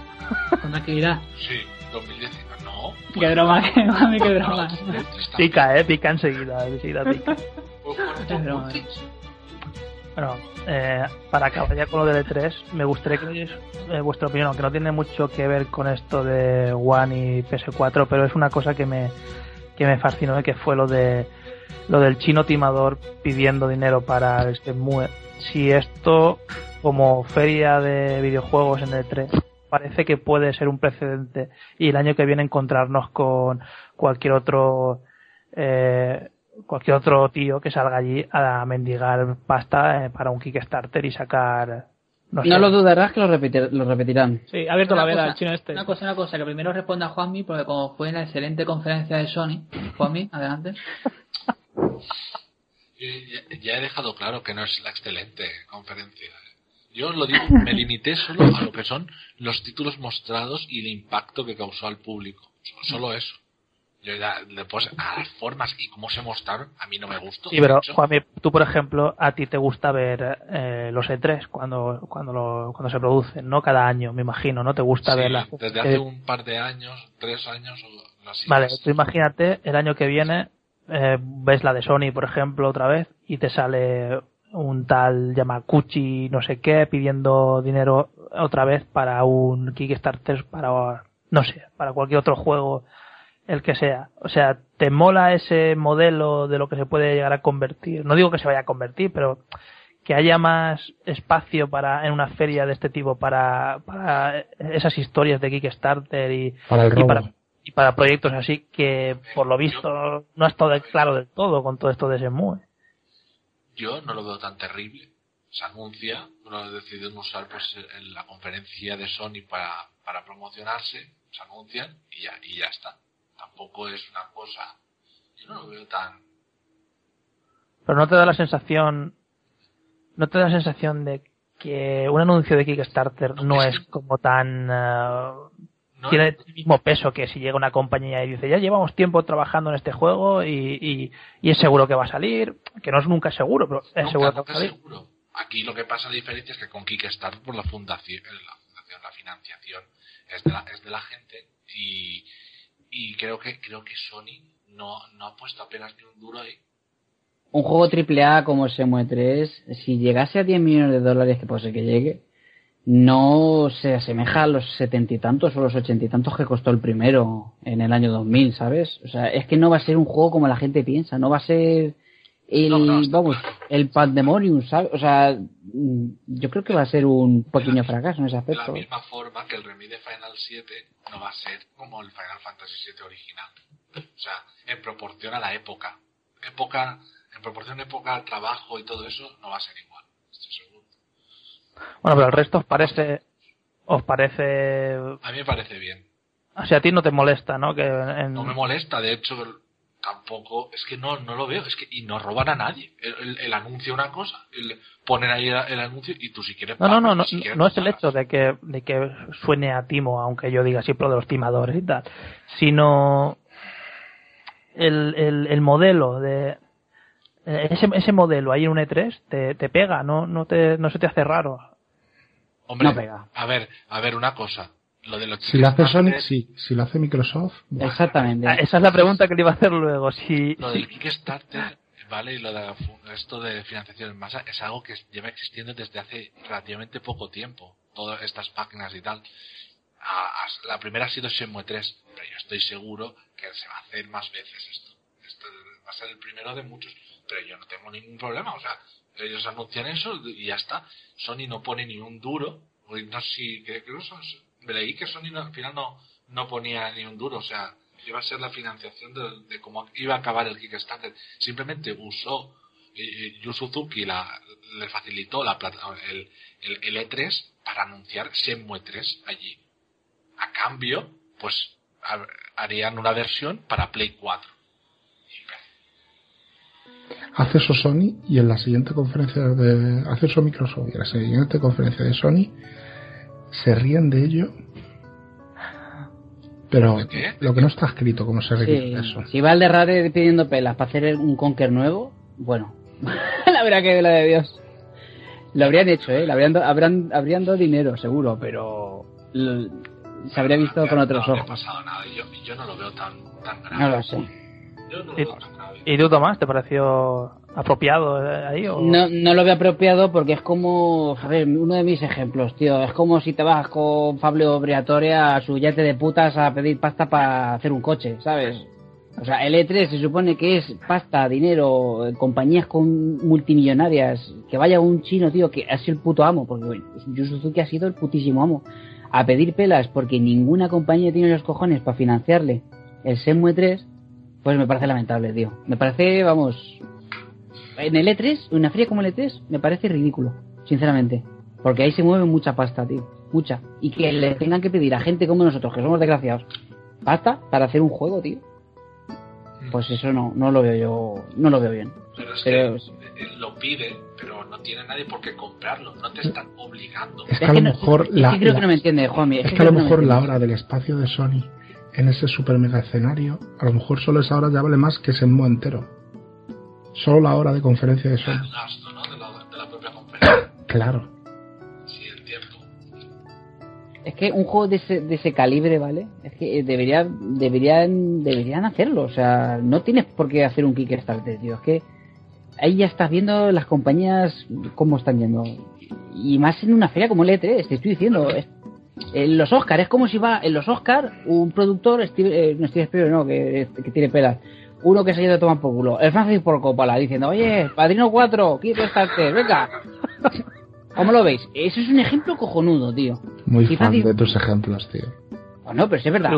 Con tranquilidad. Sí, 2019. No. Qué broma, qué mami, qué broma. Pica, eh, pica enseguida, enseguida pica. Qué todos broma. Bueno, eh, para acabar ya con lo del E3, me gustaría que eh, vuestra opinión, aunque no tiene mucho que ver con esto de One y PS4, pero es una cosa que me, que me fascinó, que fue lo de lo del chino timador pidiendo dinero para el Shenmue. Si esto, como feria de videojuegos en el E3, parece que puede ser un precedente y el año que viene encontrarnos con cualquier otro eh, cualquier otro tío que salga allí a mendigar pasta eh, para un Kickstarter y sacar no sé, No lo dudarás que lo, repetir- lo repetirán. Sí, ha abierto la Una cosa- el chino este. Una cosa, una cosa, que primero responda Juanmi, porque como fue en la excelente conferencia de Sony, Juanmi, adelante. Ya, ya he dejado claro que no es la excelente conferencia. Yo lo digo, me limité solo a lo que son los títulos mostrados y el impacto que causó al público. Solo eso. Yo ya, después, a las formas y cómo se mostraron, a mí no me gustó. Sí, pero Juanmi, tú por ejemplo, a ti te gusta ver eh, los E3 cuando cuando lo, cuando se producen, no cada año, me imagino, ¿no? Te gusta sí, verlas. desde hace un par de años, tres años o así. Vale, tú imagínate el año que viene eh, ves la de Sony, por ejemplo, otra vez y te sale un tal Yamakuchi no sé qué pidiendo dinero otra vez para un Kickstarter para no sé, para cualquier otro juego el que sea. O sea, ¿te mola ese modelo de lo que se puede llegar a convertir? No digo que se vaya a convertir, pero que haya más espacio para en una feria de este tipo para, para esas historias de Kickstarter y, Para el y para y para proyectos así que por lo visto no ha estado claro del todo con todo esto de Shenmue. Yo no lo veo tan terrible. Se anuncia, lo decidieron usar pues en la conferencia de Sony para, para promocionarse, se anuncian y ya, y ya está. Tampoco es una cosa. Yo no lo veo tan. Pero no te da la sensación no te da la sensación de que un anuncio de Kickstarter no es como tan eh, No, tiene el mismo peso que si llega una compañía y dice ya llevamos tiempo trabajando en este juego y, y, y es seguro que va a salir que no es nunca seguro pero es nunca, seguro que va a salir seguro. Aquí lo que pasa la diferencia es que con Kickstarter por la fundación, la fundación, la financiación es de la, es de la gente y, y creo que creo que Sony no, no ha puesto apenas ni un duro ahí. Un juego AAA como Semue 3, si llegase a 10 millones de dólares, que puede ser que llegue, no se asemeja a los setenta y tantos o los ochenta y tantos que costó el primero en el año 2000, ¿sabes? O sea, es que no va a ser un juego como la gente piensa, no va a ser el, No, no, está vamos, el Pandemonium, ¿sabes? O sea, mm, yo creo que va a ser un pequeño fracaso en ese De la aspecto. misma forma que el remake de Final 7 no va a ser como el Final Fantasy 7 original. O sea, en proporción a la época. Época, en proporción a época al trabajo y todo eso, no va a ser igual. Estoy seguro. bueno pero el resto os parece os parece A mí me parece bien. o sea a ti no te molesta no que en, No me molesta, de hecho, tampoco, es que no, no lo veo, es que, y no roban a nadie. El, el- el anuncio una cosa, el, ponen ahí el, el anuncio y tú si quieres no, no, no, pagas, no, si quieres no es el hecho de que, de que suene a timo, aunque yo diga siempre lo de los timadores y tal, sino el, el, el modelo de ese, ese modelo ahí en un E3 te, te pega, no, no, te, no se te hace raro. Hombre, No pega. a ver, a ver una cosa. Lo de los Si lo hace Sonic, sí. Si lo hace Microsoft, buah. Exactamente. Ah, Esa es la pregunta que le iba a hacer luego. Si, Lo del Kickstarter, vale, y lo de esto de financiación en masa es algo que lleva existiendo desde hace relativamente poco tiempo. Todas estas páginas y tal. A- a- la primera ha sido Shenmue 3, pero yo estoy seguro que se va a hacer más veces esto. Esto va a ser el primero de muchos, pero yo no tengo ningún problema. O sea, ellos anuncian eso y ya está. Sony no pone ni un duro. o No sé si, creo que son- leí que Sony al final no, no ponía ni un duro. O sea, iba a ser la financiación de, cómo iba a acabar el Kickstarter. Simplemente usó Yu Suzuki la, le facilitó la plata, el, el, el E3 para anunciar Shenmue 3 allí. A cambio, pues ha- harían una versión para Play 4. hace eso Sony y en la siguiente conferencia de hace eso Microsoft y en la siguiente conferencia de Sony se ríen de ello pero lo que no está escrito cómo se ríen Sí, de eso si va el de Rare pidiendo pelas para hacer un Conker nuevo, bueno, la verdad que la de Dios. Lo habrían hecho, ¿eh? Le habrían, do- habrán, habrían dado dinero, seguro, pero lo- se habría visto con otros no, No ha ojos. pasado nada. Yo, yo no lo veo tan, tan grave. No lo sé. Yo no lo Y- veo tan grave. ¿Y tú, Tomás, te pareció apropiado eh, ahí? No, no lo veo apropiado porque es como, a ver, uno de mis ejemplos, tío, es como si te vas con Pablo Briatore a su yate de putas a pedir pasta para hacer un coche, ¿sabes? O sea, el E3 se supone que es pasta, dinero, compañías con multimillonarias, que vaya un chino, tío, que ha sido el puto amo, porque bueno, Yu Suzuki ha sido el putísimo amo, a pedir pelas porque ninguna compañía tiene los cojones para financiarle el Semue 3, pues me parece lamentable, tío. Me parece, vamos, en el E3, en una feria como el E3, me parece ridículo, sinceramente. Porque ahí se mueve mucha pasta, tío. Mucha. Y que le tengan que pedir a gente como nosotros, que somos desgraciados, pasta para hacer un juego, tío. Pues eso no, no lo veo yo, no lo veo bien. Pero es Pero- que eh, lo pide, pero no tiene nadie por qué comprarlo. No te están obligando. es que a lo mejor es la, que creo que no me entiende, Juanmi. es Es, que a lo mejor la hora del espacio de Sony en ese super mega escenario a lo mejor solo esa hora ya vale más que ese MO entero solo la hora de conferencia de El Sony gasto, ¿no? De la, de la propia conferencia. claro Sí, entiendo. Es que un juego de ese, de ese calibre, ¿vale? Es que eh, debería, deberían, deberían hacerlo. O sea, no tienes por qué hacer un Kickstarter, tío. Es que ahí ya estás viendo las compañías cómo están yendo. Y más en una feria como el E3, te estoy diciendo. En los Oscars, es como si va en los Oscars un productor, Steve, eh, no Steve Spielberg, no, que, que tiene pelas, uno que se ha ido a tomar por culo, el Francis por Coppola, diciendo, oye, Padrino 4, quiero estarte, venga. ¿Cómo lo veis? Eso es un ejemplo cojonudo, tío. Muy Y fan Francis- de tus ejemplos, tío. Bueno, pero sí es verdad.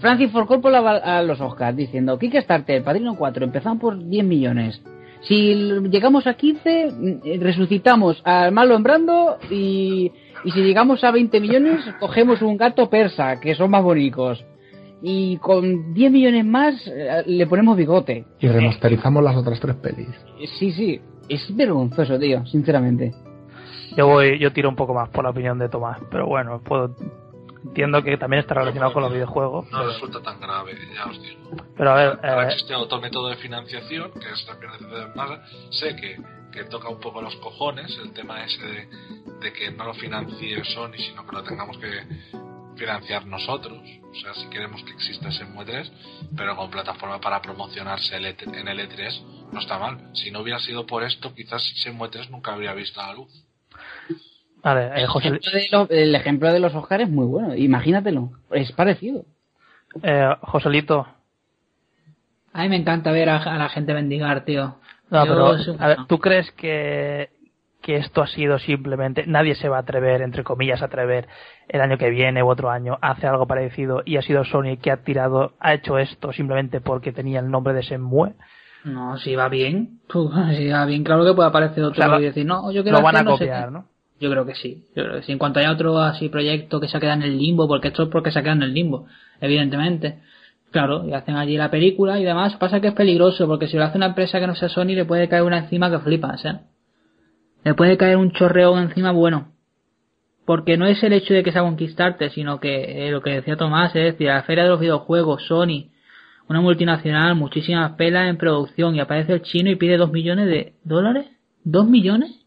Francis Ford Coppola va a los Oscars diciendo Kickstarter, Padrino 4, empezamos por 10 millones. Si llegamos a 15, mm, resucitamos al Marlon Brando y, y si llegamos a 20 millones, cogemos un gato persa, que son más bonitos. Y con 10 millones más, eh, le ponemos bigote. Y remasterizamos las otras tres pelis. Sí, sí, es vergonzoso, tío, sinceramente. Yo voy, yo tiro un poco más por la opinión de Tomás, pero bueno, puedo, entiendo que también está relacionado con los videojuegos. No resulta tan grave, ya os digo. Pero a ver, Ahora eh, existe otro método de financiación, que es la en masa. Sé que, que toca un poco los cojones el tema ese de, de que no lo financie Sony, sino que lo tengamos que financiar nosotros. O sea, si queremos que exista Shenmue 3, pero con plataforma para promocionarse el E3 en el E3, no está mal. Si no hubiera sido por esto, quizás Shenmue 3 nunca habría visto la luz. vale, eh, El ejemplo, de lo- el ejemplo de los Oscars es muy bueno, imagínatelo, es parecido. eh, Joselito, A mí me encanta ver a, a la gente mendigar, tío. No, pero, a ver, ¿tú crees que, que esto ha sido simplemente, nadie se va a atrever, entre comillas, a atrever el año que viene u otro año, a hacer algo parecido y ha sido Sony que ha tirado, ha hecho esto simplemente porque tenía el nombre de Shenmue? No, si va bien. Tú, si va bien, claro que puede aparecer otro sea, lo- y decir, no, yo quiero Lo van a no copiar. ¿no? Yo creo que sí. Yo creo que sí. En cuanto haya otro así proyecto que se ha quedado en el limbo, porque esto es porque se ha quedado en el limbo, evidentemente. Claro, y hacen allí la película y demás. Pasa que es peligroso, porque si lo hace una empresa que no sea Sony, le puede caer una encima que flipas, ¿eh? Le puede caer un chorreo encima bueno. Porque no es el hecho de que sea Kickstarter, sino que eh, lo que decía Tomás es decir, la feria de los videojuegos, Sony, una multinacional, muchísimas pelas en producción y aparece el chino y pide dos millones de dólares. ¿Dos millones?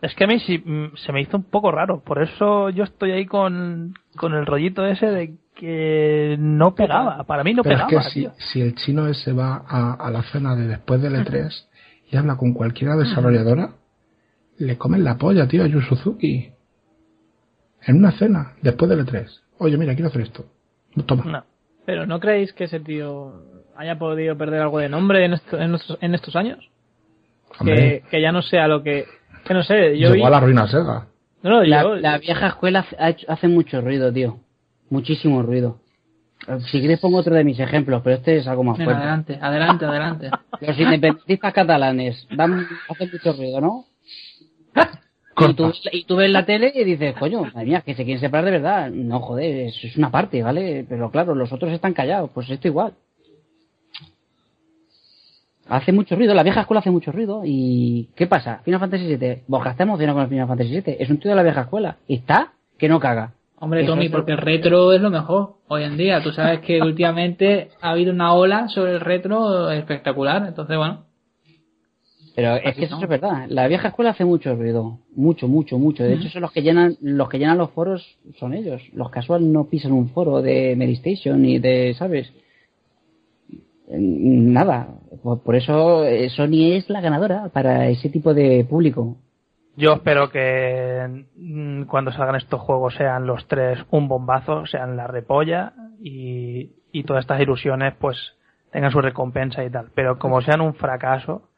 Es que a mí mm, se me hizo un poco raro, por eso yo estoy ahí con, con el rollito ese de que no pegaba, para mí no Pero pegaba, es que si, tío. si el chino ese va a, a la cena de después del E3 y habla con cualquiera desarrolladora, le comen la polla, tío, a Yu Suzuki. En una cena, después del E3. Oye, mira, quiero hacer esto. Toma. No. Pero ¿no creéis que ese tío haya podido perder algo de nombre en, esto- en, estos, en estos años? Que, que ya no sea lo que... Que no sé, yo... llegó vi- a la ruina Sega. No, no, La, yo- la vieja escuela hace- ha hecho- hace mucho ruido, tío. Muchísimo ruido. Si quieres pongo otro de mis ejemplos, pero este es algo más Venga, fuerte. adelante, adelante, adelante. Los independentistas catalanes dan, hacen mucho ruido, ¿no? Y tú, y tú ves la tele y dices, coño, madre mía, que se quieren separar de verdad. No, joder, eso es una parte, ¿vale? Pero claro, los otros están callados, pues esto igual. Hace mucho ruido, la vieja escuela hace mucho ruido. ¿Y qué pasa? Final Fantasy VII. Boca está emocionado con el Final Fantasy VII. Es un tío de la vieja escuela. Y está que no caga. Hombre, Tommy, porque el retro es lo mejor hoy en día. Tú sabes que últimamente ha habido una ola sobre el retro espectacular. Entonces, bueno, Pero es Así que eso es verdad. La vieja escuela hace mucho ruido. Mucho, mucho, mucho. De hecho, son los que llenan, los que llenan los foros son ellos. Los casual no pisan un foro de Medistation ni de, ¿sabes? Nada. Por, por eso eh, Sony es la ganadora para ese tipo de público. Yo espero que mm, cuando salgan estos juegos sean los tres un bombazo, sean la repolla y, todas estas ilusiones pues tengan su recompensa y tal. Pero como sean un fracaso,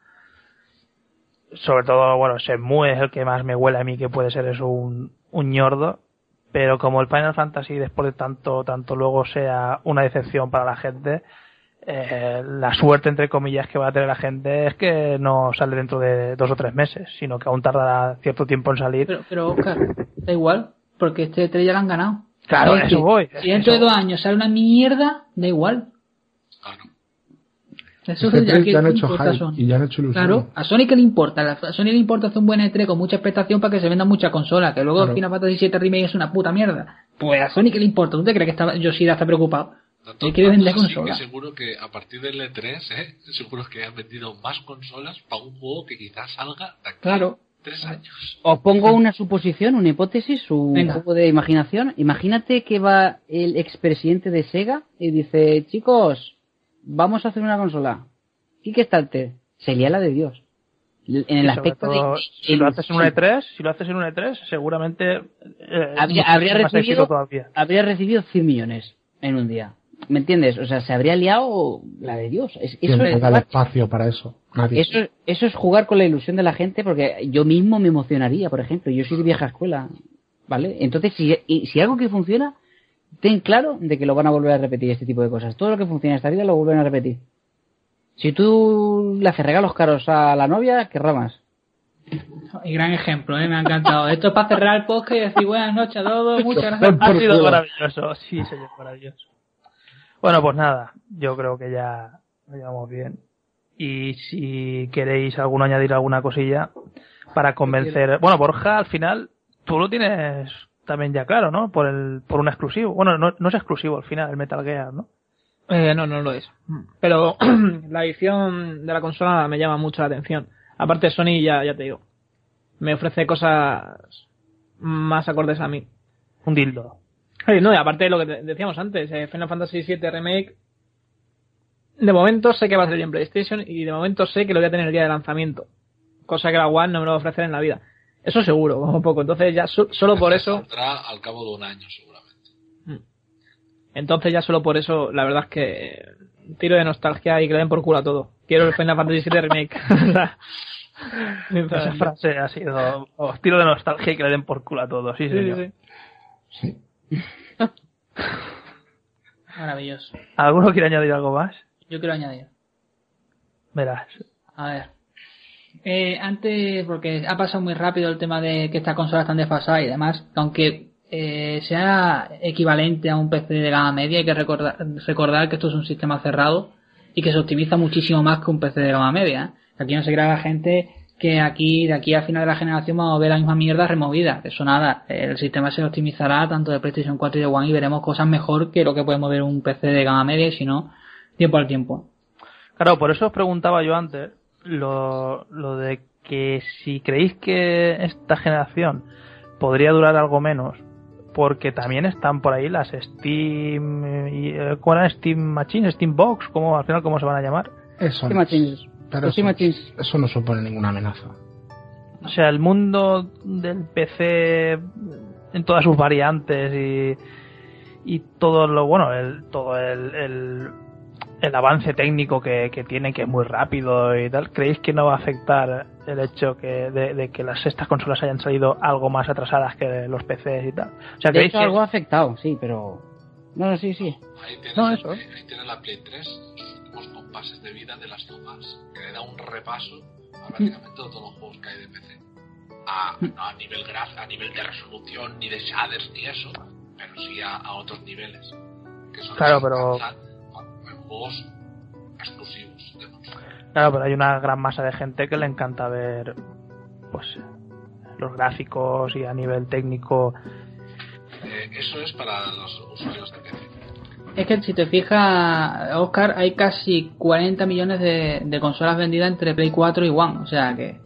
sobre todo, bueno, Shenmue es el que más me huele a mí que puede ser eso un, un ñordo, pero como el Final Fantasy después de tanto, tanto luego sea una decepción para la gente, eh, la suerte entre comillas que va a tener la gente es que no sale dentro de dos o tres meses, sino que aún tardará cierto tiempo en salir. pero, pero Oscar, da igual, porque este 3 ya lo han ganado. Claro, Es eso que voy, Si dentro eso de dos años sale una mierda, da igual. Claro. Eso es ya ya han hecho hype Sony. y ya han hecho ilusión. Claro, a Sony que le importa, a Sony le importa hacer un buen E3 con mucha expectación para que se vendan muchas consolas, que luego Claro. Final Fantasy VII Remake es una puta mierda. Pues a Sony que le importa, ¿tú te crees que está, Yoshida está preocupado? Tanto- quiere tanto vender consolas. que seguro que a partir del E3, ¿eh? seguro que han vendido más consolas para un juego que quizás salga de aquí Claro. a tres años. Os pongo una suposición, una hipótesis, un Venga. juego de imaginación. Imagínate que va el expresidente de Sega y dice, chicos, vamos a hacer una consola. Kickstarter. Se lía la de Dios. En el aspecto todo, de... si lo haces en un E3, si lo haces en un E3, seguramente eh, habría, habría recibido habría recibido 100 millones en un día. ¿Me entiendes? O sea, se habría liado la de Dios. Es- eso, ¿Quién es jugar, espacio para eso? Nadie. eso, eso es jugar con la ilusión de la gente porque yo mismo me emocionaría, por ejemplo. Yo soy de vieja escuela, ¿vale? Entonces, si, y si algo que funciona, ten claro de que lo van a volver a repetir este tipo de cosas. Todo lo que funciona en esta vida lo vuelven a repetir. Si tú le haces regalos caros a la novia, querrá más. Y gran ejemplo, ¿eh? me ha encantado. Esto es para cerrar el podcast y decir buenas noches a todos, muchas gracias. Ha sido maravilloso, sí, señor, maravilloso. Bueno, pues nada, yo creo que ya lo llevamos bien. Y si queréis alguno añadir alguna cosilla para convencer. Bueno, Borja, al final, tú lo tienes también ya claro, ¿no? Por el por un exclusivo. Bueno, no, no es exclusivo al final, el Metal Gear, ¿no? Eh, no, no lo es. Pero la edición de la consola me llama mucho la atención. Aparte, Sony, ya, ya te digo, me ofrece cosas más acordes a mí. Un dildo. No, y aparte de lo que decíamos antes, eh, Final Fantasy VII Remake, de momento sé que va a salir en PlayStation y de momento sé que lo voy a tener el día de lanzamiento. Cosa que la One no me lo va a ofrecer en la vida. Eso seguro, como poco. Entonces ya so- solo por eso, Saldrá al cabo de un año, seguramente. entonces ya solo por eso, la verdad es que tiro de nostalgia y que le den por culo a todo. Quiero el Final Fantasy VII Remake. Esa frase ha sido oh, tiro de nostalgia y que le den por culo a todos, sí, Sí, sí, sí. Maravilloso. ¿Alguno quiere añadir algo más? Yo quiero añadir. Verás. A ver. Eh, antes, porque ha pasado muy rápido el tema de que estas consolas están desfasadas y demás, aunque eh, sea equivalente a un PC de gama media, hay que recordar, recordar que esto es un sistema cerrado y que se optimiza muchísimo más que un PC de gama media. ¿eh? Aquí no se crea la gente que aquí, de aquí a final de la generación, vamos a ver la misma mierda removida. Eso nada, el sistema se optimizará tanto de PlayStation 4 y de One y veremos cosas mejor que lo que podemos ver un PC de gama media y si no, tiempo al tiempo. Claro, por eso os preguntaba yo antes lo, lo de que si creéis que esta generación podría durar algo menos, porque también están por ahí las Steam, y, eh, ¿cuál era? Steam Machines, Steam Box, ¿cómo, al final cómo se van a llamar? Eso, ¿Qué no, machines? Pero eso, machines. eso no supone ninguna amenaza. O sea, el mundo del PC en todas sus variantes y, y todo lo bueno, el, todo el, el, el avance técnico que, que tiene, que es muy rápido y tal, ¿creéis que no va a afectar el hecho que de, de que las estas consolas hayan salido algo más atrasadas que los PCs y tal? O sea, De ¿creéis hecho, que algo ha afectado, sí, pero... No, no, sí, sí. Ahí tienes, No, eso. ahí tienes la Play 3, compases de vida de las tomas, que le da un repaso a prácticamente todos los juegos que hay de PC. A, no a nivel graf, a nivel de resolución, ni de shaders, ni eso, pero sí a, a otros niveles. Que son Claro, pero- en juegos exclusivos de. Claro, pero hay una gran masa de gente que le encanta ver pues los gráficos y a nivel técnico Eh, eso es para los usuarios de PC. Es que si te fijas, Oscar, hay casi 40 millones de, de consolas vendidas entre Play 4 y One. O sea que,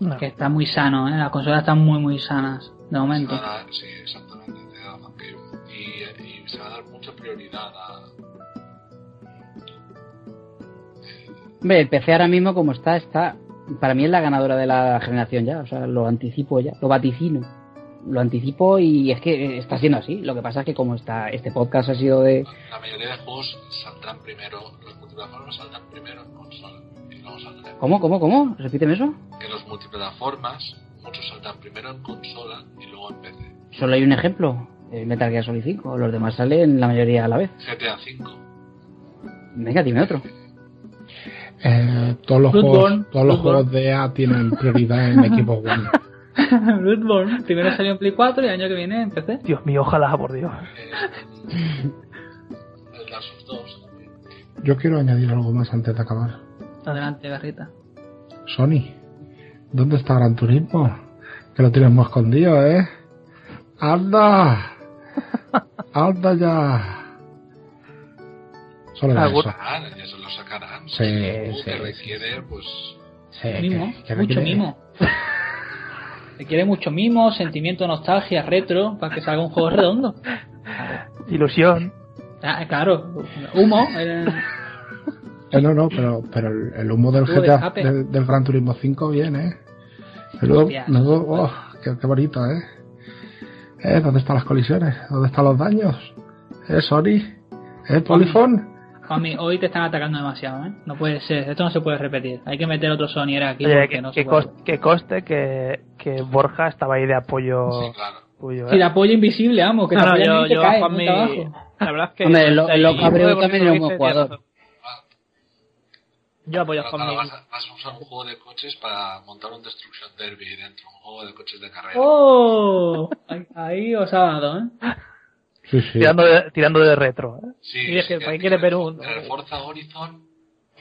no. que está muy sano, ¿eh? Las consolas están muy, muy sanas de momento. Dar- sí, exactamente. te da razón que- y, y se va a dar mucha prioridad a, Hombre, el PC ahora mismo como está, está... Para mí es la ganadora de la generación ya, o sea, lo anticipo ya, lo vaticino. Lo anticipo y es que está siendo así. Lo que pasa es que como está este podcast ha sido de... La mayoría de juegos saldrán primero, los multiplataformas saldrán primero en consola y luego saldrán. ¿Cómo, cómo, cómo? Repíteme eso. Que los multiplataformas, muchos saldrán primero en consola y luego en PC. Solo hay un ejemplo, el Metal Gear Solid 5. Los demás salen la mayoría a la vez. GTA V. Venga, dime otro. Eh, todos los juegos, todos los juegos de EA tienen prioridad en equipos One. Bloodborne, primero salió en Play 4 y el año que viene en PC. Dios mío, ojalá, por Dios. El Dark Souls 2 también. Yo quiero añadir algo más antes de acabar. Adelante, Garrita. Sony, ¿dónde está Gran Turismo? Que lo tienes muy escondido, ¿eh? ¡Anda! ¡Anda ya! Solo era Algún- eso. Ah, ya se lo sacarán. Sí, sí, que requiere, pues. Sí, Mimo, que- que mucho mimo. Requiere mucho mimo, sentimiento, nostalgia, retro, para que salga un juego redondo. Ilusión. Ah, claro, humo. eh, Eh, no, no, pero, pero el, humo del GTA, del, del Gran Turismo 5 viene, ¿eh? Menudo- oh, qué, qué bonito, ¿eh? ¿Eh? ¿Dónde están las colisiones? ¿Dónde están los daños? ¿Eh, Sony? ¿Eh, Polyphone? Juanmi, hoy te están atacando demasiado, ¿eh? No puede ser, esto no se puede repetir. Hay que meter otro Sony aquí Oye, porque que, no que se puede. cos- que coste que, que Borja estaba ahí de apoyo Sí, claro. tuyo. Si ¿eh? de apoyo invisible, amo, que te No, no, yo, yo caes, Juanmi, la verdad es que... Hombre, lo- el- lo cabreo también era un jugador. Yo apoyo a Juanmi. vas, a, vas a usar un juego de coches para montar un Destruction Derby ahí dentro, un juego de coches de carrera. ¡Oh! Ahí, ahí os ha dado, ¿eh? Sí, sí. Tirando, de, tirando de retro. ¿eh? Sí, Y es que, sí, ¿para qué en quiere el- ver un- En el Forza Horizon eh,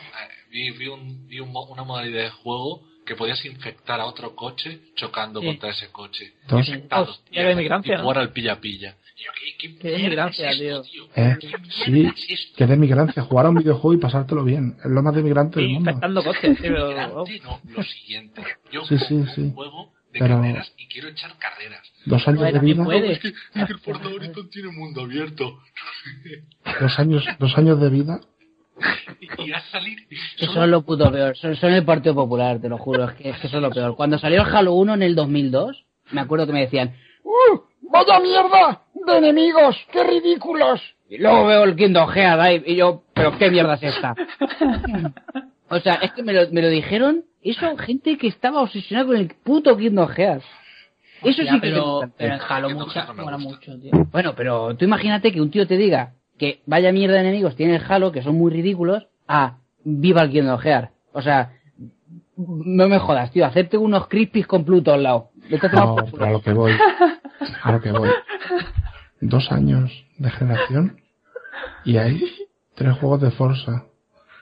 vi, vi, un, vi un una modalidad de juego que podías infectar a otro coche chocando Sí. contra ese coche. Dos. Infectado. Hostia, y, inmigrancia, y ¿no? jugar al pilla-pilla. ¿qué, qué, Qué es esto, tío. Eh, ¿Qué sí, es que de migrancia, jugar a un videojuego y pasártelo bien. Es lo más de migrante del mundo. Infectando coches, sí, pero... Migrante, no, lo siguiente. Yo Sí, sí, sí. un juego de Pero- carreras y quiero echar carreras. Dos años Joder, de vida. puede. Es que, es que el Forza Horizon tiene mundo abierto. Dos años, dos años de vida. Y, a salir. Que solo- lo puto peor. Son, son el Partido Popular, te lo juro. Es que, es que son lo peor. Cuando salió el Halo 1 en el 2002, me acuerdo que me decían, ¡Uh! ¡Vaya mierda de enemigos! ¡Qué ridículos! y luego veo el Kingdom Hearts y yo, pero qué mierda es esta. o sea, es que me lo, me lo dijeron, eso, gente que estaba obsesionada con el puto Kingdom Hearts. Eso Ya, sí que pero, pero en. Halo mucha, no mola mucho, tío. Bueno, pero tú imagínate que un tío te diga que vaya mierda de enemigos tiene el Halo, que son muy ridículos, a viva el Kingdom Hearts. O sea, no me jodas, tío, acepte unos crispies con Pluto al lado. Vete a tomar No, pero a lo que voy. A lo que voy. Dos años de generación y hay tres juegos de Forza.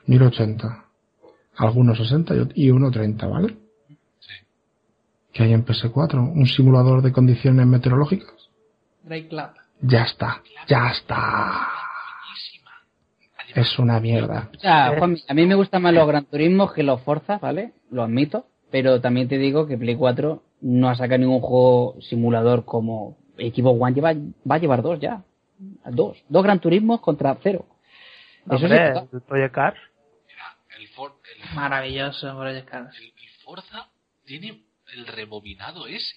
1080. Algunos 60 y uno 30, ¿vale? Sí. Que hay en PS4. Un simulador de condiciones meteorológicas. Drake Club. Ya está. Ya está. Es una mierda. O sea, Juan, a mí me gustan más los Gran Turismos que los Forza, ¿vale? Lo admito. Pero también te digo que Play 4 no ha sacado ningún juego simulador como Equipo One lleva, va a llevar dos ya. Dos. Dos Gran Turismos contra cero. Eso Hombre, el Project Cars. Mira, el, For- el, Maravilloso, Project Cars. el, el Forza tiene el rebobinado ese.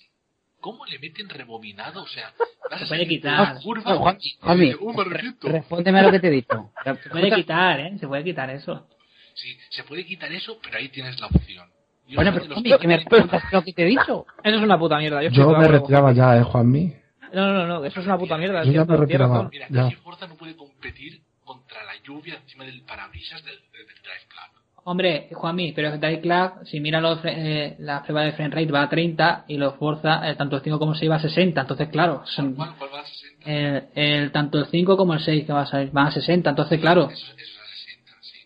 ¿Cómo le meten rebobinado? O sea, vas Se a puede quitar. curva No, Juan- y- Juanmi, y- ¡Uh, me arrepiento! Respóndeme a lo que te he dicho. Se puede quitar, ¿eh? Se puede quitar eso. Sí, se puede quitar eso, pero ahí tienes la opción. Yo Bueno, pero Juanmi, que me respondas lo que te he dicho. Eso es una puta mierda. Yo, me retiraba ya, eh, Juanmi. No, no, no, eso es una puta mierda. Yo es ya cierto, me retiraba. Mira, Ya. Forza no puede competir contra la lluvia encima del parabrisas del, del Drive Club. Hombre, Juanmi, pero Drive Club, si mira los, eh, la prueba de frame rate va a 30 y los Forza, eh, tanto el 5 como el 6 va a 60. Entonces, claro, son, ¿Cuál, cuál va a 60? el, el- tanto el 5 como el 6 que va a salir van a 60. Entonces, claro, Eso, eso es a 60, sí.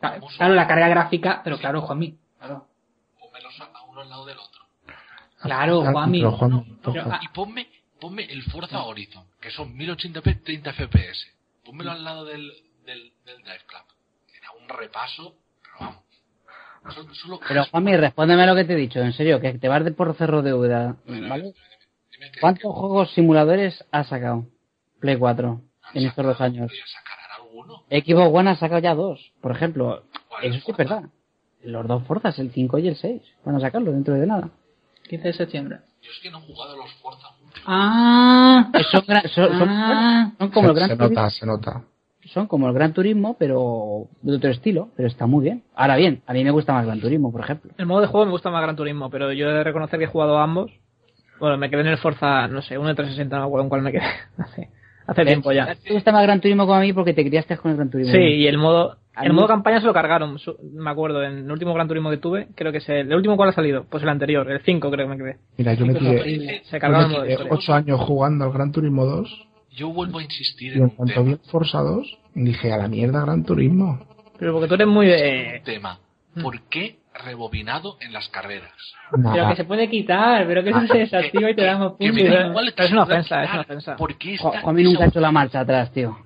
Pero claro, la carga gráfica, pero claro, Juanmi, claro. Pónmelos a, a uno al lado del otro. Claro, Juanmi. pero, No, porfa. ah, y ponme, ponme el Forza Horizon, que son 1080p, 30 fps. Pónmelo al lado del, del, del Drive Club. Era un repaso, pero. Solo, Pero Juanmi, respóndeme a lo que te he dicho. En serio, que te vas de por cerro de deuda. ¿Vale? ¿Cuántos que- juegos simuladores ha sacado Play 4 han en estos dos años? Xbox One ha sacado ya dos, por ejemplo. ¿Cuál Eso es sí es verdad. Los dos Forzas, el 5 y el 6. Van a sacarlo dentro de nada. 15 de septiembre. Yo es que no he jugado a los Forza mucho. Ah, Son, gran- son, son- Ah. son como el Se, Gran se nota, se nota. Son como el Gran Turismo, pero de otro estilo. Pero está muy bien. Ahora bien, a mí me gusta más Gran Turismo, por ejemplo. El modo de juego me gusta más Gran Turismo, pero yo he de reconocer que he jugado a ambos. Bueno, me quedé en el Forza, no sé, uno de 360, no me acuerdo en cuál me quedé. Hace, hace tiempo ya. ¿Te gusta más Gran Turismo como a mí porque te criaste con el Gran Turismo? Sí, y el modo, el modo campaña se lo cargaron, su- me acuerdo, en el último Gran Turismo que tuve, creo que es el, el último cuál ha salido, pues el anterior, el 5 creo que me quedé. Mira, yo me tiré. Se cargaron el me modo de tiré historia. ocho años jugando al Gran Turismo 2 Yo vuelvo a insistir y en en cuanto tema. vi el Forza 2 dije a la mierda Gran Turismo. Pero porque tú eres muy de... Un tema. ¿Por qué rebobinado en las carreras? pero Nada. que se puede quitar, pero que eso se desactiva y te damos puntos. Pero es una ofensa, es una ofensa. ¿Por qué está nunca ha hecho la marcha atrás, tío.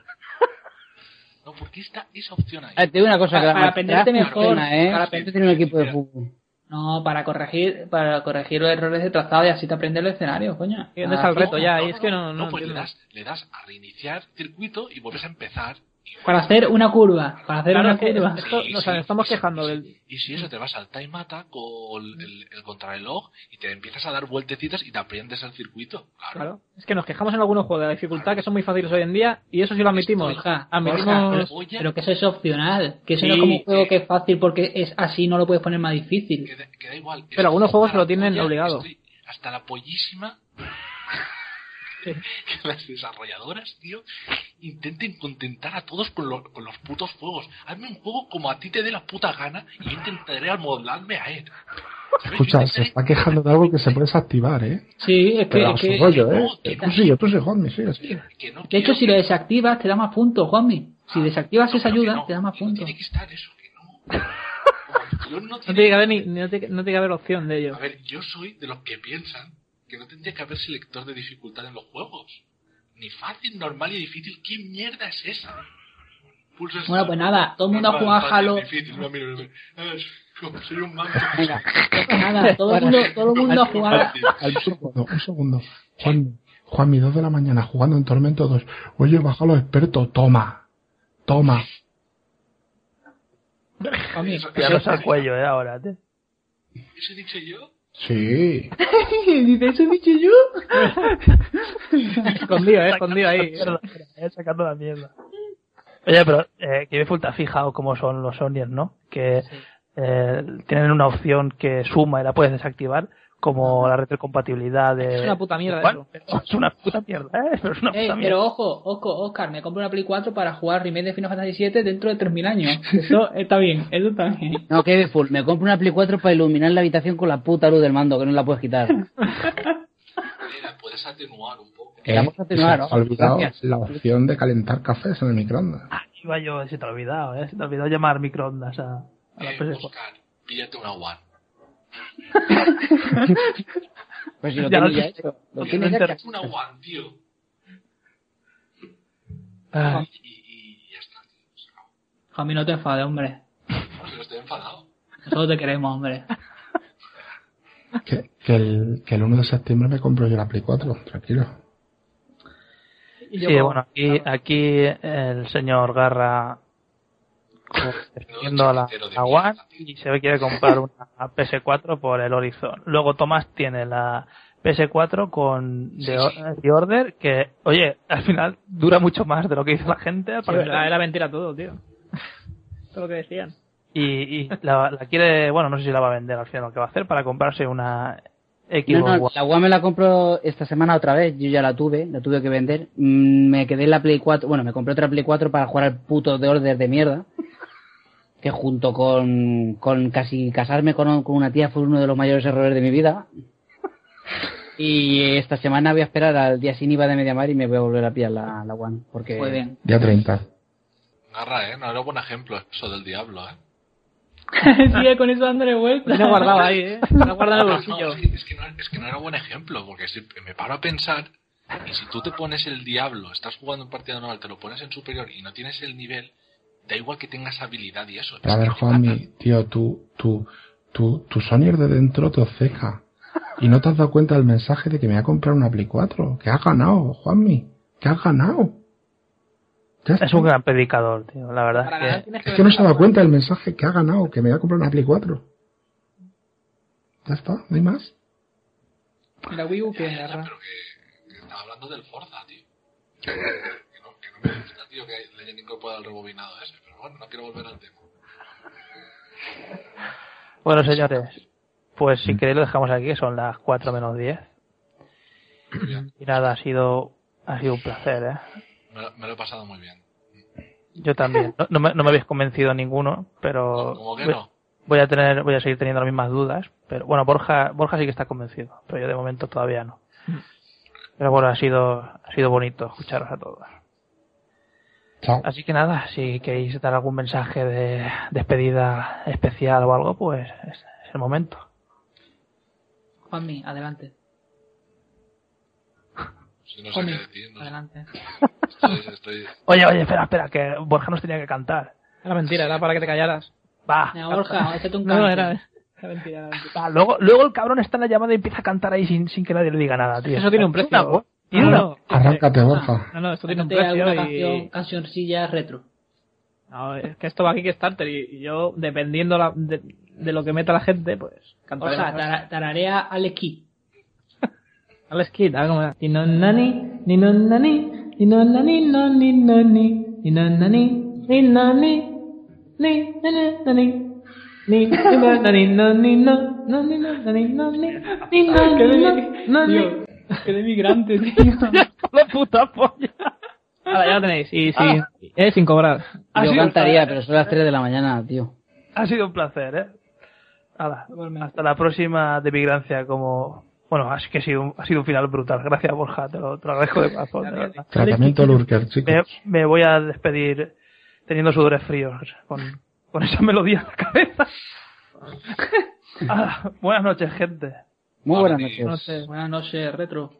No, ¿por qué está esa opción ahí? Eh, te digo una cosa, Para- que la para aprenderte mejor, ¿eh? para Siempre tiene un equipo de fútbol. No, para corregir, para corregir los errores de trazado y así te aprendes el escenario, coño. ¿Y dónde está el no, reto ya? No, y es que no, no, pues le das, le das a reiniciar circuito y vuelves a empezar. Para hacer una curva. Para hacer Claro, una que curva. esto, Sí, o sea, sí. estamos quejando del... Y si eso te vas al time attack o el, el, el contrarreloj y te empiezas a dar vueltecitas y te aprendes el circuito. Claro. Claro, es que nos quejamos en algunos juegos de la dificultad que son muy fáciles hoy en día y eso sí lo admitimos. Borja, admitimos... Borja, Oye. pero que eso es opcional. Que eso Sí, no es como un juego que es fácil porque es así, no lo puedes poner más difícil. Que, da- que da igual. Pero algunos juegos hasta lo tienen polla, obligado. estoy hasta la pollísima. Que las desarrolladoras, tío, intenten contentar a todos con, lo- con los putos juegos. Hazme un juego como a ti te dé la puta gana y yo intentaré amoldarme a él. Escucha, se está quejando de algo que se puede desactivar, ¿eh? Sí, es que, es su que- rollo, ¿eh? no, Tú sigue, tú sigue, Juanmi, que no de hecho, si lo desactivas, te da más puntos, Juanmi. Si Ah, desactivas no, esa ayuda, no, te da más puntos. tiene que estar eso, que no. No No tiene- que haber, ni, no tiene, no tiene que haber opción de ello. A ver, yo soy de los que piensan que no tendría que haber selector de dificultad en los juegos. Ni fácil, normal y difícil. ¿Qué mierda es esa? Pulsas- Bueno, pues nada, todo el mundo ha jugado a fácil, Halo. Difícil, no, mira, mira, mira. Es como soy un manco. Venga, pues nada, todo el mundo, todo el mundo ha jugado. Un segundo, un segundo. Juan, Juanmi, dos de la mañana jugando en Tormento 2. Oye, baja los expertos, toma. Toma. Tiros eso- al cuello, eh, ahora, tío. ¿Eso he dicho yo? Sí. Dice, ¿eso he dicho yo? Escondido, eh, escondido ahí. Mierda, eh, sacando la mierda. Oye, pero eh, que ha fijado cómo son los Sonyers, ¿no? Que eh, tienen una opción que suma y la puedes desactivar, como la retrocompatibilidad de... Es una puta mierda Bueno, eso. Es una puta mierda, ¿eh? Pero es una puta Ey, mierda. pero ojo, ojo, Oscar, me compro una Play 4 para jugar remake de Final Fantasy VII dentro de 3.000 años. Eso está bien, eso está bien. No, que full. Me compro una Play 4 para iluminar la habitación con la puta luz del mando, que no la puedes quitar. Mira, puedes atenuar un poco. La vamos a atenuar, se ¿no? olvidado Gracias. la opción de calentar cafés en el microondas. Ah, iba yo, se te ha olvidado, ¿eh? Se te ha olvidado llamar microondas a, a la Eh, PS4. Oscar, píllate una One. Pues si lo Ya tienes ya hecho. Lo tienes ya hecho. Una One, tío. Ah, Y, y ya está, tío. Se acabó. Juanmi, no te enfades, hombre. Pero estoy enfadado. Nosotros te queremos, hombre. Que, que, el, que el 1 de septiembre me compro yo la Play 4, tranquilo. Sí, bueno, aquí, aquí el señor Garra como defendiendo a la, a One y se ve que quiere comprar una PS4 por el Horizon. Luego Tomás tiene la PS4 con Sí, The, sí. The Order que, oye, al final dura mucho más de lo que dice la gente. Sí, parecer. era, mentira todo, tío. Todo lo que decían. y y la, la quiere, bueno, no sé si la va a vender al final lo que va a hacer para comprarse una No, Xbox no, One. la One me la compro esta semana otra vez. Yo ya la tuve, la tuve que vender. Mm, Me quedé en la Play 4. Bueno, me compré otra Play 4 para jugar al puto de Order de mierda. Que junto con, con casi casarme con, con una tía fue uno de los mayores errores de mi vida. Y esta semana voy a esperar al día sin IVA de Mediamar y me voy a volver a pillar la, la One. Porque Muy bien. Día 30. Garra, ¿eh? No era buen ejemplo eso del diablo, ¿eh? Sigue con eso dándole vueltas. Lo tiene guardado ahí, eh. Lo ha guardado en el No, bolsillo. sí, es, que no, es que no era buen ejemplo, porque si me paro a pensar, y si tú te pones el diablo, estás jugando en partida normal, te lo pones en superior y no tienes el nivel, da igual que tengas habilidad y eso. A ver. Juanmi, tío, tú, tú, tú, tu Sony de dentro te obceca. Y no te has dado cuenta del mensaje de que me voy a comprar una Play 4. Que has ganado, Juanmi. Que has ganado. Es un gran predicador, tío, la verdad. Es que- Es no se ha dado cuenta del mensaje que ha ganado, que me voy a comprar una Play 4. Ya está, no hay más. La Wii U, que estaba hablando del Forza, tío. Que no, que no me gusta, tío, que le hayan incorporado el rebobinado ese, pero bueno, no quiero volver al tema. Bueno, señores, pues si queréis lo dejamos aquí, que son las 4 menos 10. Muy bien. Y nada, ha sido, ha sido un placer, ¿eh? Me, lo- me lo he pasado muy bien. Yo también. No, no me, no me habéis convencido ninguno, pero ¿Cómo que no? voy a tener, voy a seguir teniendo las mismas dudas. Pero bueno, Borja, Borja sí que está convencido, pero yo de momento todavía no. Pero bueno, ha sido, ha sido bonito escucharos a todos. Chao. Así que nada, si queréis dar algún mensaje de despedida especial o algo, pues es, es el momento. Juanmi, adelante. Si no sé Juanmi, qué decir, no sé. adelante. Estoy, estoy... Oye, oye, espera, espera, que Borja nos tenía que cantar. Era mentira, era para que te callaras. Va. Borja, échate un No, no, canto. era, era mentira, era mentira. Luego, luego el cabrón está en la llamada y empieza a cantar ahí sin, sin que nadie le diga nada, tío. Eso tiene un precio. Tiene No, una- no, Arráncate, Borja. no, no, esto tiene un precio canción, y... cancioncilla retro. No, es que esto va a Kickstarter y, y yo, dependiendo la- de, de lo que meta la gente, pues O cantaré. sea, tara- tararea Alex Kidd. Alex Kidd, a ver cómo era. Ni no nani, ni no nani, ni no nani, no ni no ni, ni no nani, ni no ni, ni ni ni nani. Ni ni no nani, no ni no, no ni no nani, no ni, ni no Qué ni no, de- no ni. Tío, qué de migrante, tío. La puta polla. Ahora ya lo tenéis, y sin, eh, sin cobrar. Ha Yo sido- cantaría, pero son las 3 de la mañana, tío. Ha sido un placer, ¿eh? Hasta la próxima de migrancia como... Bueno, es que ha sido, un, ha sido un final brutal. Gracias, Borja. Te lo, te lo agradezco de corazón, de verdad. Tratamiento Lurker, chicos. Me, me voy a despedir teniendo sudores fríos con, con esa melodía en la cabeza. Ah, buenas noches, gente. Muy buenas noches. Buenas noches, retro.